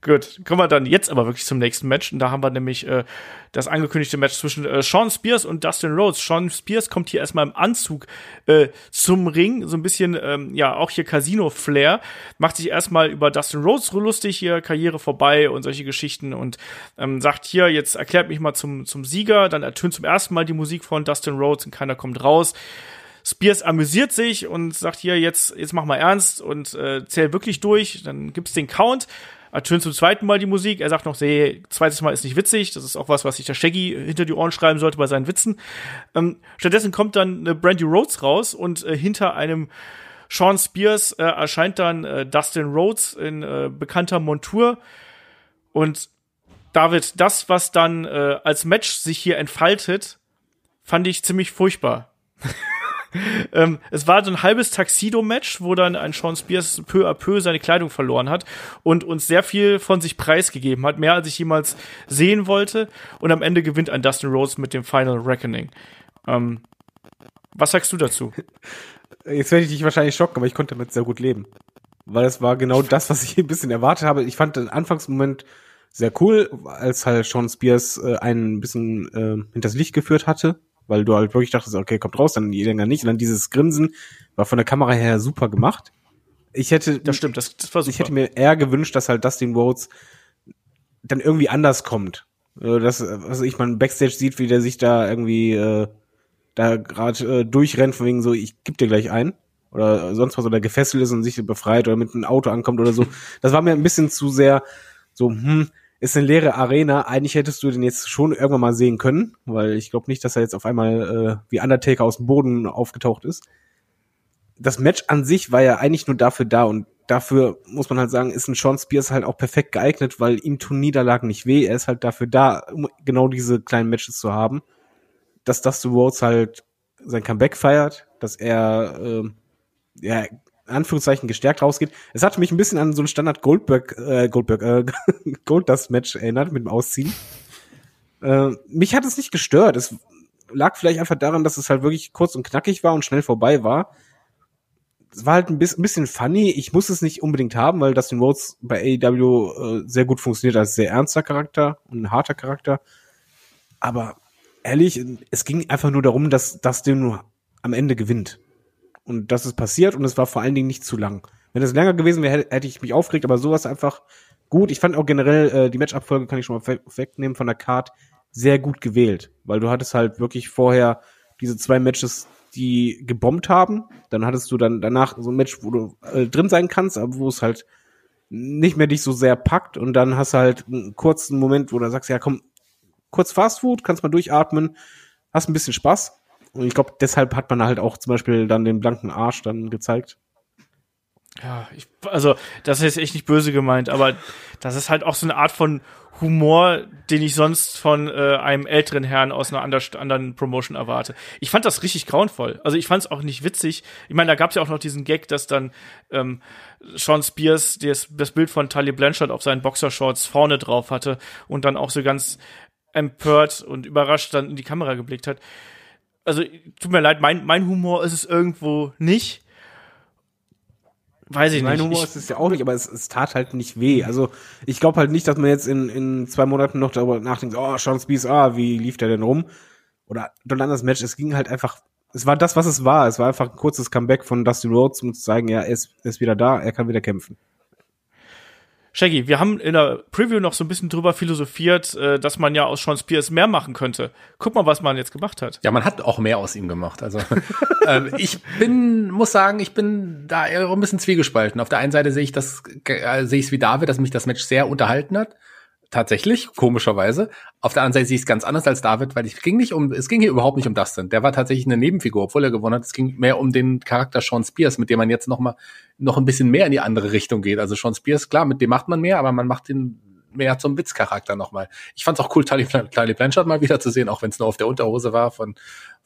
Gut, kommen wir dann jetzt aber wirklich zum nächsten Match. Und da haben wir nämlich äh, das angekündigte Match zwischen äh, Sean Spears und Dustin Rhodes. Sean Spears kommt hier erstmal im Anzug äh, zum Ring, so ein bisschen, ähm, ja, auch hier Casino-Flair. Macht sich erstmal über Dustin Rhodes lustig, hier Karriere vorbei und solche Geschichten und ähm, sagt hier, jetzt erklärt mich mal zum, zum Sieger. Dann ertönt zum ersten Mal die Musik von Dustin Rhodes und keiner kommt raus. Spears amüsiert sich und sagt hier, jetzt, jetzt mach mal ernst und äh, zähl wirklich durch. Dann gibt's den Count. Ertönt zum zweiten Mal die Musik. Er sagt noch, nee, zweites Mal ist nicht witzig. Das ist auch was, was sich der Shaggy hinter die Ohren schreiben sollte bei seinen Witzen. Ähm, stattdessen kommt dann eine Brandy Rhodes raus und äh, hinter einem Sean Spears äh, erscheint dann äh, Dustin Rhodes in äh, bekannter Montur. Und David, das, was dann äh, als Match sich hier entfaltet, fand ich ziemlich furchtbar. ähm, es war so ein halbes Taxido-Match, wo dann ein Sean Spears peu à peu seine Kleidung verloren hat und uns sehr viel von sich preisgegeben hat, mehr als ich jemals sehen wollte. Und am Ende gewinnt ein Dustin Rhodes mit dem Final Reckoning. Ähm, was sagst du dazu? Jetzt werde ich dich wahrscheinlich schocken, aber ich konnte damit sehr gut leben. Weil es war genau das, was ich ein bisschen erwartet habe. Ich fand den Anfangsmoment sehr cool, als halt Sean Spears äh, einen ein bisschen äh, hinters Licht geführt hatte weil du halt wirklich dachtest, okay, kommt raus, dann länger nicht. Und dann dieses Grinsen war von der Kamera her super gemacht. Ich hätte, das stimmt, das, das war super. Ich hätte mir eher gewünscht, dass halt Dustin Rhodes dann irgendwie anders kommt. Dass, also ich mal Backstage sieht, wie der sich da irgendwie äh, da gerade äh, durchrennt, von wegen so, ich geb dir gleich ein. Oder sonst was, oder gefesselt ist und sich befreit oder mit einem Auto ankommt oder so. Das war mir ein bisschen zu sehr so, hm, ist eine leere Arena. Eigentlich hättest du den jetzt schon irgendwann mal sehen können, weil ich glaube nicht, dass er jetzt auf einmal äh, wie Undertaker aus dem Boden aufgetaucht ist. Das Match an sich war ja eigentlich nur dafür da und dafür muss man halt sagen, ist ein Sean Spears halt auch perfekt geeignet, weil ihm tun Niederlagen nicht weh. Er ist halt dafür da, um genau diese kleinen Matches zu haben. Dass Dustin Rhodes halt sein Comeback feiert, dass er äh, ja, Anführungszeichen gestärkt rausgeht. Es hat mich ein bisschen an so ein Standard Goldberg, äh, Goldberg, äh, Goldust Match erinnert mit dem Ausziehen. Äh, mich hat es nicht gestört. Es lag vielleicht einfach daran, dass es halt wirklich kurz und knackig war und schnell vorbei war. Es war halt ein bisschen funny. Ich muss es nicht unbedingt haben, weil Dustin Rhodes bei AEW äh, sehr gut funktioniert als sehr ernster Charakter und ein harter Charakter. Aber ehrlich, es ging einfach nur darum, dass Dustin am Ende gewinnt. Und das ist passiert und es war vor allen Dingen nicht zu lang. Wenn es länger gewesen wäre, hätte ich mich aufgeregt, aber sowas einfach gut. Ich fand auch generell, äh, die Matchabfolge kann ich schon mal wegnehmen von der Card, sehr gut gewählt, weil du hattest halt wirklich vorher diese zwei Matches, die gebombt haben. Dann hattest du dann danach so ein Match, wo du äh, drin sein kannst, aber wo es halt nicht mehr dich so sehr packt und dann hast du halt einen kurzen Moment, wo du sagst, ja komm, kurz Fast Food, kannst mal durchatmen, hast ein bisschen Spaß. Und ich glaube, deshalb hat man halt auch zum Beispiel dann den blanken Arsch dann gezeigt. Ja, ich, also das ist echt nicht böse gemeint, aber das ist halt auch so eine Art von Humor, den ich sonst von äh, einem älteren Herrn aus einer ander, anderen Promotion erwarte. Ich fand das richtig grauenvoll. Also ich fand es auch nicht witzig. Ich meine, da gab es ja auch noch diesen Gag, dass dann ähm, Sean Spears das, das Bild von Tully Blanchard auf seinen Boxershorts vorne drauf hatte und dann auch so ganz empört und überrascht dann in die Kamera geblickt hat. Also tut mir leid, mein, mein Humor ist es irgendwo nicht Weiß ich mein nicht. Humor ist es ja auch nicht, aber es, es tat halt nicht weh. Also ich glaube halt nicht, dass man jetzt in, in zwei Monaten noch darüber nachdenkt, oh, Sean Spears, ah, wie lief der denn rum? Oder dann das Match, es ging halt einfach, es war das, was es war. Es war einfach ein kurzes Comeback von Dusty Rhodes, um zu zeigen, ja, er ist, er ist wieder da, er kann wieder kämpfen. Shaggy, wir haben in der Preview noch so ein bisschen drüber philosophiert, äh, dass man ja aus Sean Spears mehr machen könnte. Guck mal, was man jetzt gemacht hat. Ja, man hat auch mehr aus ihm gemacht. Also ähm, ich bin, muss sagen, ich bin da eher ein bisschen zwiegespalten. Auf der einen Seite sehe ich das, äh, sehe ich es wie David, dass mich das Match sehr unterhalten hat. Tatsächlich, komischerweise. Auf der anderen Seite sehe ich es ganz anders als David, weil es ging nicht um, es ging hier überhaupt nicht um Dustin. Der war tatsächlich eine Nebenfigur, obwohl er gewonnen hat. Es ging mehr um den Charakter Sean Spears, mit dem man jetzt noch mal noch ein bisschen mehr in die andere Richtung geht. Also Sean Spears, klar, mit dem macht man mehr, aber man macht den mehr zum Witzcharakter nochmal. Ich fand es auch cool, Tully, Tully Blanchard mal wieder zu sehen, auch wenn es nur auf der Unterhose war von,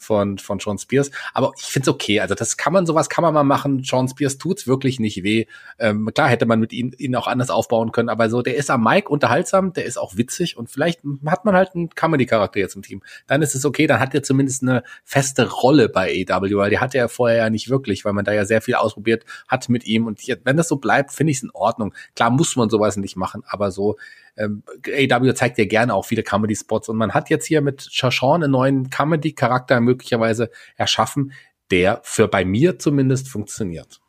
von, von Sean Spears. Aber ich finde es okay. Also das kann man, sowas kann man mal machen. Sean Spears tut's wirklich nicht weh. Ähm, klar hätte man mit ihm ihn auch anders aufbauen können, aber so, der ist am Mike unterhaltsam, der ist auch witzig und vielleicht hat man halt einen Comedy-Charakter jetzt im Team. Dann ist es okay, dann hat er zumindest eine feste Rolle bei AW, weil die hatte er vorher ja nicht wirklich, weil man da ja sehr viel ausprobiert hat mit ihm. Und wenn das so bleibt, finde ich es in Ordnung. Klar muss man sowas nicht machen, aber so, ähm, AW zeigt ja gerne auch viele Comedy-Spots und man hat jetzt hier mit Chachon einen neuen Comedy-Charakter möglicherweise erschaffen, der für bei mir zumindest funktioniert.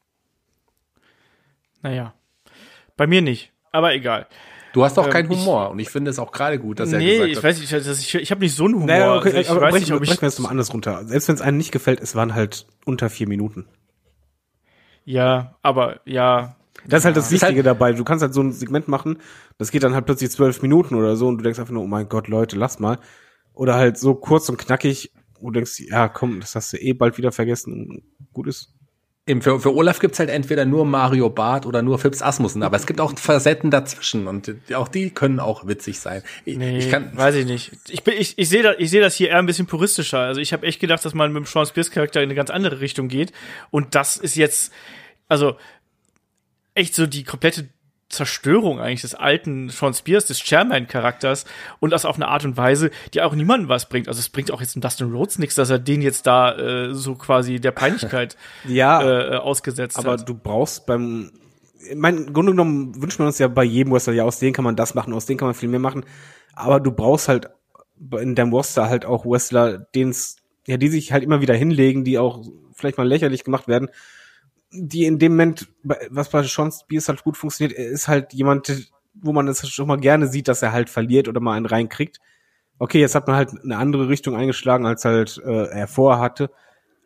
Naja, bei mir nicht, aber egal. Du hast doch ähm, keinen Humor ich, und ich finde es auch gerade gut, dass nee, er gesagt hat. Nee, ich weiß nicht, ich, ich habe nicht so einen Humor. Naja, okay, also ich aber weiß brechen, nicht, ob ich es mal anders runter. Selbst wenn es einem nicht gefällt, es waren halt unter vier Minuten. Ja, aber ja, das ist halt das Wichtige halt dabei. Du kannst halt so ein Segment machen, das geht dann halt plötzlich zwölf Minuten oder so und du denkst einfach nur, oh mein Gott, Leute, lass mal. Oder halt so kurz und knackig, wo du denkst, ja, komm, das hast du eh bald wieder vergessen und gut ist. Eben für, für Olaf gibt's halt entweder nur Mario Barth oder nur Fips Asmussen, aber es gibt auch Facetten dazwischen und auch die können auch witzig sein. Ich, nee, ich kann, weiß ich nicht. Ich, bin, ich, ich sehe das, ich seh das hier eher ein bisschen puristischer. Also ich habe echt gedacht, dass man mit dem Sean Spears Charakter in eine ganz andere Richtung geht und das ist jetzt, also echt so die komplette Zerstörung eigentlich des alten Sean Spears, des Chairman-Charakters und das auf eine Art und Weise, die auch niemandem was bringt. Also es bringt auch jetzt Dustin Rhodes nichts, dass er den jetzt da äh, so quasi der Peinlichkeit ja, äh, ausgesetzt aber hat. Aber du brauchst beim mein Grunde genommen wünscht man uns ja bei jedem Wrestler, ja, aus denen kann man das machen, aus denen kann man viel mehr machen. Aber du brauchst halt in deinem Roster halt auch Wrestler, den's, ja, die sich halt immer wieder hinlegen, die auch vielleicht mal lächerlich gemacht werden die in dem Moment, was bei Sean Spears halt gut funktioniert, er ist halt jemand, wo man es schon mal gerne sieht, dass er halt verliert oder mal einen reinkriegt. Okay, jetzt hat man halt eine andere Richtung eingeschlagen, als halt äh, er vorher hatte.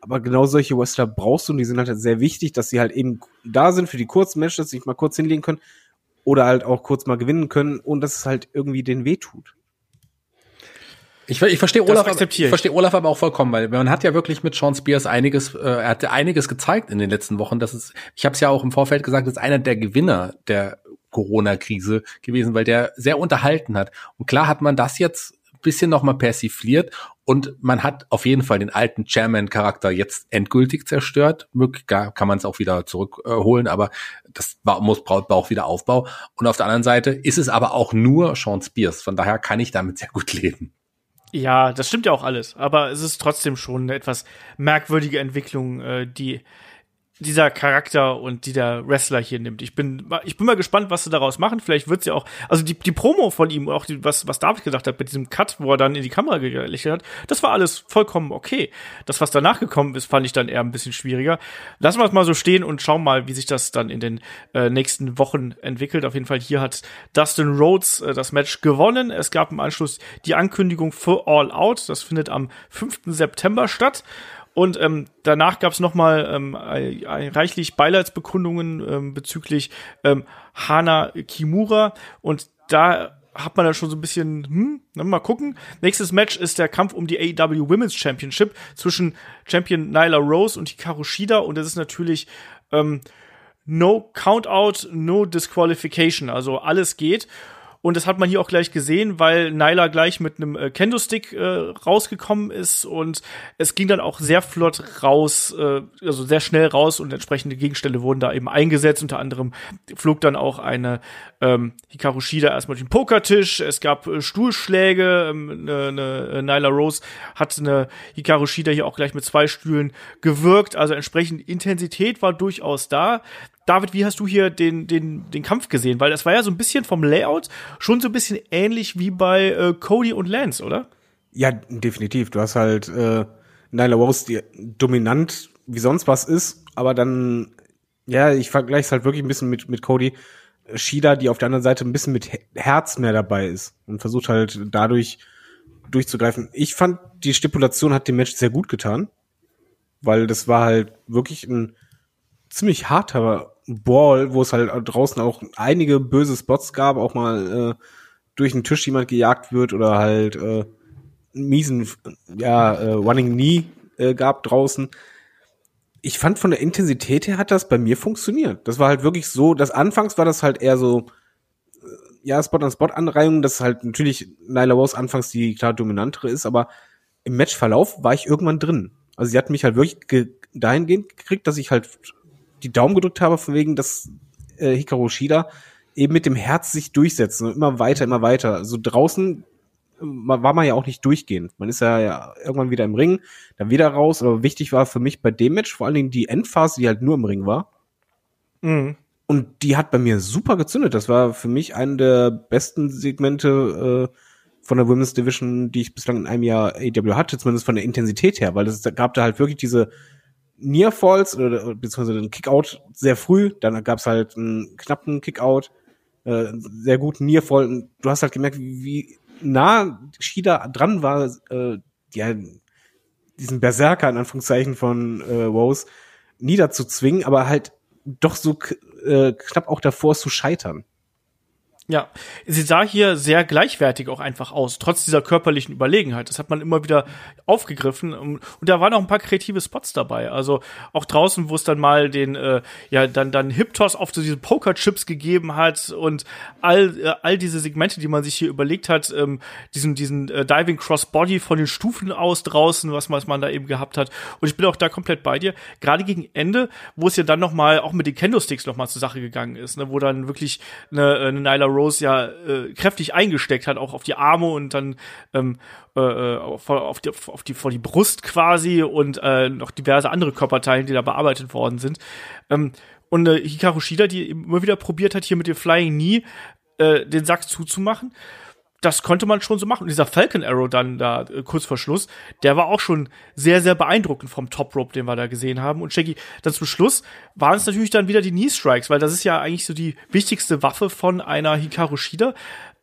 Aber genau solche Wrestler brauchst du und die sind halt sehr wichtig, dass sie halt eben da sind für die kurzen Matches, dass sie sich mal kurz hinlegen können oder halt auch kurz mal gewinnen können und dass es halt irgendwie den weh tut. Ich, ich verstehe Olaf, ich verstehe Olaf aber auch vollkommen, weil man hat ja wirklich mit Sean Spears einiges, äh, er hat einiges gezeigt in den letzten Wochen. Das ist, ich habe es ja auch im Vorfeld gesagt, das ist einer der Gewinner der Corona-Krise gewesen, weil der sehr unterhalten hat. Und klar hat man das jetzt bisschen nochmal persifliert und man hat auf jeden Fall den alten Chairman-Charakter jetzt endgültig zerstört. Möglich kann man es auch wieder zurückholen, äh, aber das war, muss braucht auch wieder Aufbau. Und auf der anderen Seite ist es aber auch nur Sean Spears. Von daher kann ich damit sehr gut leben. Ja, das stimmt ja auch alles, aber es ist trotzdem schon eine etwas merkwürdige Entwicklung, äh, die dieser Charakter und die der Wrestler hier nimmt. Ich bin, ich bin mal gespannt, was sie daraus machen. Vielleicht wird's ja auch, also die, die Promo von ihm, auch die, was, was David gesagt hat mit diesem Cut, wo er dann in die Kamera gelächelt hat, das war alles vollkommen okay. Das, was danach gekommen ist, fand ich dann eher ein bisschen schwieriger. Lassen wir es mal so stehen und schauen mal, wie sich das dann in den äh, nächsten Wochen entwickelt. Auf jeden Fall hier hat Dustin Rhodes äh, das Match gewonnen. Es gab im Anschluss die Ankündigung für All Out. Das findet am 5. September statt. Und ähm, danach gab es nochmal ähm, reichlich Beileidsbekundungen ähm, bezüglich ähm, Hana Kimura. Und da hat man dann schon so ein bisschen, hm, mal gucken. Nächstes Match ist der Kampf um die AEW Women's Championship zwischen Champion Nyla Rose und Hikaru Shida. Und das ist natürlich ähm, no Countout, no Disqualification. Also alles geht. Und das hat man hier auch gleich gesehen, weil Nyla gleich mit einem äh, Kendo-Stick äh, rausgekommen ist. Und es ging dann auch sehr flott raus, äh, also sehr schnell raus. Und entsprechende Gegenstände wurden da eben eingesetzt. Unter anderem flog dann auch eine ähm, Hikaru Shida erstmal durch den Pokertisch, es gab äh, Stuhlschläge, ähm, ne, ne, Nyla Rose hat eine Hikaru Shida hier auch gleich mit zwei Stühlen gewirkt, also entsprechend Intensität war durchaus da. David, wie hast du hier den, den, den Kampf gesehen? Weil das war ja so ein bisschen vom Layout schon so ein bisschen ähnlich wie bei äh, Cody und Lance, oder? Ja, definitiv. Du hast halt äh, Nyla Rose, die dominant wie sonst was ist, aber dann, ja, ich vergleiche es halt wirklich ein bisschen mit, mit Cody. Shida, die auf der anderen Seite ein bisschen mit Herz mehr dabei ist und versucht halt dadurch durchzugreifen. Ich fand, die Stipulation hat dem Match sehr gut getan, weil das war halt wirklich ein ziemlich harter Ball, wo es halt draußen auch einige böse Spots gab, auch mal äh, durch den Tisch jemand gejagt wird oder halt äh, miesen, ja, äh, Running Knee äh, gab draußen. Ich fand von der Intensität her hat das bei mir funktioniert. Das war halt wirklich so, das anfangs war das halt eher so, äh, ja, Spot-on-Spot-Anreihung, dass halt natürlich Nyla Rose anfangs die klar dominantere ist, aber im Matchverlauf war ich irgendwann drin. Also sie hat mich halt wirklich dahingehend gekriegt, dass ich halt die Daumen gedrückt habe, von wegen, dass äh, Hikaru Shida eben mit dem Herz sich durchsetzen und immer weiter, immer weiter. Also draußen war man ja auch nicht durchgehend. Man ist ja, ja irgendwann wieder im Ring, dann wieder raus. Aber wichtig war für mich bei dem Match vor allen Dingen die Endphase, die halt nur im Ring war. Mhm. Und die hat bei mir super gezündet. Das war für mich eine der besten Segmente äh, von der Women's Division, die ich bislang in einem Jahr AW hatte, zumindest von der Intensität her, weil es gab da halt wirklich diese Near Falls oder beziehungsweise den Kickout sehr früh, dann gab's halt einen knappen Kickout, äh, sehr guten Near Fall. Du hast halt gemerkt, wie, nah Shida dran war, äh, ja, diesen Berserker in Anführungszeichen von äh, Rose niederzuzwingen, aber halt doch so äh, knapp auch davor zu scheitern. Ja, sie sah hier sehr gleichwertig auch einfach aus, trotz dieser körperlichen Überlegenheit. Das hat man immer wieder aufgegriffen und, da waren auch ein paar kreative Spots dabei. Also auch draußen, wo es dann mal den, äh, ja, dann dann Hip Toss auf so diese Pokerchips gegeben hat und all äh, all diese Segmente, die man sich hier überlegt hat, ähm, diesen diesen äh, Diving Cross Body von den Stufen aus draußen, was, was man da eben gehabt hat. Und ich bin auch da komplett bei dir. Gerade gegen Ende, wo es ja dann noch mal auch mit den Kendo Sticks noch mal zur Sache gegangen ist, ne, wo dann wirklich eine, eine Nyla Rose ja äh, kräftig eingesteckt hat, auch auf die Arme und dann ähm, äh, äh auf, auf, die, auf die vor die Brust quasi und äh, noch diverse andere Körperteile, die da bearbeitet worden sind. Ähm, und äh, Hikaru Shida, die immer wieder probiert hat, hier mit dem Flying Knee äh, den Sack zuzumachen das konnte man schon so machen. Und dieser Falcon Arrow dann da äh, kurz vor Schluss, der war auch schon sehr, sehr beeindruckend vom Top Rope, den wir da gesehen haben. Und Shaggy, dann zum Schluss waren es natürlich dann wieder die Knee Strikes, weil das ist ja eigentlich so die wichtigste Waffe von einer Hikaru Shida.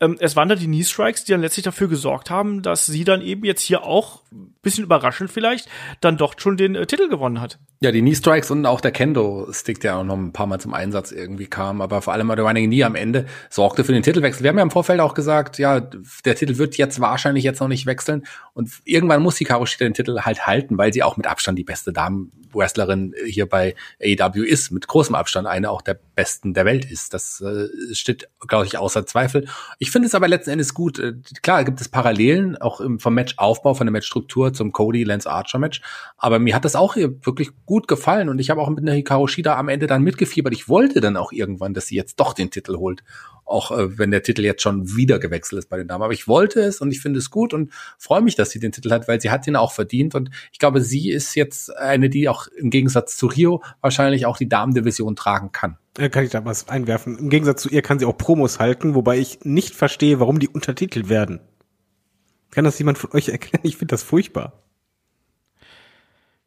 Ähm, es waren da die Knee Strikes, die dann letztlich dafür gesorgt haben, dass sie dann eben jetzt hier auch bisschen überraschend vielleicht dann doch schon den äh, Titel gewonnen hat. Ja, die Knee Strikes und auch der Kendo Stick, der auch noch ein paar Mal zum Einsatz irgendwie kam, aber vor allem der Running Knee am Ende sorgte für den Titelwechsel. Wir haben ja im Vorfeld auch gesagt, ja, der Titel wird jetzt wahrscheinlich jetzt noch nicht wechseln und irgendwann muss die Karo den Titel halt halten, weil sie auch mit Abstand die beste Damen-Wrestlerin hier bei AEW ist, mit großem Abstand eine auch der besten der Welt ist. Das äh, steht, glaube ich, außer Zweifel. Ich finde es aber letzten Endes gut. Äh, klar gibt es Parallelen, auch im, vom Matchaufbau, von der Matchstruktur zum Cody Lance Archer Match. Aber mir hat das auch hier wirklich gut gefallen und ich habe auch mit der Hikaru Shida am Ende dann mitgefiebert. Ich wollte dann auch irgendwann, dass sie jetzt doch den Titel holt. Auch äh, wenn der Titel jetzt schon wieder gewechselt ist bei den Damen. Aber ich wollte es und ich finde es gut und freue mich, dass sie den Titel hat, weil sie hat ihn auch verdient und ich glaube, sie ist jetzt eine, die auch im Gegensatz zu Rio wahrscheinlich auch die Damendivision tragen kann. Kann ich da was einwerfen? Im Gegensatz zu ihr kann sie auch Promos halten, wobei ich nicht verstehe, warum die untertitelt werden. Kann das jemand von euch erklären? Ich finde das furchtbar.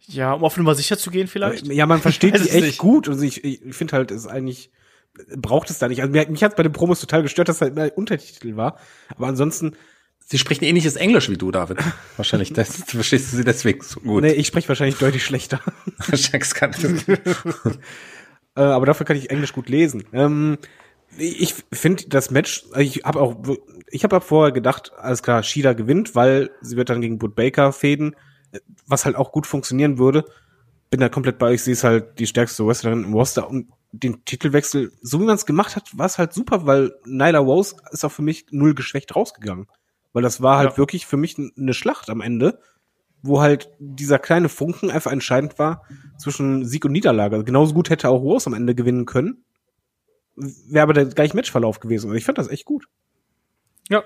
Ja, um auf Nummer sicher zu gehen vielleicht. Ja, man versteht sie es echt nicht. gut und ich, ich finde halt, es ist eigentlich braucht es da nicht. Also mich hat bei den Promos total gestört, dass halt immer Untertitel war. Aber ansonsten, Sie spricht ähnliches Englisch wie du, David. Wahrscheinlich das, verstehst du sie deswegen so gut. nee, ich spreche wahrscheinlich deutlich schlechter. Äh, aber dafür kann ich Englisch gut lesen. Ähm, ich finde das Match, ich habe auch, ich habe vorher gedacht, alles klar, Shida gewinnt, weil sie wird dann gegen Bud Baker fäden, was halt auch gut funktionieren würde. Bin da komplett bei euch, sie ist halt die stärkste Wrestlerin im Roster und den Titelwechsel, so wie man es gemacht hat, war es halt super, weil Nyla Rose ist auch für mich null geschwächt rausgegangen. Weil das war halt Ja. wirklich für mich eine Schlacht am Ende, wo halt dieser kleine Funken einfach entscheidend war zwischen Sieg und Niederlage. Also genauso gut hätte auch Rose am Ende gewinnen können. Wäre aber der gleiche Matchverlauf gewesen. Und ich fand das echt gut. Ja,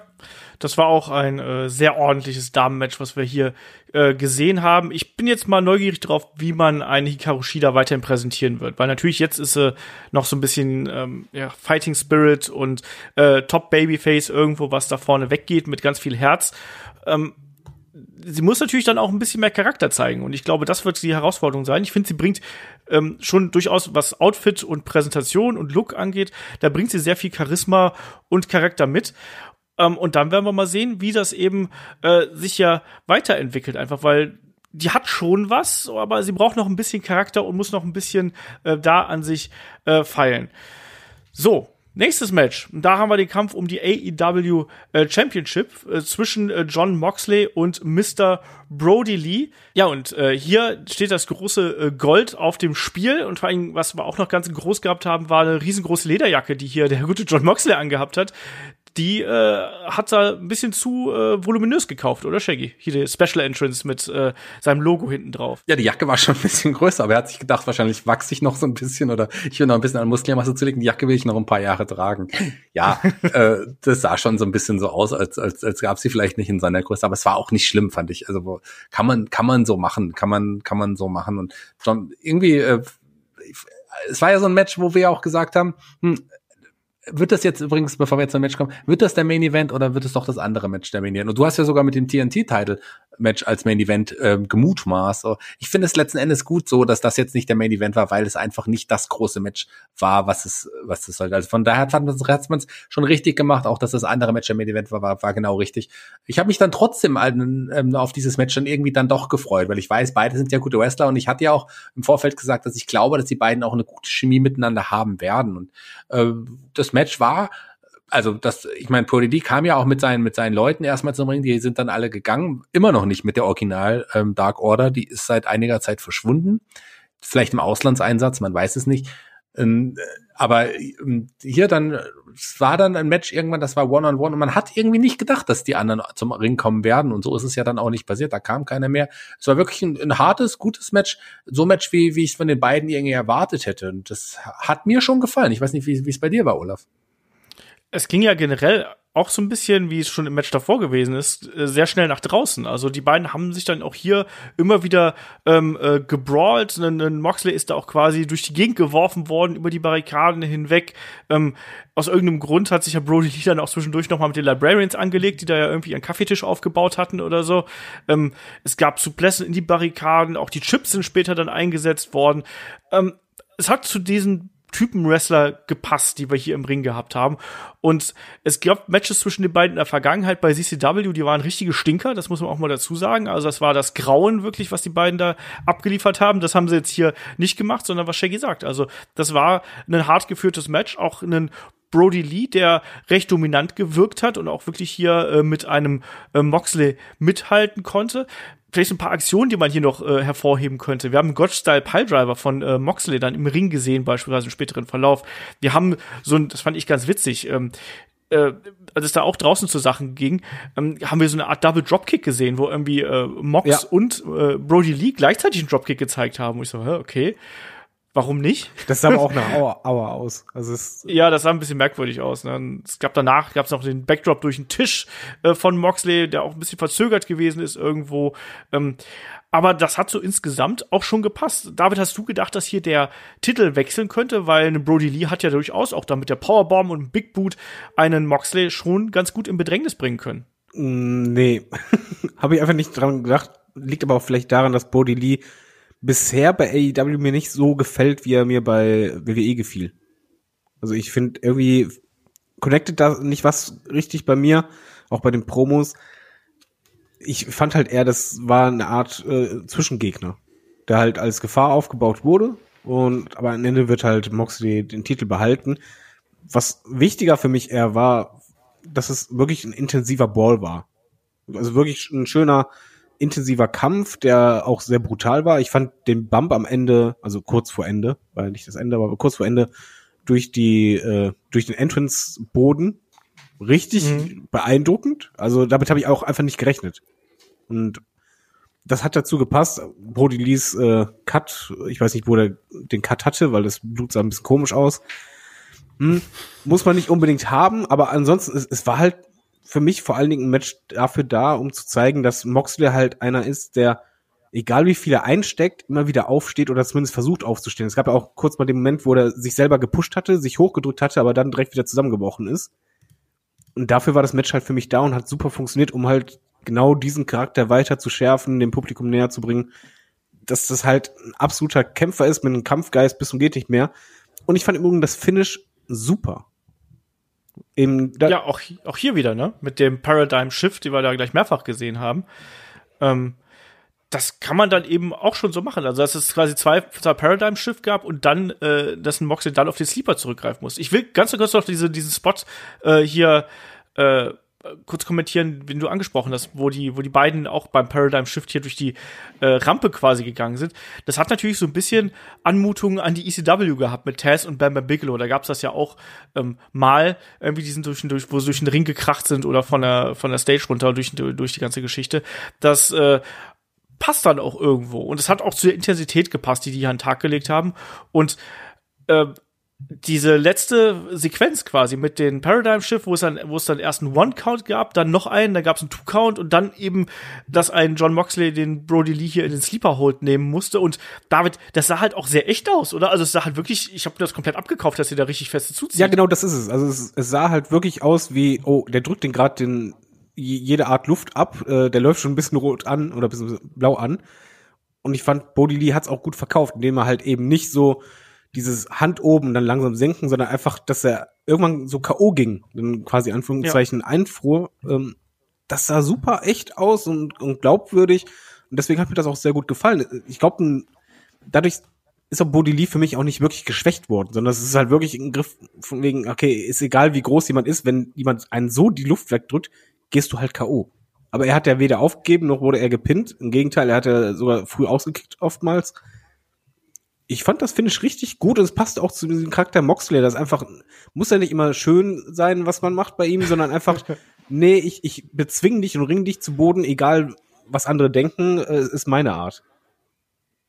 das war auch ein äh, sehr ordentliches Damenmatch, was wir hier äh, gesehen haben. Ich bin jetzt mal neugierig drauf, wie man eine Hikaru Shida weiterhin präsentieren wird, weil natürlich jetzt ist sie noch so ein bisschen ähm, ja, Fighting Spirit und äh, Top Babyface irgendwo, was da vorne weggeht mit ganz viel Herz. Ähm, sie muss natürlich dann auch ein bisschen mehr Charakter zeigen. Und ich glaube, das wird die Herausforderung sein. Ich finde, sie bringt ähm, schon durchaus, was Outfit und Präsentation und Look angeht, da bringt sie sehr viel Charisma und Charakter mit. Ähm, und dann werden wir mal sehen, wie das eben äh, sich ja weiterentwickelt. Einfach weil die hat schon was, aber sie braucht noch ein bisschen Charakter und muss noch ein bisschen äh, da an sich äh, feilen. So, nächstes Match. Da haben wir den Kampf um die AEW äh, Championship äh, zwischen äh, John Moxley und Mr. Brody Lee. Ja, und äh, hier steht das große äh, Gold auf dem Spiel. Und vor allem, was wir auch noch ganz groß gehabt haben, war eine riesengroße Lederjacke, die hier der gute John Moxley angehabt hat. Die äh, hat er ein bisschen zu äh, voluminös gekauft, oder Shaggy? Hier die Special Entrance mit äh, seinem Logo hinten drauf. Ja, die Jacke war schon ein bisschen größer, aber er hat sich gedacht, wahrscheinlich wachse ich noch so ein bisschen oder ich will noch ein bisschen an Muskelmasse zulegen. Die Jacke will ich noch ein paar Jahre tragen. Ja, äh, das sah schon so ein bisschen so aus, als, als, als gab sie vielleicht nicht in seiner Größe, aber es war auch nicht schlimm, fand ich. Also wo, kann man, kann man so machen, kann man, kann man so machen. Und John, irgendwie, äh, es war ja so ein Match, wo wir auch gesagt haben, hm, wird das jetzt übrigens, bevor wir jetzt zum Match kommen, wird das der Main Event oder wird es doch das andere Match der Main Event? Und du hast ja sogar mit dem TNT-Title Match als Main Event ähm, gemutmaßt. Ich finde es letzten Endes gut so, dass das jetzt nicht der Main Event war, weil es einfach nicht das große Match war, was es, was es sollte. Also von daher hat man es schon richtig gemacht, auch dass das andere Match der Main Event war, war, war genau richtig. Ich habe mich dann trotzdem ähm, auf dieses Match dann irgendwie dann doch gefreut, weil ich weiß, beide sind ja gute Wrestler und ich hatte ja auch im Vorfeld gesagt, dass ich glaube, dass die beiden auch eine gute Chemie miteinander haben werden. Und äh, das Match war also das, ich meine, D kam ja auch mit seinen mit seinen Leuten erstmal zum Ring, die sind dann alle gegangen, immer noch nicht mit der Original ähm, Dark Order, die ist seit einiger Zeit verschwunden, vielleicht im Auslandseinsatz, man weiß es nicht. Ähm, aber ähm, hier dann, es war dann ein Match irgendwann, das war One on One und man hat irgendwie nicht gedacht, dass die anderen zum Ring kommen werden und so ist es ja dann auch nicht passiert. Da kam keiner mehr. Es war wirklich ein, ein hartes, gutes Match, so ein Match wie wie ich es von den beiden irgendwie erwartet hätte. Und das hat mir schon gefallen. Ich weiß nicht, wie es bei dir war, Olaf. Es ging ja generell auch so ein bisschen, wie es schon im Match davor gewesen ist, äh, sehr schnell nach draußen. Also die beiden haben sich dann auch hier immer wieder ähm, äh, gebrawlt. Ein Moxley ist da auch quasi durch die Gegend geworfen worden, über die Barrikaden hinweg. Ähm, aus irgendeinem Grund hat sich ja Brody Lee dann auch zwischendurch nochmal mit den Librarians angelegt, die da ja irgendwie ihren Kaffeetisch aufgebaut hatten oder so. Ähm, es gab Suplessen in die Barrikaden, auch die Chips sind später dann eingesetzt worden. Ähm, es hat zu diesen Typen Wrestler gepasst, die wir hier im Ring gehabt haben. Und es gab Matches zwischen den beiden in der Vergangenheit bei CCW, die waren richtige Stinker, das muss man auch mal dazu sagen. Also das war das Grauen wirklich, was die beiden da abgeliefert haben. Das haben sie jetzt hier nicht gemacht, sondern was Shaggy sagt. Also das war ein hart geführtes Match, auch ein Brody Lee, der recht dominant gewirkt hat und auch wirklich hier äh, mit einem äh, Moxley mithalten konnte vielleicht ein paar Aktionen, die man hier noch äh, hervorheben könnte. Wir haben einen God-Style Piledriver von äh, Moxley dann im Ring gesehen, beispielsweise im späteren Verlauf. Wir haben so ein, das fand ich ganz witzig, ähm, äh, als es da auch draußen zu Sachen ging, ähm, haben wir so eine Art Double Dropkick gesehen, wo irgendwie äh, Mox Ja. und äh, Brody Lee gleichzeitig einen Dropkick gezeigt haben. Und ich so, hä, okay. Warum nicht? Das sah aber auch nach Aua, Aua aus. Also es Ja, das sah ein bisschen merkwürdig aus. Ne? Es gab danach gab's noch den Backdrop durch den Tisch äh, von Moxley, der auch ein bisschen verzögert gewesen ist irgendwo. Ähm, aber das hat so insgesamt auch schon gepasst. David, hast du gedacht, dass hier der Titel wechseln könnte? Weil eine Brody Lee hat ja durchaus auch da mit der Powerbomb und Big Boot einen Moxley schon ganz gut in Bedrängnis bringen können. Mm, Nee, habe ich einfach nicht dran gedacht. Liegt aber auch vielleicht daran, dass Brody Lee bisher bei AEW mir nicht so gefällt, wie er mir bei WWE gefiel. Also ich finde irgendwie connected da nicht was richtig bei mir, auch bei den Promos. Ich fand halt eher, das war eine Art äh, Zwischengegner, der halt als Gefahr aufgebaut wurde und aber am Ende wird halt Moxley den Titel behalten. Was wichtiger für mich eher war, dass es wirklich ein intensiver Ball war. Also wirklich ein schöner, intensiver Kampf, der auch sehr brutal war. Ich fand den Bump am Ende, also kurz vor Ende, weil nicht das Ende, aber kurz vor Ende, durch die, äh, durch den Entrance-Boden richtig beeindruckend. Also damit habe ich auch einfach nicht gerechnet. Und das hat dazu gepasst. Brody Lees äh, Cut, ich weiß nicht, wo der den Cut hatte, weil das Blut sah ein bisschen komisch aus. Hm, muss man nicht unbedingt haben, aber ansonsten, es, es war halt für mich vor allen Dingen ein Match dafür da, um zu zeigen, dass Moxley halt einer ist, der, egal wie viel er einsteckt, immer wieder aufsteht oder zumindest versucht aufzustehen. Es gab ja auch kurz mal den Moment, wo er sich selber gepusht hatte, sich hochgedrückt hatte, aber dann direkt wieder zusammengebrochen ist. Und dafür war das Match halt für mich da und hat super funktioniert, um halt genau diesen Charakter weiter zu schärfen, dem Publikum näher zu bringen, dass das halt ein absoluter Kämpfer ist mit einem Kampfgeist bis zum geht nicht mehr. Und ich fand im Übrigen das Finish super. Da, Ja, auch, auch hier wieder, ne? Mit dem Paradigm Shift, die wir da gleich mehrfach gesehen haben. Ähm, das kann man dann eben auch schon so machen. Also, dass es quasi zwei, zwei Paradigm Shift gab und dann, äh, dass ein Moxley dann auf den Sleeper zurückgreifen muss. Ich will ganz kurz noch diese, diesen Spot äh, hier äh, kurz kommentieren, wenn du angesprochen hast, wo die, wo die beiden auch beim Paradigm Shift hier durch die äh, Rampe quasi gegangen sind. Das hat natürlich so ein bisschen Anmutungen an die ECW gehabt mit Taz und Bam Bam Bigelow. Da gab's das ja auch ähm, mal, irgendwie die sind durch, durch, wo sie durch den Ring gekracht sind oder von der, von der Stage runter durch, durch die ganze Geschichte. Das äh, passt dann auch irgendwo. Und es hat auch zu der Intensität gepasst, die die hier an den Tag gelegt haben. Und äh, diese letzte Sequenz quasi mit den Paradigm Shift, wo es dann, wo es dann erst einen One-Count gab, dann noch einen, dann gab es einen Two-Count und dann eben, dass ein John Moxley den Brody Lee hier in den Sleeper Hold nehmen musste. Und David, das sah halt auch sehr echt aus, oder? Also es sah halt wirklich, ich habe das komplett abgekauft, dass sie da richtig feste zuzieht. Ja, genau, das ist es. Also es, es sah halt wirklich aus wie, oh, der drückt den gerade den jede Art Luft ab, äh, der läuft schon ein bisschen rot an oder ein bisschen blau an. Und ich fand, Bodhi Lee hat's auch gut verkauft, indem er halt eben nicht so dieses Hand oben und dann langsam senken, sondern einfach, dass er irgendwann so K.O. ging, dann quasi Anführungszeichen einfror. Ähm, das sah super echt aus und, und glaubwürdig. Und deswegen hat mir das auch sehr gut gefallen. Ich glaube, dadurch ist auch Bodhi Lee für mich auch nicht wirklich geschwächt worden, sondern es ist halt wirklich ein Griff von wegen, okay, ist egal wie groß jemand ist, wenn jemand einen so die Luft wegdrückt, gehst du halt K.O. Aber er hat ja weder aufgegeben, noch wurde er gepinnt. Im Gegenteil, er hat ja sogar früh ausgekickt oftmals. Ich fand das Finish richtig gut und es passt auch zu diesem Charakter Moxley. Das einfach, muss ja nicht immer schön sein, was man macht bei ihm, sondern einfach, nee, ich, ich bezwinge dich und ring dich zu Boden, egal was andere denken, äh, ist meine Art.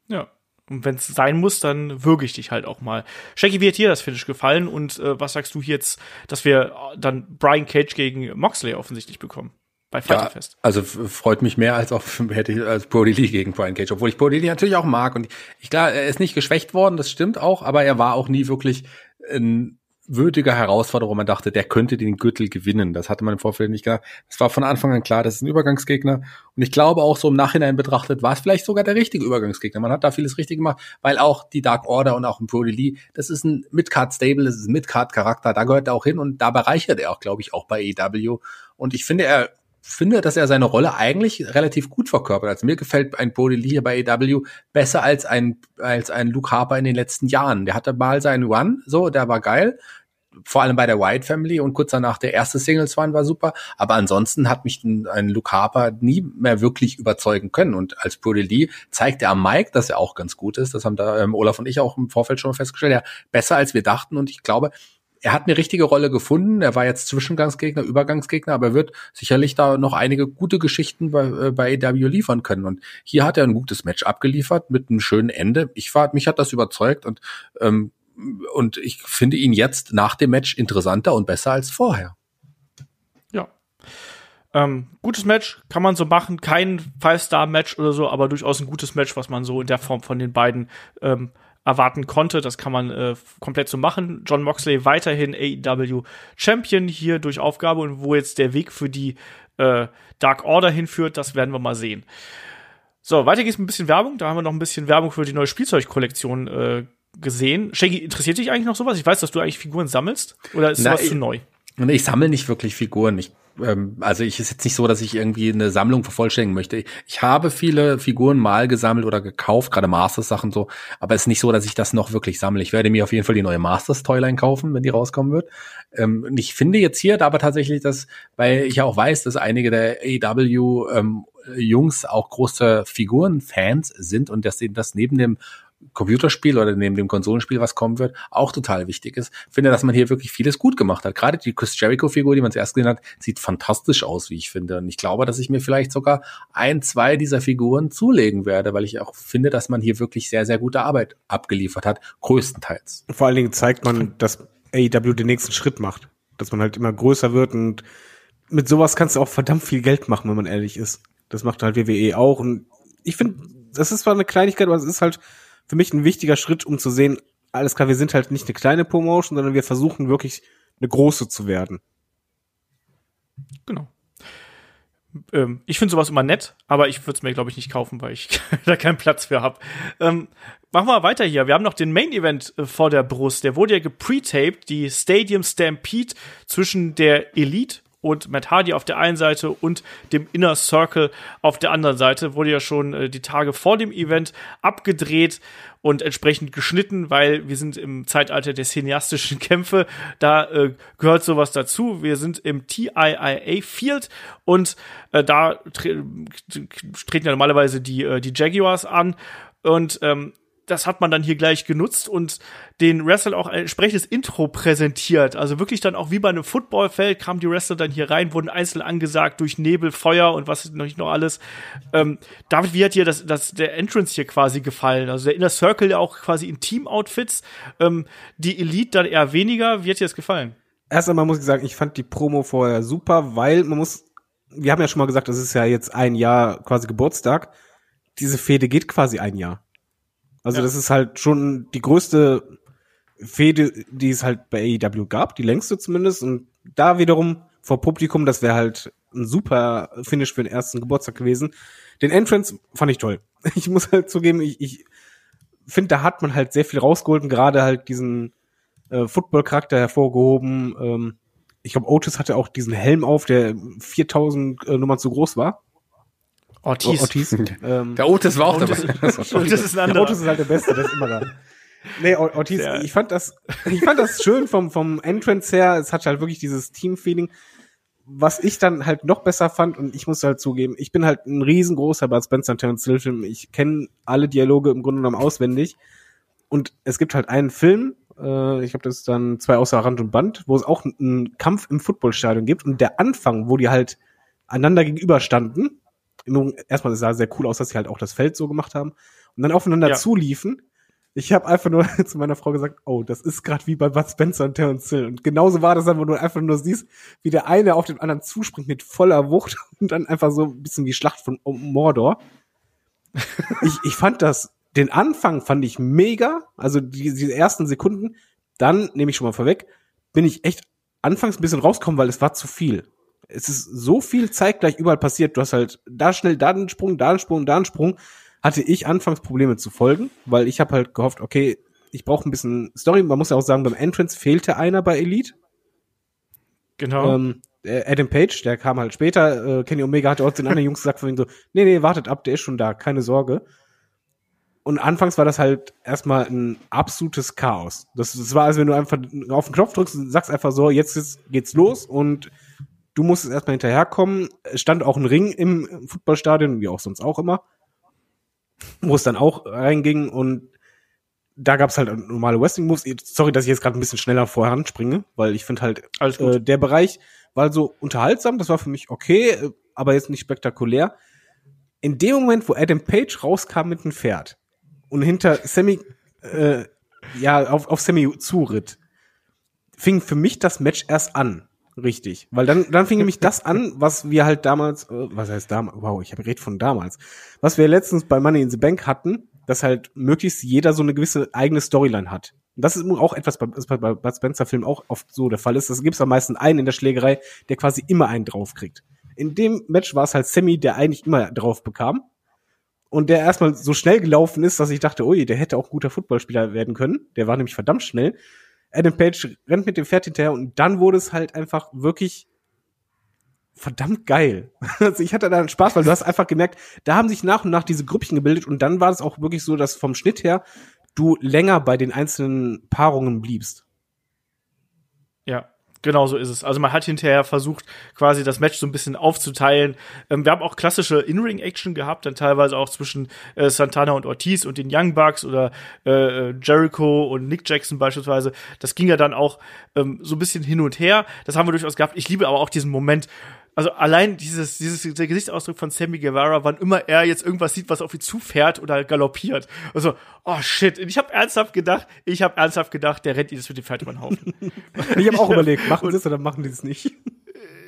Ja. Und wenn es sein muss, dann würge ich dich halt auch mal. Shaggy, wie hat dir das Finish gefallen? Und äh, was sagst du jetzt, dass wir äh, dann Brian Cage gegen Moxley offensichtlich bekommen? Bei Fighter Ja, also freut mich mehr als auch hätte ich als Brody Lee gegen Brian Cage, obwohl ich Brody Lee natürlich auch mag und ich klar, er ist nicht geschwächt worden, das stimmt auch, aber er war auch nie wirklich ein würdiger Herausforderer, wo man dachte, der könnte den Gürtel gewinnen. Das hatte man im Vorfeld nicht gedacht. Es war von Anfang an klar, das ist ein Übergangsgegner und ich glaube auch so im Nachhinein betrachtet war es vielleicht sogar der richtige Übergangsgegner. Man hat da vieles richtig gemacht, weil auch die Dark Order und auch ein Brody Lee, das ist ein Midcard Stable, das ist ein Midcard Charakter, da gehört er auch hin und da bereichert er auch, glaube ich, auch bei EW und ich finde, er finde, dass er seine Rolle eigentlich relativ gut verkörpert. Also mir gefällt ein Brody Lee hier bei AW besser als ein, als ein Luke Harper in den letzten Jahren. Der hatte mal seinen Run, so, der war geil. Vor allem bei der White Family und kurz danach der erste Singles Run war super. Aber ansonsten hat mich ein, ein Luke Harper nie mehr wirklich überzeugen können. Und als Brody Lee zeigt er am Mike, dass er auch ganz gut ist. Das haben da ähm, Olaf und ich auch im Vorfeld schon festgestellt. Ja, besser als wir dachten. Und ich glaube, er hat eine richtige Rolle gefunden. Er war jetzt Zwischengangsgegner, Übergangsgegner, aber er wird sicherlich da noch einige gute Geschichten bei, äh, bei AW liefern können. Und hier hat er ein gutes Match abgeliefert mit einem schönen Ende. Ich war, mich hat das überzeugt und ähm, und ich finde ihn jetzt nach dem Match interessanter und besser als vorher. Ja. Ähm, gutes Match kann man so machen, kein Five-Star-Match oder so, aber durchaus ein gutes Match, was man so in der Form von den beiden ähm, erwarten konnte. Das kann man äh, komplett so machen. John Moxley weiterhin AEW Champion hier durch Aufgabe und wo jetzt der Weg für die äh, Dark Order hinführt, das werden wir mal sehen. So, weiter geht's mit ein bisschen Werbung. Da haben wir noch ein bisschen Werbung für die neue Spielzeugkollektion äh, gesehen. Shaggy, interessiert dich eigentlich noch sowas? Ich weiß, dass du eigentlich Figuren sammelst. Oder ist sowas zu neu? Ich sammle nicht wirklich Figuren. Ich ähm, also ich ist jetzt nicht so, dass ich irgendwie eine Sammlung vervollständigen möchte. Ich habe viele Figuren mal gesammelt oder gekauft, gerade Masters Sachen so, aber es ist nicht so, dass ich das noch wirklich sammle. Ich werde mir auf jeden Fall die neue Masters Toyline kaufen, wenn die rauskommen wird. Ähm, und ich finde jetzt hier aber tatsächlich, dass, weil ich auch weiß, dass einige der AW ähm, Jungs auch große Figurenfans sind und dass sie das neben dem Computerspiel oder neben dem Konsolenspiel, was kommen wird, auch total wichtig ist. Finde, dass man hier wirklich vieles gut gemacht hat. Gerade die Chris Jericho-Figur, die man zuerst gesehen hat, sieht fantastisch aus, wie ich finde. Und ich glaube, dass ich mir vielleicht sogar ein, zwei dieser Figuren zulegen werde, weil ich auch finde, dass man hier wirklich sehr, sehr gute Arbeit abgeliefert hat, größtenteils. Vor allen Dingen zeigt man, dass AEW den nächsten Schritt macht. Dass man halt immer größer wird und mit sowas kannst du auch verdammt viel Geld machen, wenn man ehrlich ist. Das macht halt WWE auch. Und ich finde, das ist zwar eine Kleinigkeit, aber es ist halt für mich ein wichtiger Schritt, um zu sehen, alles klar, wir sind halt nicht eine kleine Promotion, sondern wir versuchen wirklich eine große zu werden. Genau. Ähm, ich finde sowas immer nett, aber ich würde es mir, glaube ich, nicht kaufen, weil ich da keinen Platz für habe. Ähm, machen wir weiter hier. Wir haben noch den Main Event äh, vor der Brust. Der wurde ja gepretaped, die Stadium Stampede zwischen der Elite und Matt Hardy auf der einen Seite und dem Inner Circle auf der anderen Seite. Wurde ja schon äh, die Tage vor dem Event abgedreht und entsprechend geschnitten, weil wir sind im Zeitalter der cineastischen Kämpfe. Da äh, gehört sowas dazu. Wir sind im TIIA Field und äh, da tre treten ja normalerweise die, äh, die Jaguars an. Und ähm, das hat man dann hier gleich genutzt und den Wrestler auch ein entsprechendes Intro präsentiert. Also wirklich dann auch wie bei einem Footballfeld kamen die Wrestler dann hier rein, wurden einzeln angesagt durch Nebel, Feuer und was noch nicht noch alles. Ähm, David, wie hat dir das, das, der Entrance hier quasi gefallen? Also der Inner Circle ja auch quasi in Team-Outfits, ähm, die Elite dann eher weniger. Wie hat dir das gefallen? Erst einmal muss ich sagen, ich fand die Promo vorher super, weil man muss, wir haben ja schon mal gesagt, das ist ja jetzt ein Jahr quasi Geburtstag. Diese Fehde geht quasi ein Jahr. Also ja. das ist halt schon die größte Fehde, die es halt bei AEW gab, die längste zumindest. Und da wiederum vor Publikum, das wäre halt ein super Finish für den ersten Geburtstag gewesen. Den Entrance fand ich toll. Ich muss halt zugeben, ich, ich finde, da hat man halt sehr viel rausgeholt und gerade halt diesen äh, Football-Charakter hervorgehoben. Ähm, ich glaube, Otis hatte auch diesen Helm auf, der 4000 äh, Nummern zu groß war. Ortiz. Oh, Ortiz. ähm, der Otis war auch dabei. Das, Otis ist ein anderer. Der Otis ist halt der Beste, der ist immer da. Nee, Ortiz, ja. ich fand das, ich fand das schön vom, vom Entrance her. Es hat halt wirklich dieses Team-Feeling. Was ich dann halt noch besser fand, und ich muss halt zugeben, ich bin halt ein riesengroßer Bud Spencer und Terence Hill Film. Ich kenne alle Dialoge im Grunde genommen auswendig. Und es gibt halt einen Film, äh, ich glaube, das ist dann zwei außer Rand und Band, wo es auch einen Kampf im Footballstadion gibt. Und der Anfang, wo die halt einander gegenüberstanden, erstmal sah sehr cool aus, dass sie halt auch das Feld so gemacht haben und dann aufeinander ja. zuliefen. Ich habe einfach nur zu meiner Frau gesagt, oh, das ist gerade wie bei Bud Spencer und Terence Hill. Und genauso war das dann, wo du einfach nur siehst, wie der eine auf den anderen zuspringt mit voller Wucht und dann einfach so ein bisschen wie Schlacht von Mordor. ich, ich fand das, den Anfang fand ich mega, also die, die ersten Sekunden. Dann, nehme ich schon mal vorweg, bin ich echt anfangs ein bisschen rausgekommen, weil es war zu viel es ist so viel zeitgleich überall passiert. Du hast halt da schnell da einen Sprung, da einen Sprung, da einen Sprung. Hatte ich anfangs Probleme zu folgen, weil ich habe halt gehofft, okay, ich brauche ein bisschen Story. Man muss ja auch sagen, beim Entrance fehlte einer bei Elite. Genau. Ähm, Adam Page, der kam halt später. Äh, Kenny Omega hat auch den anderen Jungs gesagt von ihm so, nee, nee, wartet ab, der ist schon da, keine Sorge. Und anfangs war das halt erstmal ein absolutes Chaos. Das, das war, als wenn du einfach auf den Knopf drückst und sagst einfach so, jetzt geht's los und du musstest erstmal hinterherkommen. Es stand auch ein Ring im Footballstadion, wie auch sonst auch immer, wo es dann auch reinging und da gab's halt normale Wrestling Moves. Sorry, dass ich jetzt gerade ein bisschen schneller vorher springe, weil ich finde halt äh, der Bereich war so unterhaltsam, das war für mich okay, äh, aber jetzt nicht spektakulär. In dem Moment, wo Adam Page rauskam mit dem Pferd und hinter Sammy äh, ja auf, auf Sammy zuritt, fing für mich das Match erst an. Richtig, weil dann dann fing nämlich das an, was wir halt damals, äh, was heißt damals, wow, ich geredet von damals, was wir letztens bei Money in the Bank hatten, dass halt möglichst jeder so eine gewisse eigene Storyline hat. Und das ist auch etwas, bei- was bei, bei Bud Spencer Filmen auch oft so der Fall ist. Es gibt am meisten einen in der Schlägerei, der quasi immer einen draufkriegt. In dem Match war es halt Sammy, der eigentlich immer drauf bekam. Und der erstmal so schnell gelaufen ist, dass ich dachte, ui, der hätte auch guter Footballspieler werden können. Der war nämlich verdammt schnell. Adam Page rennt mit dem Pferd hinterher und dann wurde es halt einfach wirklich verdammt geil. Also ich hatte da einen Spaß, weil du hast einfach gemerkt, da haben sich nach und nach diese Grüppchen gebildet und dann war es auch wirklich so, dass vom Schnitt her du länger bei den einzelnen Paarungen bliebst. Ja, genau so ist es. Also man hat hinterher versucht, quasi das Match so ein bisschen aufzuteilen. Ähm, wir haben auch klassische In-Ring-Action gehabt, dann teilweise auch zwischen äh, Santana und Ortiz und den Young Bucks oder äh, Jericho und Nick Jackson beispielsweise. Das ging ja dann auch ähm, so ein bisschen hin und her. Das haben wir durchaus gehabt. Ich liebe aber auch diesen Moment, also allein dieses, dieses, der Gesichtsausdruck von Sammy Guevara, wann immer er jetzt irgendwas sieht, was auf ihn zufährt oder galoppiert. Also, oh shit. Und ich habe ernsthaft gedacht, ich habe ernsthaft gedacht, der rennt ihnen jetzt mit dem Pferd über den Haufen. Ich habe auch überlegt, machen sie es oder machen die es nicht?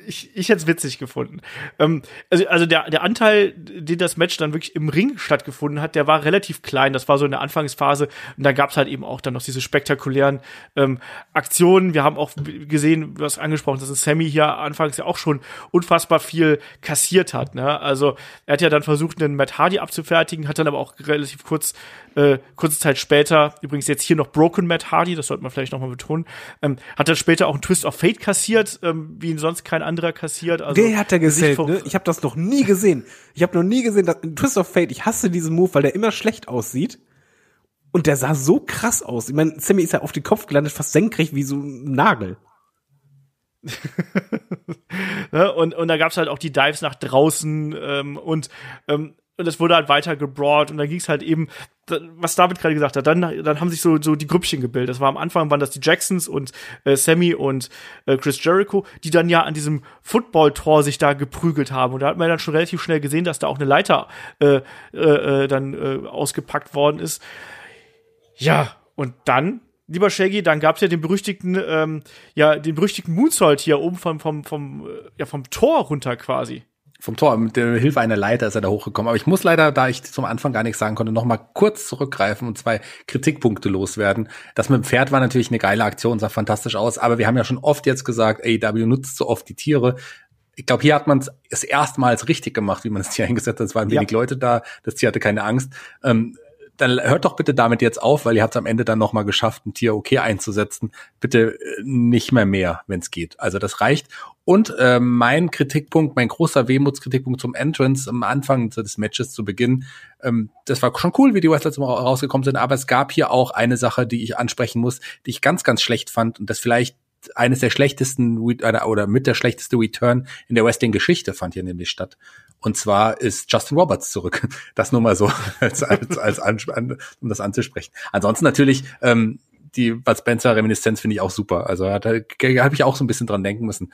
Ich, ich hätte es witzig gefunden. Ähm, also, also der, der Anteil, den das Match dann wirklich im Ring stattgefunden hat, der war relativ klein. Das war so in der Anfangsphase. Und da gab es halt eben auch dann noch diese spektakulären ähm, Aktionen. Wir haben auch gesehen, du hast angesprochen, dass Sammy hier anfangs ja auch schon unfassbar viel kassiert hat. Ne? Also er hat ja dann versucht, einen Matt Hardy abzufertigen, hat dann aber auch relativ kurz, äh, kurze Zeit später, übrigens jetzt hier noch Broken Matt Hardy, das sollte man vielleicht noch mal betonen, ähm, hat dann später auch einen Twist of Fate kassiert, ähm, wie ihn sonst kein anderer kassiert. Also Der hat er gesellt, vom- ne? Ich habe das noch nie gesehen. Ich habe noch nie gesehen, dass Twist of Fate, ich hasse diesen Move, weil der immer schlecht aussieht. Und der sah so krass aus. Ich meine, Sammy ist ja auf den Kopf gelandet, fast senkrecht wie so ein Nagel. Ne? Und, und da gab's halt auch die Dives nach draußen ähm, und ähm, und es wurde halt weiter gebrawlt und dann ging's halt eben, was David gerade gesagt hat, dann, dann haben sich so, so die Grüppchen gebildet. Das war am Anfang waren das die Jacksons und äh, Sammy und äh, Chris Jericho, die dann ja an diesem Football-Tor sich da geprügelt haben. Und da hat man dann schon relativ schnell gesehen, dass da auch eine Leiter äh, äh, äh, dann äh, ausgepackt worden ist. Ja, und dann, lieber Shaggy, dann gab's ja den berüchtigten, ähm, ja, den berüchtigten Moonsault hier oben vom, vom, vom, äh, ja, vom Tor runter quasi. Vom Tor, mit der Hilfe einer Leiter ist er da hochgekommen. Aber ich muss leider, da ich zum Anfang gar nichts sagen konnte, noch mal kurz zurückgreifen und zwei Kritikpunkte loswerden. Das mit dem Pferd war natürlich eine geile Aktion, sah fantastisch aus. Aber wir haben ja schon oft jetzt gesagt, AEW nutzt so oft die Tiere. Ich glaube, hier hat man es das erstmals richtig gemacht, wie man das Tier eingesetzt hat. Es waren Ja. wenig Leute da, das Tier hatte keine Angst. Ähm, dann hört doch bitte damit jetzt auf, weil ihr habt es am Ende dann noch mal geschafft, ein Tier okay einzusetzen. Bitte äh, nicht mehr mehr, wenn es geht. Also das reicht. Und äh, mein Kritikpunkt, mein großer Wehmutskritikpunkt zum Entrance am Anfang des Matches zu Beginn, ähm, das war schon cool, wie die Wrestler zum Ra- rausgekommen sind, aber es gab hier auch eine Sache, die ich ansprechen muss, die ich ganz, ganz schlecht fand und das vielleicht eines der schlechtesten Re- oder- mit der schlechteste Return in der Wrestling-Geschichte fand hier nämlich statt. Und zwar ist Justin Roberts zurück. Das nur mal so, als, als, als um das anzusprechen. Ansonsten natürlich, ähm, die Bud Spencer Reminiszenz finde ich auch super. Also da, da habe ich auch so ein bisschen dran denken müssen.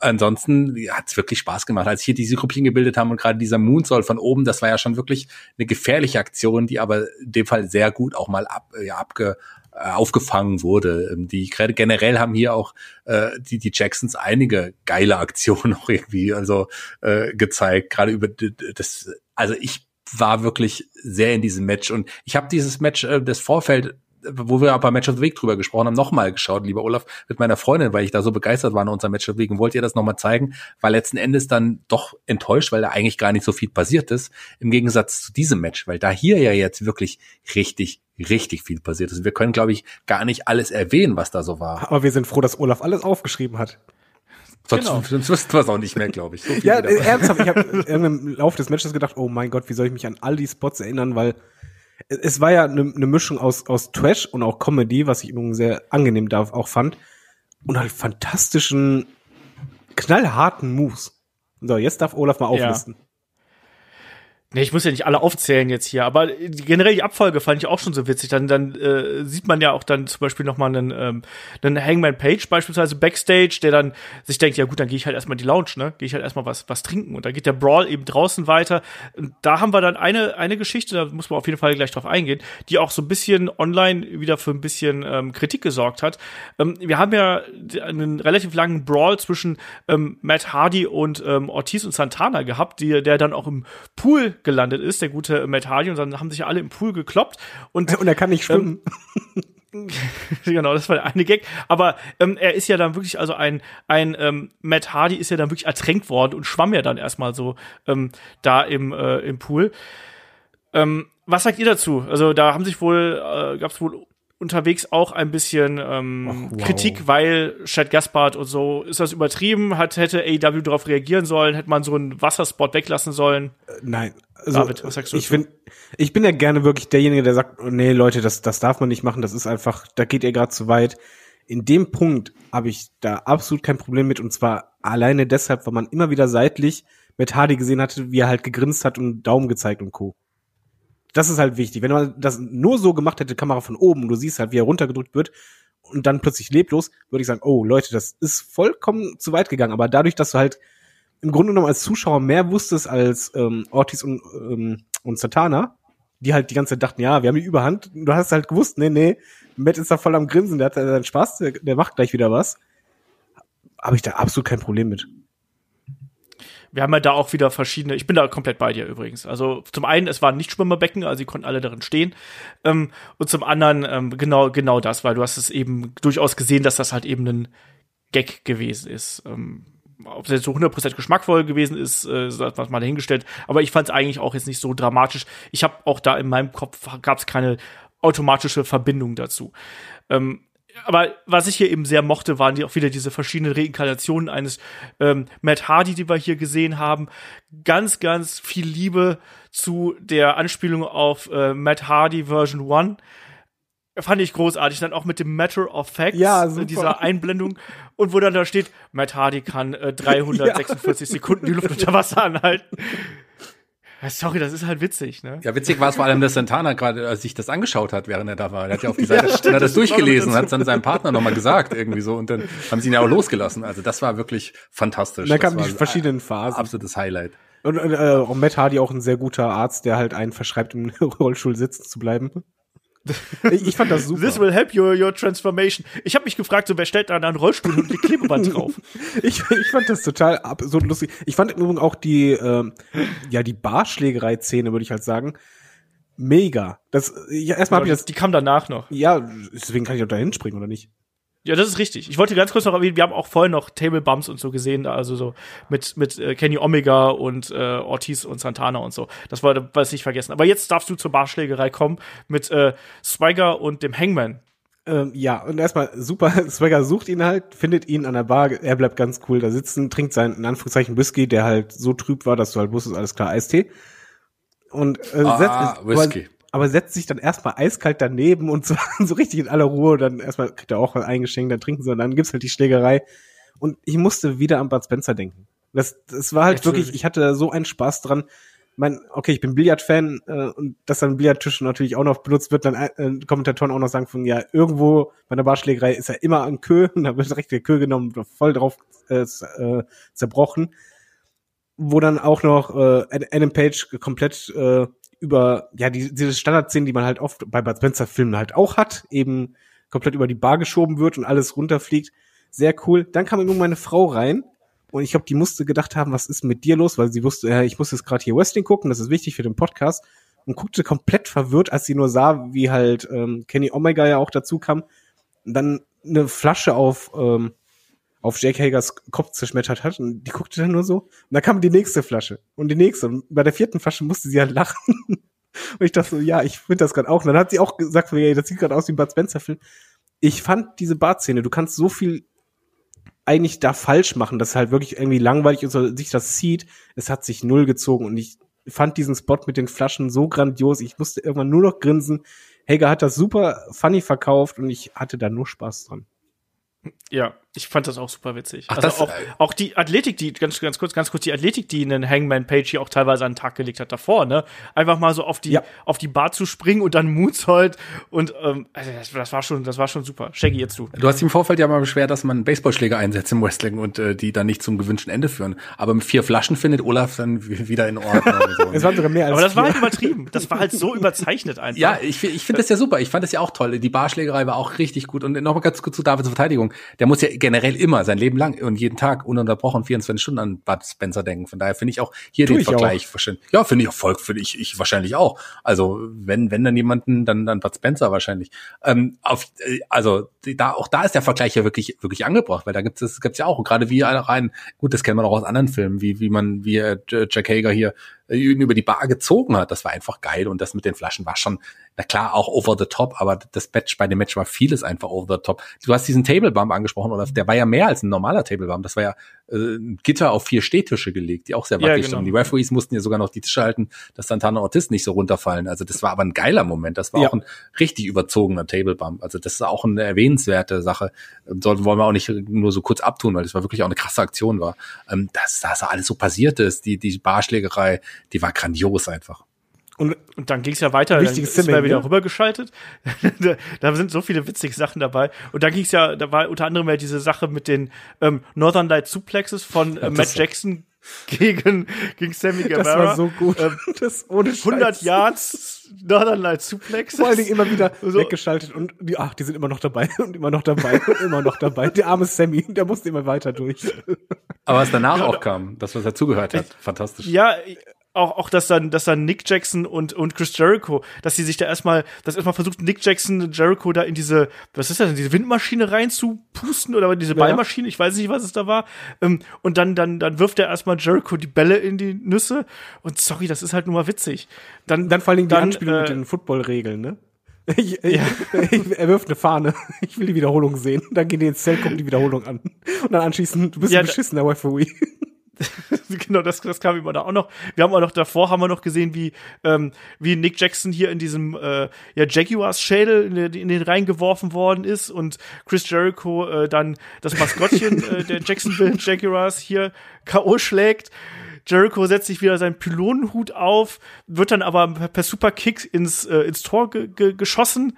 Ansonsten hat es wirklich Spaß gemacht, als hier diese Gruppchen gebildet haben und gerade dieser Moonsault von oben, das war ja schon wirklich eine gefährliche Aktion, die aber in dem Fall sehr gut auch mal ab, ja, abge, äh, aufgefangen wurde. Ähm, Die generell haben hier auch äh, die die Jacksons einige geile Aktionen auch irgendwie also äh, gezeigt, gerade über das. Also ich war wirklich sehr in diesem Match und ich habe dieses Match äh, das Vorfeld wo wir aber Match of the Week drüber gesprochen haben, nochmal geschaut, lieber Olaf, mit meiner Freundin, weil ich da so begeistert war in unserem Match of the Week und wollte ihr das nochmal zeigen, war letzten Endes dann doch enttäuscht, weil da eigentlich gar nicht so viel passiert ist, im Gegensatz zu diesem Match, weil da hier ja jetzt wirklich richtig, richtig viel passiert ist. Wir können, glaube ich, gar nicht alles erwähnen, was da so war. Aber wir sind froh, dass Olaf alles aufgeschrieben hat. Sonst, Genau. sonst wüssten wir es auch nicht mehr, glaube ich. So viel Ja, wieder. äh, ernsthaft, ich habe im Laufe des Matches gedacht, oh mein Gott, wie soll ich mich an all die Spots erinnern, weil es- war ja eine ne Mischung aus, aus Trash und auch Comedy, was ich übrigens sehr angenehm da auch fand. Und halt fantastischen, knallharten Moves. So, jetzt darf Olaf mal auflisten. Nee, ich muss ja nicht alle aufzählen jetzt hier, aber generell die Abfolge fand ich auch schon so witzig. Dann, dann äh, sieht man ja auch dann zum Beispiel noch mal einen, ähm, einen Hangman Page beispielsweise Backstage, der dann sich denkt, ja gut, dann gehe ich halt erstmal die Lounge, ne? Gehe ich halt erstmal was, was trinken. Und dann geht der Brawl eben draußen weiter. Und da haben wir dann eine, eine Geschichte, da muss man auf jeden Fall gleich drauf eingehen, die auch so ein bisschen online wieder für ein bisschen ähm, Kritik gesorgt hat. Ähm, wir haben ja einen relativ langen Brawl zwischen ähm, Matt Hardy und ähm, Ortiz und Santana gehabt, die, der dann auch im Pool gelandet ist, der gute Matt Hardy, und dann haben sich alle im Pool gekloppt. Und, und er kann nicht schwimmen. Ähm, genau, das war der eine Gag. Aber ähm, er ist ja dann wirklich, also ein, ein ähm, Matt Hardy ist ja dann wirklich ertränkt worden und schwamm ja dann erstmal so ähm, da im, äh, im Pool. Ähm, was sagt ihr dazu? Also da haben sich wohl, äh, gab es wohl unterwegs auch ein bisschen ähm, Ach, wow. Kritik, weil Chad Gaspard und so, ist das übertrieben? Hat, hätte AEW darauf reagieren sollen? Hätte man so einen Wasserspot weglassen sollen? Äh, nein. Also, David, was sagst du? Ich, find, ich bin ja gerne wirklich derjenige, der sagt, oh, nee, Leute, das, das darf man nicht machen, das ist einfach, da geht ihr gerade zu weit. In dem Punkt habe ich da absolut kein Problem mit und zwar alleine deshalb, weil man immer wieder seitlich mit Hardy gesehen hatte, wie er halt gegrinst hat und Daumen gezeigt und Co. Das ist halt wichtig. Wenn man das nur so gemacht hätte, Kamera von oben, du siehst halt, wie er runtergedrückt wird und dann plötzlich leblos, würde ich sagen, oh Leute, das ist vollkommen zu weit gegangen. Aber dadurch, dass du halt im Grunde genommen als Zuschauer mehr wusstest als ähm, Ortiz und, ähm, und Satana, die halt die ganze Zeit dachten, ja, wir haben die Überhand. Du hast halt gewusst, nee, nee, Matt ist da voll am Grinsen, der hat seinen Spaß, der, der macht gleich wieder was. Habe ich da absolut kein Problem mit wir haben ja da auch wieder verschiedene, ich bin da komplett bei dir übrigens. Also zum einen, es waren nicht Schwimmerbecken, also sie konnten alle darin stehen. Ähm, und zum anderen, ähm, genau, genau das, weil du hast es eben durchaus gesehen, dass das halt eben ein Gag gewesen ist. Ähm, ob es jetzt so 100% geschmackvoll gewesen ist, äh, was mal dahingestellt. Aber ich fand es eigentlich auch jetzt nicht so dramatisch. Ich habe auch da in meinem Kopf gab es keine automatische Verbindung dazu. Ähm, aber was ich hier eben sehr mochte, waren die auch wieder diese verschiedenen Reinkarnationen eines ähm, Matt Hardy, die wir hier gesehen haben. Ganz, ganz viel Liebe zu der Anspielung auf äh, Matt Hardy Version 1. Fand ich großartig. Dann auch mit dem Matter of Facts, ja, äh, super. dieser Einblendung. Und wo dann da steht, Matt Hardy kann äh, 346 ja. Sekunden die Luft unter Wasser anhalten. Sorry, das ist halt witzig, ne? Ja, witzig war es vor allem, dass Santana gerade äh, sich das angeschaut hat, während er da war. Er hat ja auf die Seite, ja, stimmt, hat das durchgelesen, hat es dann seinem Partner nochmal gesagt, irgendwie so, und dann haben sie ihn ja auch losgelassen. Also das war wirklich fantastisch. Da kamen die verschiedenen Phasen. Absolutes Highlight. Und, und äh, Matt Hardy auch ein sehr guter Arzt, der halt einen verschreibt, im Rollstuhl sitzen zu bleiben. Ich, fand das super. This will help your, your transformation. Ich habe mich gefragt, so wer stellt da einen Rollstuhl und die Klebeband drauf? ich, ich fand das total absurd lustig. Ich fand im Übrigen auch die, ähm, ja, die Barschlägerei-Szene, würde ich halt sagen, mega. Das, ja, erstmal ja, habe ich das. Die kam danach noch. Ja, deswegen kann ich auch da hinspringen, oder nicht? Ja, das ist richtig. Ich wollte ganz kurz noch erwähnen, wir haben auch vorhin noch Table Bumps und so gesehen, also so mit mit äh, Kenny Omega und äh, Ortiz und Santana und so. Das wollte was nicht vergessen. Aber jetzt darfst du zur Barschlägerei kommen mit äh, Swagger und dem Hangman. Ähm, ja, und erstmal super, Swagger sucht ihn halt, findet ihn an der Bar, er bleibt ganz cool da sitzen, trinkt seinen, in Anführungszeichen, Whisky, der halt so trüb war, dass du halt wusstest, alles klar, Eistee. Und äh, ah, setzt, Whisky aber setzt sich dann erstmal eiskalt daneben und so, so richtig in aller Ruhe. Dann erstmal kriegt er auch was eingeschenkt, dann trinken sie und dann gibt's halt die Schlägerei. Und ich musste wieder an Bud Spencer denken. Das, das war halt Natürlich. wirklich, ich hatte so einen Spaß dran. Mein, okay, ich bin Billard-Fan äh, und dass dann Billardtisch natürlich auch noch benutzt wird, dann äh, Kommentatoren auch noch sagen von ja, irgendwo bei der Barschlägerei ist ja immer ein Kö, und da wird direkt der Kö genommen, voll drauf äh, äh, zerbrochen. Wo dann auch noch äh, Adam Page komplett äh, über, ja, die, diese Standardszenen, die man halt oft bei Bud Spencer Filmen halt auch hat, eben komplett über die Bar geschoben wird und alles runterfliegt. Sehr cool. Dann kam irgendwann meine Frau rein und ich glaube, die musste gedacht haben, was ist mit dir los, weil sie wusste, ja, ich muss jetzt gerade hier Wrestling gucken, das ist wichtig für den Podcast und guckte komplett verwirrt, als sie nur sah, wie halt ähm, Kenny Omega ja auch dazu kam, und dann eine Flasche auf ähm, auf Jake Hagers Kopf zerschmettert hat und die guckte dann nur so und dann kam die nächste Flasche und die nächste und bei der vierten Flasche musste sie halt lachen und ich dachte so, ja, ich finde das gerade auch und dann hat sie auch gesagt, ja, das sieht gerade aus wie ein Bud Spencer Film. Ich fand diese Bartszene, du kannst so viel eigentlich da falsch machen, dass halt wirklich irgendwie langweilig ist oder sich das zieht. Es hat sich null gezogen und ich fand diesen Spot mit den Flaschen so grandios. Ich musste irgendwann nur noch grinsen. Hager hat das super funny verkauft und ich hatte da nur Spaß dran. Ja, Ich fand das auch super witzig. Ach, also das, auch, äh, auch die Athletik, die ganz ganz kurz, ganz kurz die Athletik, die einen Hangman Page hier auch teilweise an den Tag gelegt hat davor, ne? Einfach mal so auf die Ja. auf die Bar zu springen und dann Moonsault und ähm, also das, das war schon das war schon super. Shaggy jetzt du. Du hast im Vorfeld ja mal beschwert, dass man Baseballschläger einsetzt im Wrestling und äh, die dann nicht zum gewünschten Ende führen. Aber mit vier Flaschen findet Olaf dann wieder in Ordnung. und so. Es waren sogar mehr als Aber das war vier. halt übertrieben. Das war halt so überzeichnet einfach. Ja, ich, ich finde das ja super. Ich fand das ja auch toll. Die Barschlägerei war auch richtig gut. Und nochmal ganz kurz zu Davids Verteidigung. Der muss ja generell immer sein Leben lang und jeden Tag ununterbrochen 24 Stunden an Bud Spencer denken. Von daher finde ich auch hier Tu den ich Vergleich verständlich. Ja, finde ich auch voll, finde ich, ich wahrscheinlich auch. Also wenn, wenn dann jemanden, dann, dann Bud Spencer wahrscheinlich. Ähm, auf, äh, also da, auch da ist der Vergleich ja wirklich, wirklich angebracht, weil da gibt es, gibt's ja auch, und gerade wie rein, gut, das kennt man auch aus anderen Filmen, wie, wie man, wie äh, Jack Hager hier über die Bar gezogen hat. Das war einfach geil und das mit den Flaschen war schon, na klar, auch over the top, aber das Match bei dem Match war vieles einfach over the top. Du hast diesen Table Bump angesprochen, oder der war ja mehr als ein normaler Table Bump. Das war ja äh, ein Gitter auf vier Stehtische gelegt, die auch sehr Ja, wackelig genau. standen. Die Referees mussten ja sogar noch die Tische halten, dass Santana Ortiz nicht so runterfallen. Also das war aber ein geiler Moment. Das war Ja. auch ein richtig überzogener Table Bump. Also das ist auch eine erwähnenswerte Sache. Ähm, Sollten wollen wir auch nicht nur so kurz abtun, weil das war wirklich auch eine krasse Aktion war. Ähm, dass das alles so passiert ist, die, die Barschlägerei, die war grandios einfach. Und Und dann ging es ja weiter, dann Wichtiges ist man wieder ne? rübergeschaltet. da, da sind so viele witzige Sachen dabei. Und da ging es ja, da war unter anderem ja diese Sache mit den ähm, Northern Light Suplexes von äh, Ja, Matt Jackson gegen, gegen Sammy Guevara. das war so gut. Ähm, das ohne Scheiß. 100 Yards Northern Light Suplexes. Vor allen Dingen immer wieder So. weggeschaltet und die, ach, die sind immer noch dabei und immer noch dabei und immer noch dabei. Der arme Sammy, der musste immer weiter durch. Aber was danach auch kam, das, was dazugehört hat, fantastisch. Ja, auch, auch dass dann, dass dann Nick Jackson und, und Chris Jericho, dass sie sich da erstmal, dass erstmal versucht, Nick Jackson und Jericho da in diese, was ist das denn, diese Windmaschine reinzupusten oder diese Ballmaschine, ich weiß nicht, was es da war. Ähm, und dann, dann, dann wirft er erstmal Jericho die Bälle in die Nüsse. Und sorry, das ist halt nur mal witzig. Dann, Dann vor Dingen die dann, Anspielung mit äh, den Football-Regeln, ne? Ich, ich, ich, er wirft eine Fahne. Ich will die Wiederholung sehen. Dann gehen die ins Zelt, gucken die Wiederholung an. Und dann anschließend, du bist Ja, ein beschissener Referee. genau, das, das kam immer da auch noch. Wir haben auch noch davor haben wir noch gesehen, wie ähm, wie Nick Jackson hier in diesem äh, ja Jaguars Schädel in, den- in den reingeworfen worden ist und Chris Jericho äh, dann das Maskottchen äh, der Jacksonville Jaguars hier KO schlägt. Jericho setzt sich wieder seinen Pylonenhut auf, wird dann aber per, per Superkick ins, äh, ins Tor ge ge geschossen.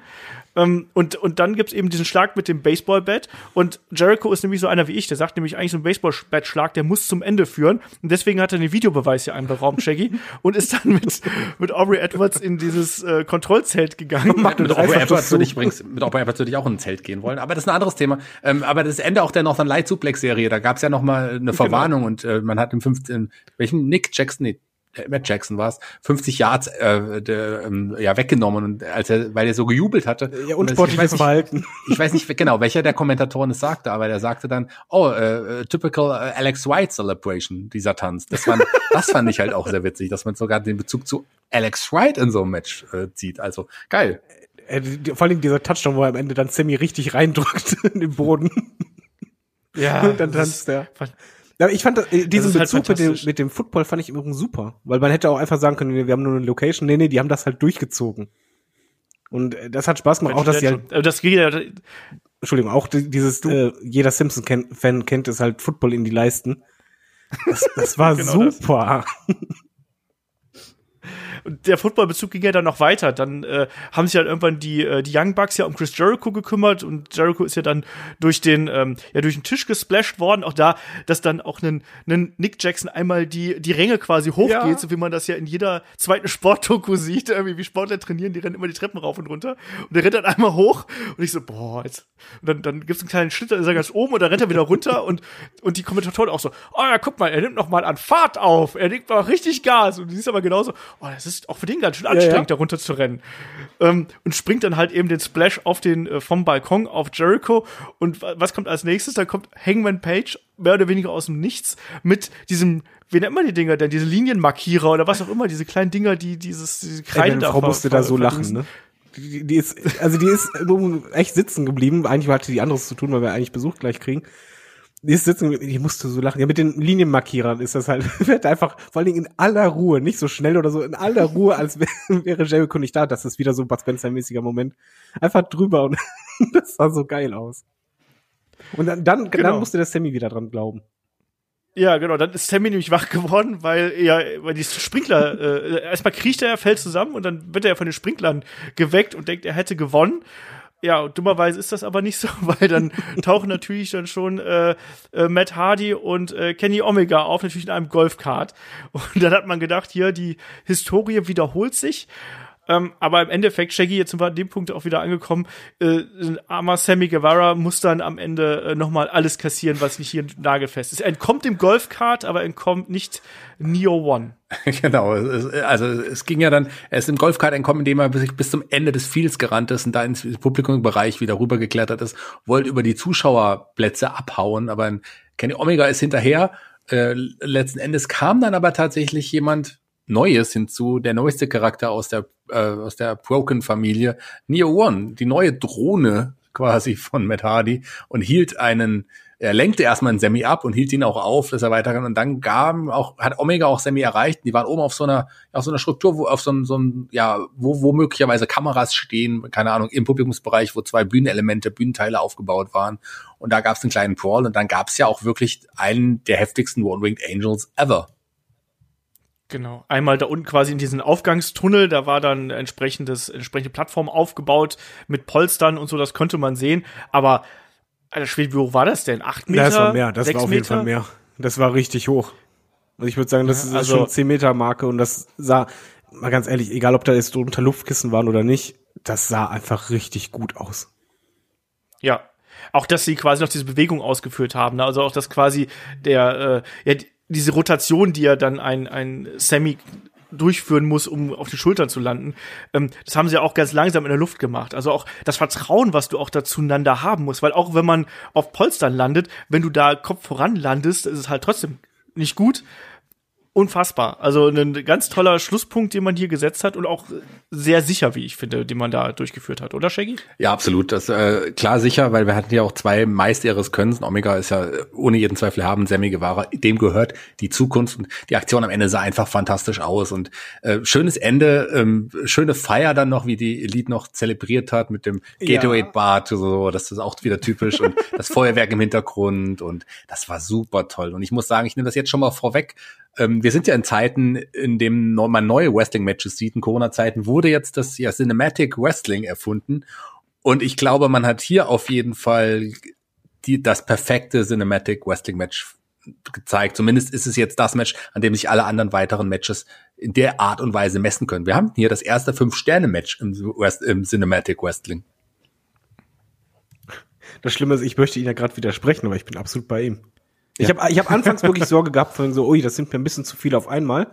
Ähm, und, und dann gibt's eben diesen Schlag mit dem Baseballbat. Und Jericho ist nämlich so einer wie ich, der sagt nämlich eigentlich so ein Baseballbat-Schlag, der muss zum Ende führen. Und deswegen hat er den Videobeweis hier einberaumt, Shaggy, und ist dann mit, mit Aubrey Edwards in dieses äh, Kontrollzelt gegangen. Mit das Aubrey Edwards würde ich übrigens, mit Aubrey Edwards würde ich auch in ein Zelt gehen wollen. Aber das ist ein anderes Thema. Ähm, aber das Ende auch der Northern Light Suplex Serie, da gab es ja noch mal eine Verwarnung und äh, man hat im 15, welchen Nick Jackson, nee, Matt Jackson war es, 50 Yards äh, der, ähm, ja weggenommen und als er, weil er so gejubelt hatte. Ja, Und unsportliches ich weiß nicht, Verhalten. ich weiß nicht genau, welcher der Kommentatoren es sagte, aber der sagte dann, oh, äh, äh, typical äh, Alex White Celebration, dieser Tanz. Das fand, das fand ich halt auch sehr witzig, dass man sogar den Bezug zu Alex White in so einem Match äh, zieht. Also geil. Äh, Vor allen Dingen dieser Touchdown, wo er am Ende dann Sammy richtig reindrückt in den Boden. ja, Und dann tanzt er. Ja, ich fand das, äh, diesen halt Bezug mit dem, mit dem Football fand ich übrigens super. Weil man hätte auch einfach sagen können, wir haben nur eine Location. Nee, nee, die haben das halt durchgezogen. Und äh, das hat Spaß gemacht, auch dass die halt, das geht ja, Entschuldigung, auch die- dieses, äh, jeder Simpson-Fan kennt es halt Football in die Leisten. Das, das war Genau das. Und der Footballbezug ging ja dann noch weiter. Dann äh, haben sich halt irgendwann die, äh, die Young Bucks ja um Chris Jericho gekümmert und Jericho ist ja dann durch den, ähm, ja, durch den Tisch gesplasht worden. Auch da, dass dann auch ein Nick Jackson einmal die, die Ränge quasi hochgeht, Ja. so wie man das ja in jeder zweiten Sportdoku sieht. Irgendwie wie Sportler trainieren, die rennen immer die Treppen rauf und runter. Und der rennt dann einmal hoch und ich so, boah, jetzt. Und dann, dann gibt's einen kleinen Schritt, dann ist er ganz oben und dann rennt er wieder runter und, und die Kommentatoren auch so, oh ja, guck mal, er nimmt noch mal an Fahrt auf, er nimmt mal richtig Gas. Und du siehst aber genauso, oh, das ist auch für den ganz schön anstrengend, da runter zu rennen. Ähm, und springt dann halt eben den Splash auf den, äh, vom Balkon auf Jericho. Und wa- was kommt als nächstes? Dann kommt Hangman Page, mehr oder weniger aus dem Nichts, mit diesem, wie nennt man die Dinger denn? Diese Linienmarkierer oder was auch immer, diese kleinen Dinger, die dieses, diese Kreide Meine da Frau musste da so lachen, ne? Die, die ist, also die ist echt sitzen geblieben. Eigentlich hatte die anderes zu tun, weil wir eigentlich Besuch gleich kriegen. Sitzen, geblieben, die musste so lachen. Ja, mit den Linienmarkierern ist das halt, wird einfach, vor allen Dingen in aller Ruhe, nicht so schnell oder so, in aller Ruhe, als wär, wäre Jericho nicht da. Das ist wieder so ein Bud Spencer-mäßiger Moment. Einfach drüber und das sah so geil aus. Und dann, dann, Genau. dann musste der Sammy wieder dran glauben. Ja, genau. Dann ist Sammy nämlich wach geworden, weil ja, weil die Sprinkler, äh, erstmal kriecht er, fällt zusammen und dann wird er von den Sprinklern geweckt und denkt, er hätte gewonnen. Ja, dummerweise ist das aber nicht so, weil dann tauchen natürlich dann schon äh, äh, Matt Hardy und äh, Kenny Omega auf, natürlich in einem Golfkart. Und dann hat man gedacht, hier, die Historie wiederholt sich. Ähm, aber im Endeffekt, Shaggy, jetzt sind wir an dem Punkt auch wieder angekommen, äh, armer Sammy Guevara muss dann am Ende äh, nochmal alles kassieren, was nicht hier nagelfest ist. Er entkommt dem Golfkart, aber entkommt nicht Neo One. genau. Also es ging ja dann, er ist im Golfkart entkommen, indem er sich bis zum Ende des Fields gerannt ist und da ins Publikumbereich wieder rübergeklettert ist, wollte über die Zuschauerplätze abhauen, aber Kenny Omega ist hinterher. Äh, letzten Endes kam dann aber tatsächlich jemand Neues hinzu, der neueste Charakter aus der äh, aus der Broken-Familie, Neo One, die neue Drohne quasi von Matt Hardy und hielt einen er lenkte erstmal einen Sammy ab und hielt ihn auch auf, dass er weiter kann. Und dann gaben auch, hat Omega auch Sammy erreicht. Die waren oben auf so einer, auf so einer Struktur, wo, auf so einem, so einem, ja, wo, wo möglicherweise Kameras stehen, keine Ahnung, im Publikumsbereich, wo zwei Bühnenelemente, Bühnenteile aufgebaut waren. Und da gab es einen kleinen Brawl und dann gab es ja auch wirklich einen der heftigsten One-Winged Angels ever. Genau. Einmal da unten quasi in diesen Aufgangstunnel, da war dann entsprechendes, entsprechende Plattform aufgebaut mit Polstern und so, das konnte man sehen. Aber, Alter Schwede, wie hoch war das denn? Acht Meter? das war mehr, das war auf jeden Meter? Fall mehr. Das war richtig hoch. Also ich würde sagen, das Ja, ist also- schon 10 Meter Marke und das sah, mal ganz ehrlich, egal ob da jetzt drunter Luftkissen waren oder nicht, das sah einfach richtig gut aus. Ja. Auch, dass sie quasi noch diese Bewegung ausgeführt haben. Ne? Also auch, dass quasi der, äh, ja, diese Rotation, die ja dann ein, ein Sammy durchführen muss, um auf die Schultern zu landen. Ähm, das haben sie ja auch ganz langsam in der Luft gemacht. Also auch das Vertrauen, was du auch da zueinander haben musst. Weil auch wenn man auf Polstern landet, wenn du da Kopf voran landest, ist es halt trotzdem nicht gut. Unfassbar. Also ein ganz toller Schlusspunkt, den man hier gesetzt hat und auch sehr sicher, wie ich finde, den man da durchgeführt hat, oder Shaggy? Ja, absolut. Das äh, klar sicher, weil wir hatten ja auch zwei Meister ihres Könnens. Omega ist ja ohne jeden Zweifel haben, Sammy Guevara, dem gehört die Zukunft und die Aktion am Ende sah einfach fantastisch aus und äh, schönes Ende, ähm, schöne Feier dann noch, wie die Elite noch zelebriert hat mit dem Gatorade Bart, so, das ist auch wieder typisch und das Feuerwerk im Hintergrund und das war super toll und ich muss sagen, ich nehme das jetzt schon mal vorweg. Ähm, wir sind ja in Zeiten, in dem neu- man neue Wrestling-Matches sieht. In Corona-Zeiten wurde jetzt das ja Cinematic Wrestling erfunden. Und ich glaube, man hat hier auf jeden Fall die, das perfekte Cinematic Wrestling Match gezeigt. Zumindest ist es jetzt das Match, an dem sich alle anderen weiteren Matches in der Art und Weise messen können. Wir haben hier das erste Fünf-Sterne-Match im, im Cinematic Wrestling. Das Schlimme ist, ich möchte ihn ja gerade widersprechen, aber ich bin absolut bei ihm. Ich habe ich hab anfangs wirklich Sorge gehabt, von so, ui, das sind mir ein bisschen zu viel auf einmal.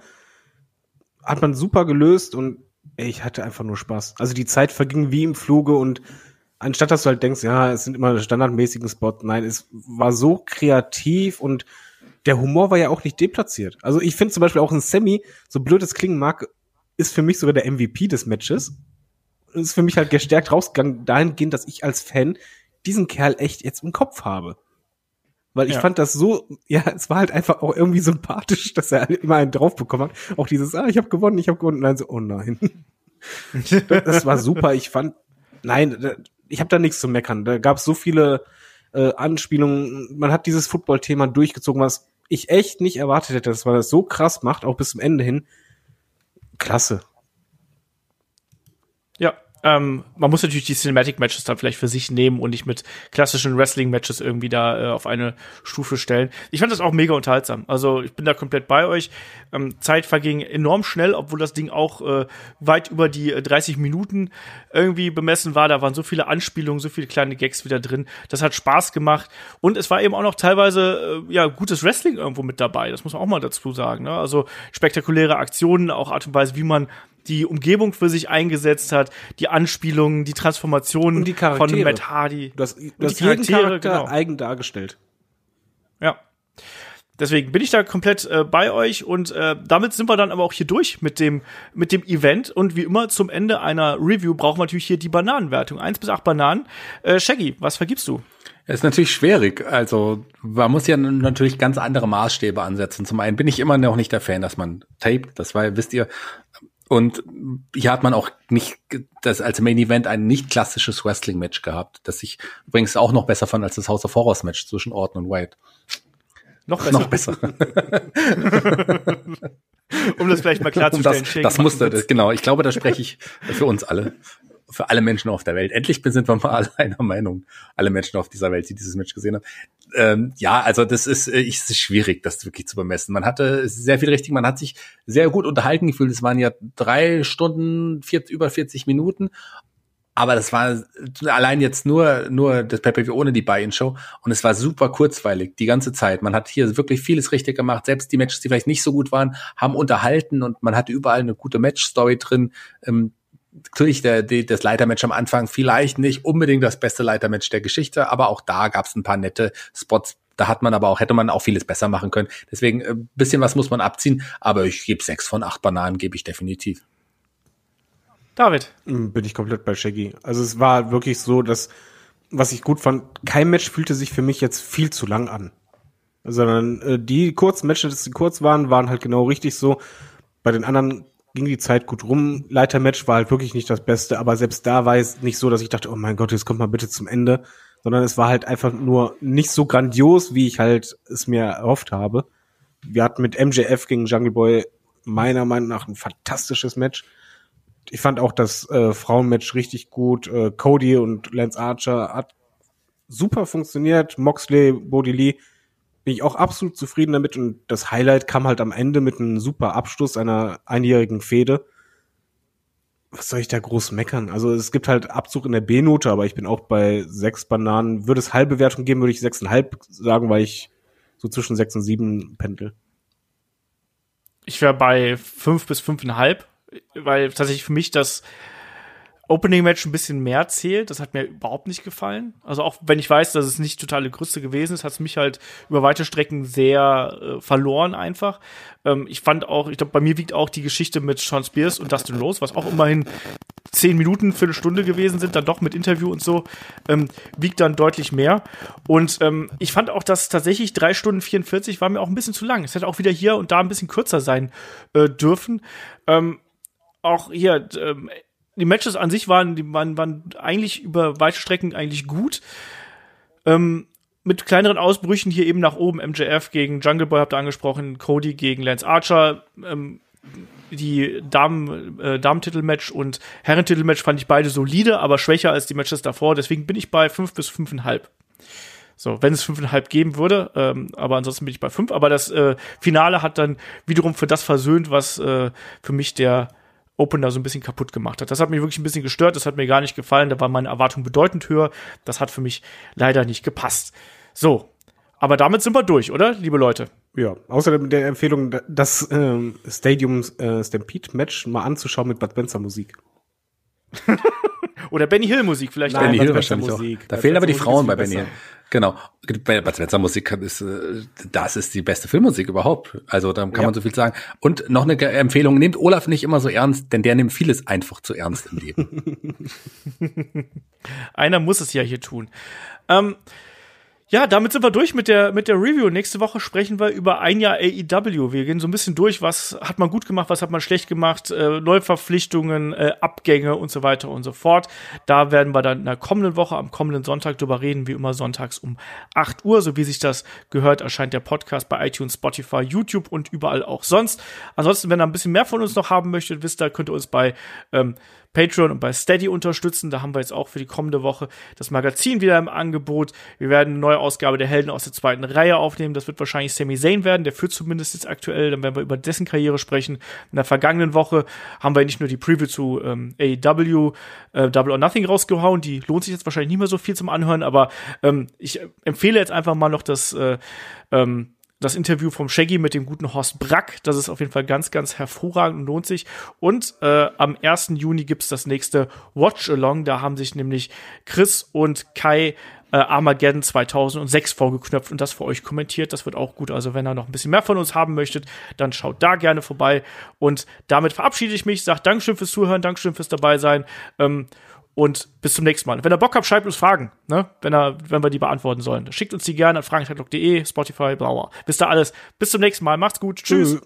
Hat man super gelöst und ey, ich hatte einfach nur Spaß. Also die Zeit verging wie im Fluge und anstatt dass du halt denkst, ja, es sind immer standardmäßigen Spots, nein, es war so kreativ und der Humor war ja auch nicht deplatziert. Also ich finde zum Beispiel auch ein Sammy, so blöd es klingen mag, ist für mich sogar der MVP des Matches. Und ist für mich halt gestärkt rausgegangen, dahingehend, dass ich als Fan diesen Kerl echt jetzt im Kopf habe. Weil ich Ja. fand das so, ja, es war halt einfach auch irgendwie sympathisch, dass er immer einen drauf bekommen hat. Auch dieses, ah, ich habe gewonnen, ich habe gewonnen. Und dann so, oh nein. das, war super. Ich fand, nein, ich habe da nichts zu meckern. Da gab es so viele äh, Anspielungen. Man hat dieses Football-Thema durchgezogen, was ich echt nicht erwartet hätte, dass man das so krass macht, auch bis zum Ende hin. Klasse. Ähm, man muss natürlich die Cinematic Matches dann vielleicht für sich nehmen und nicht mit klassischen Wrestling Matches irgendwie da äh, auf eine Stufe stellen. Ich fand das auch mega unterhaltsam. Also ich bin da komplett bei euch. Ähm, Zeit verging enorm schnell, obwohl das Ding auch äh, weit über die äh, 30 Minuten irgendwie bemessen war. Da waren so viele Anspielungen, so viele kleine Gags wieder drin. Das hat Spaß gemacht und es war eben auch noch teilweise äh, ja gutes Wrestling irgendwo mit dabei. Das muss man auch mal dazu sagen. Ne? Also spektakuläre Aktionen, auch Art und Weise, wie man die Umgebung für sich eingesetzt hat, die Anspielungen, die Transformationen Und die von. Matt Hardy. Du hast die jeden Charaktere, Charakter genau. eigen dargestellt. Ja. Deswegen bin ich da komplett äh, bei euch und äh, damit sind wir dann aber auch hier durch mit dem mit dem Event und wie immer zum Ende einer Review brauchen wir natürlich hier die Bananenwertung. Eins bis acht Bananen. Äh, Shaggy, was vergibst du? Es ist natürlich schwierig. Also man muss ja natürlich ganz andere Maßstäbe ansetzen. Zum einen bin ich immer noch nicht der Fan, dass man taped. Das war, wisst ihr, Und hier hat man auch nicht das als Main Event ein nicht klassisches Wrestling Match gehabt, das ich übrigens auch noch besser fand als das House of Horrors Match zwischen Orton und Wyatt. Noch besser. Noch besser. um das vielleicht mal klarzustellen. Um das, das musste, das, genau. Ich glaube, da spreche ich für uns alle für alle Menschen auf der Welt. Endlich sind wir mal alle einer Meinung. Alle Menschen auf dieser Welt, die dieses Match gesehen haben. Ähm, ja, also das ist, äh, ist schwierig, das wirklich zu bemessen. Man hatte sehr viel richtig, man hat sich sehr gut unterhalten gefühlt. Es waren ja drei Stunden, vier, über 40 Minuten. Aber das war allein jetzt nur, nur das Pay-Per-View ohne die Buy-In-Show. Und es war super kurzweilig, die ganze Zeit. Man hat hier wirklich vieles richtig gemacht. Selbst die Matches, die vielleicht nicht so gut waren, haben unterhalten und man hatte überall eine gute Match-Story drin. Ähm, natürlich der, der, das Leitermatch am Anfang vielleicht nicht unbedingt das beste Leitermatch der Geschichte, aber auch da gab es ein paar nette Spots. Da hat man aber auch, hätte man auch vieles besser machen können. Deswegen ein äh, bisschen was muss man abziehen, aber ich gebe sechs von acht Bananen, gebe ich definitiv. David. Hm, bin ich komplett bei Shaggy. Also es war wirklich so, dass, was ich gut fand, kein Match fühlte sich für mich jetzt viel zu lang an. Sondern äh, die kurzen Matches, die kurz waren, waren halt genau richtig so. Bei den anderen ging die Zeit gut rum. Leitermatch war halt wirklich nicht das Beste, aber selbst da war es nicht so, dass ich dachte, oh mein Gott, jetzt kommt mal bitte zum Ende, sondern es war halt einfach nur nicht so grandios, wie ich halt es mir erhofft habe. Wir hatten mit MJF gegen Jungle Boy meiner Meinung nach ein fantastisches Match. Ich fand auch das äh, Frauenmatch richtig gut. Äh, Cody und Lance Archer hat super funktioniert. Moxley, Bodie Lee bin ich auch absolut zufrieden damit und das Highlight kam halt am Ende mit einem super Abschluss einer einjährigen Fehde. Was soll ich da groß meckern? Also es gibt halt Abzug in der B-Note, aber ich bin auch bei sechs Bananen. Würde es halbe Wertung geben, würde ich sechseinhalb sagen, weil ich so zwischen sechs und sieben pendel. Ich wäre bei fünf bis fünfeinhalb, weil tatsächlich für mich das Opening Match ein bisschen mehr zählt. Das hat mir überhaupt nicht gefallen. Also auch wenn ich weiß, dass es nicht totale Grütze gewesen ist, hat es mich halt über weite Strecken sehr äh, verloren einfach. Ähm, ich fand auch, ich glaube, bei mir wiegt auch die Geschichte mit Sean Spears und Dustin Rose, was auch immerhin zehn Minuten für eine Stunde gewesen sind, dann doch mit Interview und so, ähm, wiegt dann deutlich mehr. Und ähm, ich fand auch, dass tatsächlich drei Stunden 44 war mir auch ein bisschen zu lang. Es hätte auch wieder hier und da ein bisschen kürzer sein äh, dürfen. Ähm, auch hier, ähm, die Matches an sich waren, die waren, waren eigentlich über weite Strecken eigentlich gut. Ähm, mit kleineren Ausbrüchen hier eben nach oben. MJF gegen Jungle Boy habt ihr angesprochen, Cody gegen Lance Archer. Ähm, die Damen, äh, Damen-Titel-Match und Herren-Titel-Match fand ich beide solide, aber schwächer als die Matches davor. Deswegen bin ich bei fünf bis fünfeinhalb. So, wenn es fünfeinhalb geben würde, ähm, aber ansonsten bin ich bei fünf. Aber das äh, Finale hat dann wiederum für das versöhnt, was äh, für mich der Opener so ein bisschen kaputt gemacht hat. Das hat mich wirklich ein bisschen gestört, das hat mir gar nicht gefallen, da war meine Erwartung bedeutend höher. Das hat für mich leider nicht gepasst. So, aber damit sind wir durch, oder, liebe Leute? Ja, außerdem der Empfehlung, das ähm, Stadium äh, Stampede Match mal anzuschauen mit Bud Spencer Musik. Oder Benny Hill Musik vielleicht. Benny Hill wahrscheinlich Musik. auch. Da fehlen aber die Frauen bei Benny Hill. Genau. Bei Bud Spencer Musik ist, äh, das ist die beste Filmmusik überhaupt. Also da kann ja. man so viel sagen. Und noch eine Empfehlung, nehmt Olaf nicht immer so ernst, denn der nimmt vieles einfach zu ernst im Leben. Einer muss es ja hier tun. Ähm, ja, damit sind wir durch mit der, mit der Review. Nächste Woche sprechen wir über ein Jahr AEW. Wir gehen so ein bisschen durch, was hat man gut gemacht, was hat man schlecht gemacht, äh, Neuverpflichtungen, äh, Abgänge und so weiter und so fort. Da werden wir dann in der kommenden Woche, am kommenden Sonntag drüber reden, wie immer sonntags um 8 Uhr. So wie sich das gehört, erscheint der Podcast bei iTunes, Spotify, YouTube und überall auch sonst. Ansonsten, wenn ihr ein bisschen mehr von uns noch haben möchtet, wisst ihr, könnt ihr uns bei ähm, Patreon und bei Steady unterstützen. Da haben wir jetzt auch für die kommende Woche das Magazin wieder im Angebot. Wir werden eine neue Ausgabe der Helden aus der zweiten Reihe aufnehmen. Das wird wahrscheinlich Sami Zayn werden. Der führt zumindest jetzt aktuell. Dann werden wir über dessen Karriere sprechen. In der vergangenen Woche haben wir nicht nur die Preview zu ähm, AEW äh, Double or Nothing rausgehauen. Die lohnt sich jetzt wahrscheinlich nicht mehr so viel zum Anhören, aber ähm, ich empfehle jetzt einfach mal noch das äh, ähm, das Interview vom Shaggy mit dem guten Horst Brack. Das ist auf jeden Fall ganz, ganz hervorragend und lohnt sich. Und äh, am 1. Juni gibt's das nächste Watch-Along. Da haben sich nämlich Chris und Kai äh, Armageddon 2006 vorgeknöpft und das für euch kommentiert. Das wird auch gut. Also wenn ihr noch ein bisschen mehr von uns haben möchtet, dann schaut da gerne vorbei. Und damit verabschiede ich mich. Sag Dankeschön fürs Zuhören, Dankeschön fürs dabei sein. Ähm, und bis zum nächsten Mal. Wenn ihr Bock habt, schreibt uns Fragen, ne? Wenn, ihr, wenn wir die beantworten sollen. Schickt uns die gerne an fragenschreiblock.de, Spotify, blauer. Wisst ihr alles. Bis zum nächsten Mal. Macht's gut. Tschüss.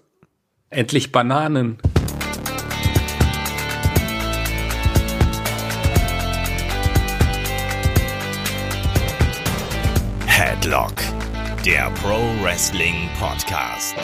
Endlich Bananen. Headlock, der Pro Wrestling Podcast.